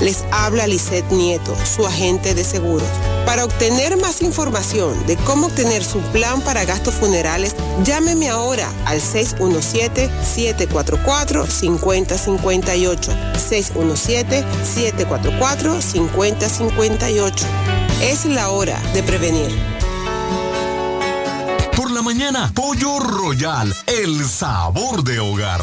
Les habla Lisette Nieto, su agente de seguros. Para obtener más información de cómo obtener su plan para gastos funerales, llámeme ahora al 617-744-5058. 617-744-5058. Es la hora de prevenir. Por la mañana, Pollo Royal, el sabor de hogar.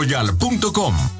royal.com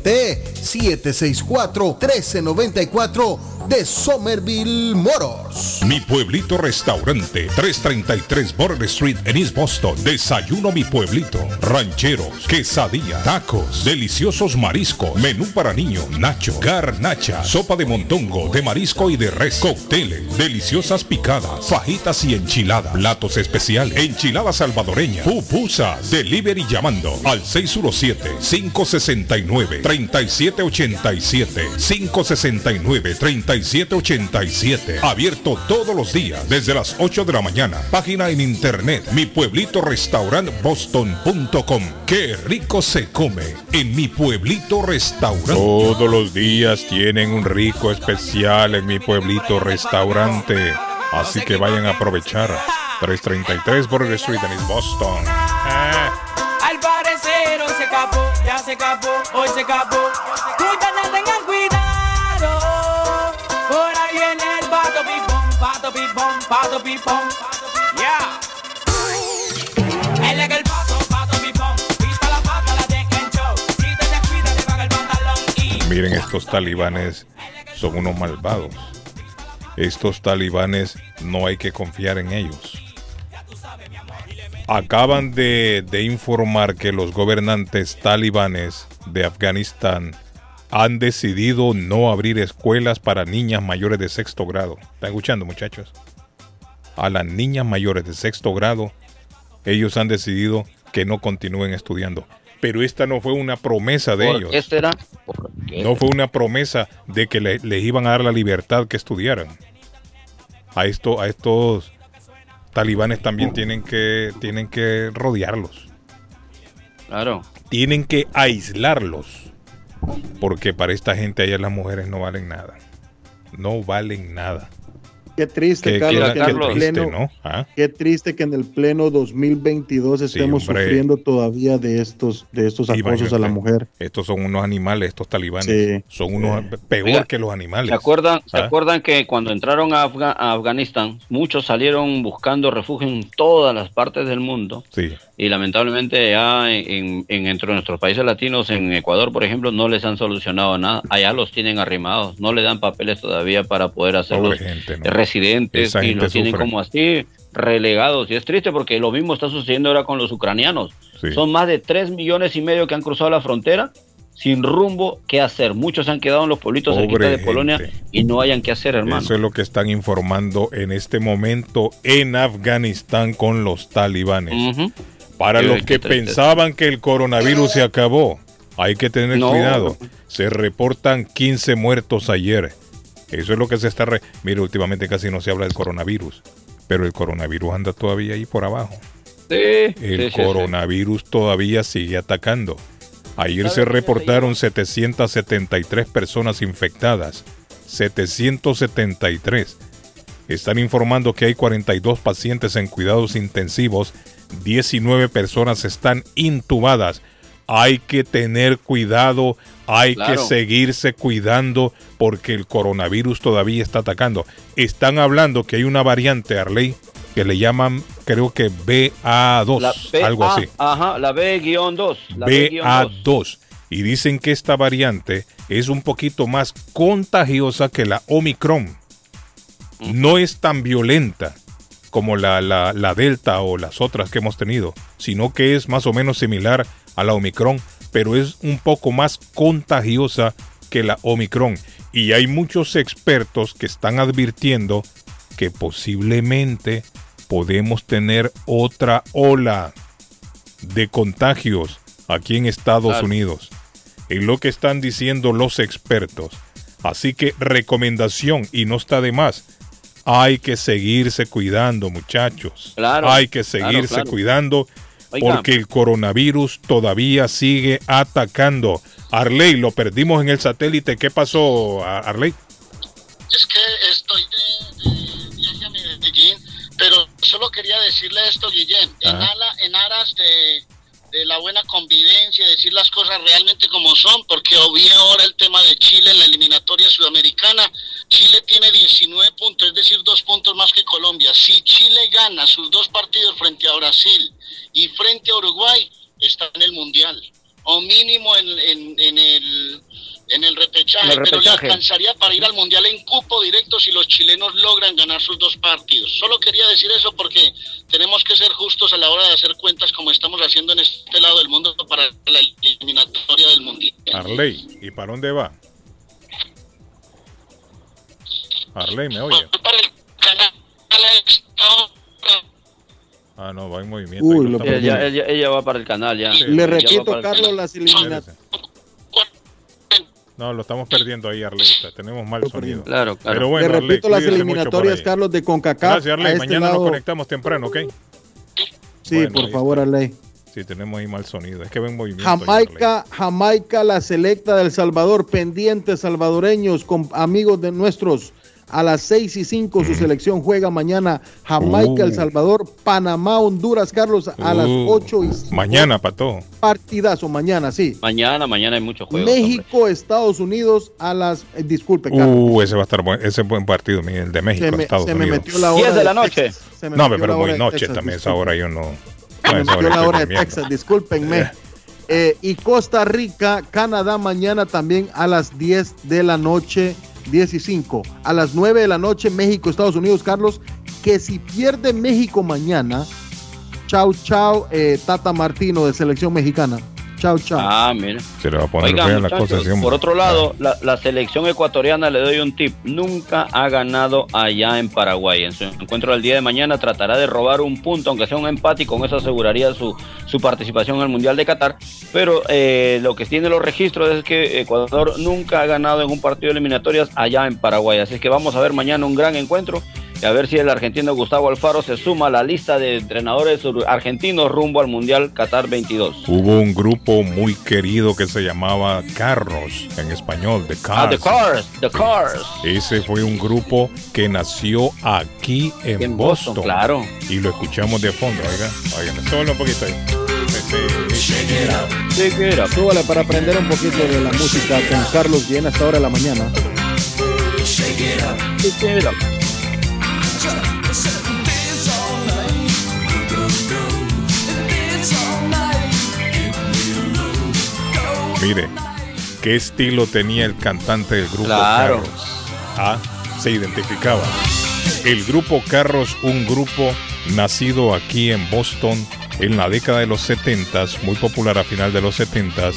764-1394 de Somerville Motors. Mi pueblito restaurante, 333 Border Street en East Boston. Desayuno mi pueblito. Rancheros, quesadilla, tacos, deliciosos mariscos, menú para niños, nacho, garnacha, sopa de montongo, de marisco y de res, cócteles, deliciosas picadas, fajitas y enchiladas, platos especiales, enchiladas salvadoreñas, pupusas, delivery llamando al 617 569 3787 569 3787 Abierto todos los días desde las 8 de la mañana. Página en internet mi pueblito restaurant boston.com. Qué rico se come en mi pueblito restaurante. Todos los días tienen un rico especial en mi pueblito restaurante. Así que vayan a aprovechar. 333 Border Street en Boston. Se capó, hoy se capó. Cuídate, tengan cuidado. Por ahí viene el pato pipón, pato pipón, pato pipón. Miren, estos talibanes son unos malvados. Estos talibanes no hay que confiar en ellos. Acaban de, de, informar que los gobernantes talibanes de Afganistán han decidido no abrir escuelas para niñas mayores de sexto grado. ¿Están escuchando muchachos? A las niñas mayores de sexto grado, ellos han decidido que no continúen estudiando. Pero esta no fue una promesa de ellos. ¿Qué será? No fue una promesa de que le, les iban a dar la libertad que estudiaran. A, esto, a estos talibanes también tienen que, tienen que rodearlos. Claro. Tienen que aislarlos. Porque para esta gente allá las mujeres no valen nada. No valen nada. Qué triste, Qué- Carlos, qué- que en el triste, pleno, ¿no? Ah. qué triste que en el pleno 2022 estemos sufriendo todavía de estos, de estos acosos a la mujer. Estos son unos animales, estos talibanes. Sí. Son unos peor Oiga, que los animales. ¿Se acuerdan, ¿Se ¿Ah? acuerdan que cuando entraron a, Afga- a Afganistán, muchos salieron buscando refugio en todas las partes del mundo? Sí. Y lamentablemente ya en, en- entre nuestros países latinos, en Ecuador, por ejemplo, no les han solucionado nada. Allá los tienen arrimados, no le dan papeles todavía para poder hacerlos Pobre gente, ¿no? Y los tienen como así relegados. Y es triste porque lo mismo está sucediendo ahora con los ucranianos. Son más de 3 millones y medio que han cruzado la frontera sin rumbo, ¿qué hacer? Muchos han quedado en los pueblitos cerquita de Polonia y no hayan qué hacer, hermano. Eso es lo que están informando en este momento en Afganistán con los talibanes. Para los que pensaban que el coronavirus se acabó, hay que tener cuidado. Se reportan 15 muertos ayer. Eso es lo que se está... Mire, últimamente casi no se habla del coronavirus, pero el coronavirus anda todavía ahí por abajo. Sí, el coronavirus todavía sigue atacando. Ayer se reportaron 773 personas infectadas. 773. Están informando que hay 42 pacientes en cuidados intensivos. 19 personas están intubadas. Hay que tener cuidado, hay que seguirse cuidando porque el coronavirus todavía está atacando. Están hablando que hay una variante, Arley, que le llaman, creo que BA2, algo así. Ajá, la B-2. BA2. Y dicen que esta variante es un poquito más contagiosa que la Omicron. No es tan violenta como la, la, la, Delta o las otras que hemos tenido, sino que es más o menos similar a la Omicron, pero es un poco más contagiosa que la Omicron. Y hay muchos expertos que están advirtiendo que posiblemente podemos tener otra ola de contagios aquí en Estados Unidos. En lo que están diciendo los expertos. Así que recomendación, y no está de más, hay que seguirse cuidando, muchachos. hay que seguirse cuidando porque el coronavirus todavía sigue atacando. Arley, lo perdimos en el satélite. ¿Qué pasó, Arley? Es que estoy pero solo quería decirle esto, Guillén, en, en aras de, la buena convivencia, decir las cosas realmente como son, porque vi ahora el tema de Chile en la eliminatoria sudamericana. Chile tiene 19 puntos, es decir, dos puntos más que Colombia. Si Chile gana sus dos partidos frente a Brasil y frente a Uruguay, está en el Mundial. O mínimo en, en el en el repechaje, pero le alcanzaría para ir al Mundial en cupo directo si los chilenos logran ganar sus dos partidos. Solo quería decir eso porque tenemos que ser justos a la hora de hacer cuentas como estamos haciendo en este lado del mundo para la eliminatoria del Mundial. Arley, ¿y para dónde va? Arley, ¿me oye? Para el canal Ah, no, va en movimiento. ella, va para el canal ya. Le repito, Carlos, las eliminatorias no, lo estamos perdiendo ahí, Arley. Tenemos mal sonido. Claro, claro. Pero bueno, Le repito las eliminatorias, Carlos, de CONCACAF. Gracias, Arley. Este Mañana nos conectamos temprano, ¿ok? Sí, por favor, Arley. Sí, tenemos ahí mal sonido. Es que ven movimiento. Jamaica, Jamaica, la selecta del Salvador, pendientes salvadoreños, con amigos de nuestros a las 6 y 5 su selección juega mañana Jamaica, El uh. Salvador, Panamá, Honduras, Carlos, a las 8 uh. y 5. Mañana, Pato. Partidazo, mañana, sí. Mañana, mañana hay muchos juegos. México, Estados Unidos a las... Eh, disculpe, Carlos. Uh, ese va a estar buen, ese buen partido, el de México, me, Estados se Unidos. Me metió la hora 10 de la noche. no, pero muy noche también, esa hora yo no... Se me metió la hora de Texas, discúlpenme. Eh. y Costa Rica, Canadá mañana también a las 10 de la noche 10 y 5. A las 9 de la noche, México, Estados Unidos, Carlos, que si pierde México mañana, chao, chao, eh, Tata Martino de selección mexicana. Chao, chao. Ah, mira. Se le va a poner la cosa Por otro lado, la, la, selección ecuatoriana, le doy un tip, nunca ha ganado allá en Paraguay. En su encuentro del día de mañana tratará de robar un punto, aunque sea un empate, y con eso aseguraría su, su participación en el Mundial de Qatar. Pero eh, lo que tiene los registros es que Ecuador nunca ha ganado en un partido de eliminatorias allá en Paraguay. Así que vamos a ver mañana un gran encuentro a ver si el argentino Gustavo Alfaro se suma a la lista de entrenadores argentinos rumbo al Mundial Qatar 22. Hubo un grupo muy querido que se llamaba Carros, en español, The Cars. Ah, The Cars, The Cars. Ese fue un grupo que nació aquí en, Boston, Claro. Y lo escuchamos de fondo, oigan, oigan, súbale un poquito ahí. Súbale para aprender un poquito de la música con Carlos Bien hasta ahora de la mañana. Mire, qué estilo tenía el cantante del grupo claro. Ah, se identificaba. El grupo Carros, un grupo nacido aquí en Boston en la década de los 70, muy popular a final de los 70,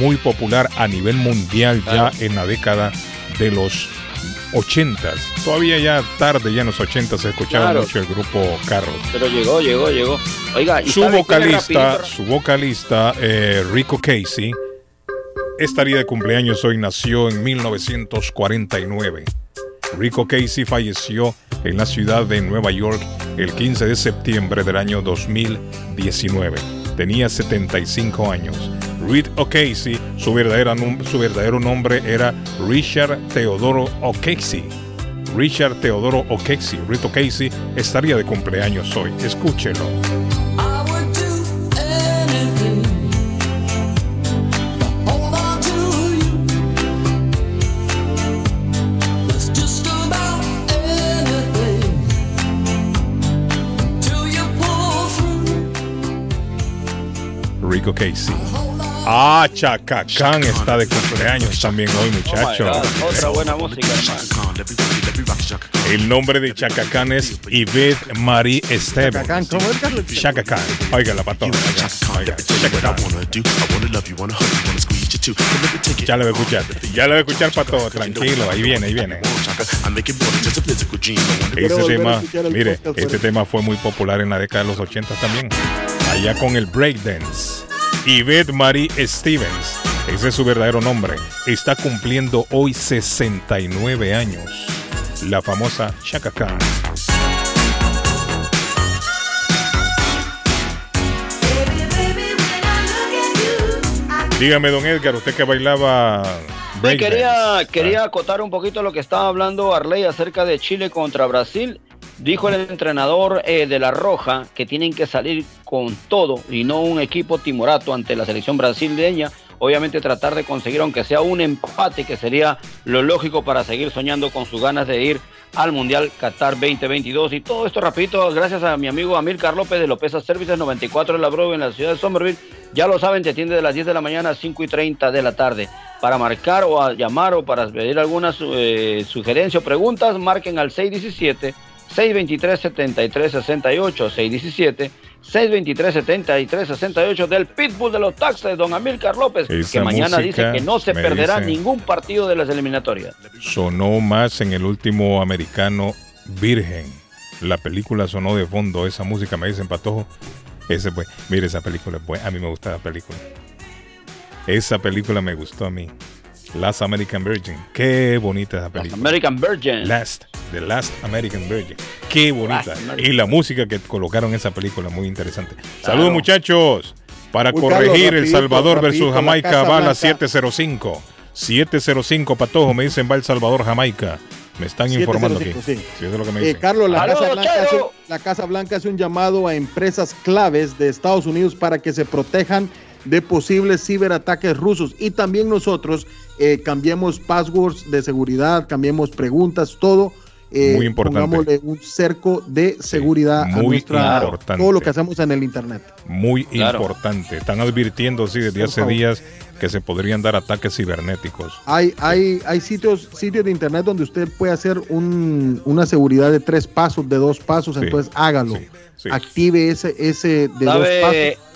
muy popular a nivel mundial ya en la década de los 80. Todavía ya tarde, ya en los 80 se escuchaba mucho el grupo Carros. Pero llegó, llegó, llegó. Oiga, su vocalista, su vocalista eh, Rico Casey estaría de cumpleaños hoy, nació en 1949. Rico Casey falleció en la ciudad de Nueva York el 15 de septiembre del año 2019. Tenía 75 años. Reed O'Casey, su, verdadero nombre era Richard Teodoro O'Casey. Richard Teodoro O'Casey, Reed O'Casey, estaría de cumpleaños hoy. Escúchelo. Rico Casey. Ah, Chacacán está de cumpleaños también hoy, muchachos. Oh otra buena música, El nombre de Chacacán es Yvette Marie Esteban. Chacacán, ¿cómo es, Carlos? Chacacán. Oiga la patona. Ya lo voy a escuchar. Ya lo voy a escuchar, pato. Tranquilo, ahí viene, ahí viene. Ese tema, mire, este tema fue muy popular en la década de los 80 también. Allá con el breakdance. Yvette Marie Stevens, ese es su verdadero nombre, está cumpliendo hoy 69 años. La famosa Chaka Khan. Dígame, don Edgar, usted que bailaba. Sí, quería, quería acotar un poquito lo que estaba hablando Arley acerca de Chile contra Brasil. Dijo el entrenador eh, de La Roja que tienen que salir con todo y no un equipo timorato ante la selección brasileña. Obviamente tratar de conseguir aunque sea un empate que sería lo lógico para seguir soñando con sus ganas de ir al Mundial Qatar 2022. Y todo esto, rapidito, gracias a mi amigo Amilcar López de López Services 94 de la Brove en la ciudad de Somerville. Ya lo saben, te atiende de las 10 de la mañana a 5 y 30 de la tarde. Para marcar o a llamar o para pedir alguna eh, sugerencia o preguntas, marquen al 617 623-7368, 617-623-7368 del Pitbull de los Taxes, don Amilcar López, que mañana dice que no se perderá ningún partido de las eliminatorias. Sonó más en el último americano Virgen. La película sonó de fondo, esa música me dicen Patojo. Ese pues, mire esa película, pues, a mí me gusta la película. Esa película me gustó a mí. Last American Virgin. Qué bonita esa película. Last American Virgin. Last. The Last American Virgin. Qué bonita. Y la música que colocaron en esa película, muy interesante. Saludos, muchachos. Para corregir El Salvador versus Jamaica va a la 705. 705, Patojo, me dicen va El Salvador, Jamaica. Me están informando aquí. Sí. es lo que me eh, dicen. Carlos, la Casa, Blanca hace, la Casa Blanca hace un llamado a empresas claves de Estados Unidos para que se protejan de posibles ciberataques rusos y también nosotros eh, cambiemos passwords de seguridad, cambiemos preguntas, todo. Eh, muy importante. un cerco de seguridad muy a nuestra, importante. todo lo que hacemos en el internet. Muy importante. Están advirtiendo sí, desde hace días que se podrían dar ataques cibernéticos. Hay, hay, hay sitios, sitios de internet donde usted puede hacer un, una seguridad de tres pasos, de dos pasos, entonces hágalo. Active ese, ese de dos pasos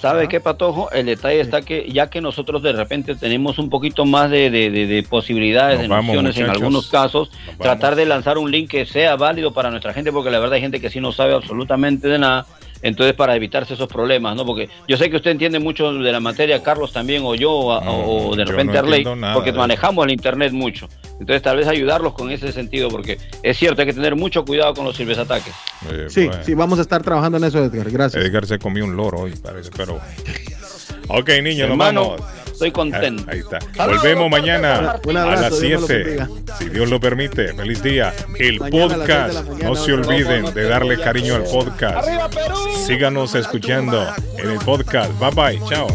¿Sabe qué, Patojo? El detalle está que ya que nosotros de repente tenemos un poquito más de, de, posibilidades, de nociones en algunos casos, tratar de lanzar un link que sea válido para nuestra gente, porque la verdad hay gente que sí no sabe absolutamente de nada entonces, para evitarse esos problemas, ¿no? Porque yo sé que usted entiende mucho de la materia, Carlos también, o yo, o de repente Arley, porque manejamos el Internet mucho. Entonces, tal vez ayudarlos con ese sentido, porque es cierto, hay que tener mucho cuidado con los ciberataques. Eh, sí, sí, vamos a estar trabajando en eso, Edgar. Gracias. Edgar se comió un loro hoy, parece, pero. Ok, niños, nos vamos. Estoy contento. Ahí está. Volvemos mañana a las 7. Si Dios lo permite. Feliz día. El podcast. no se olviden de darle cariño al podcast. Síganos escuchando en el podcast. Bye bye. Chao.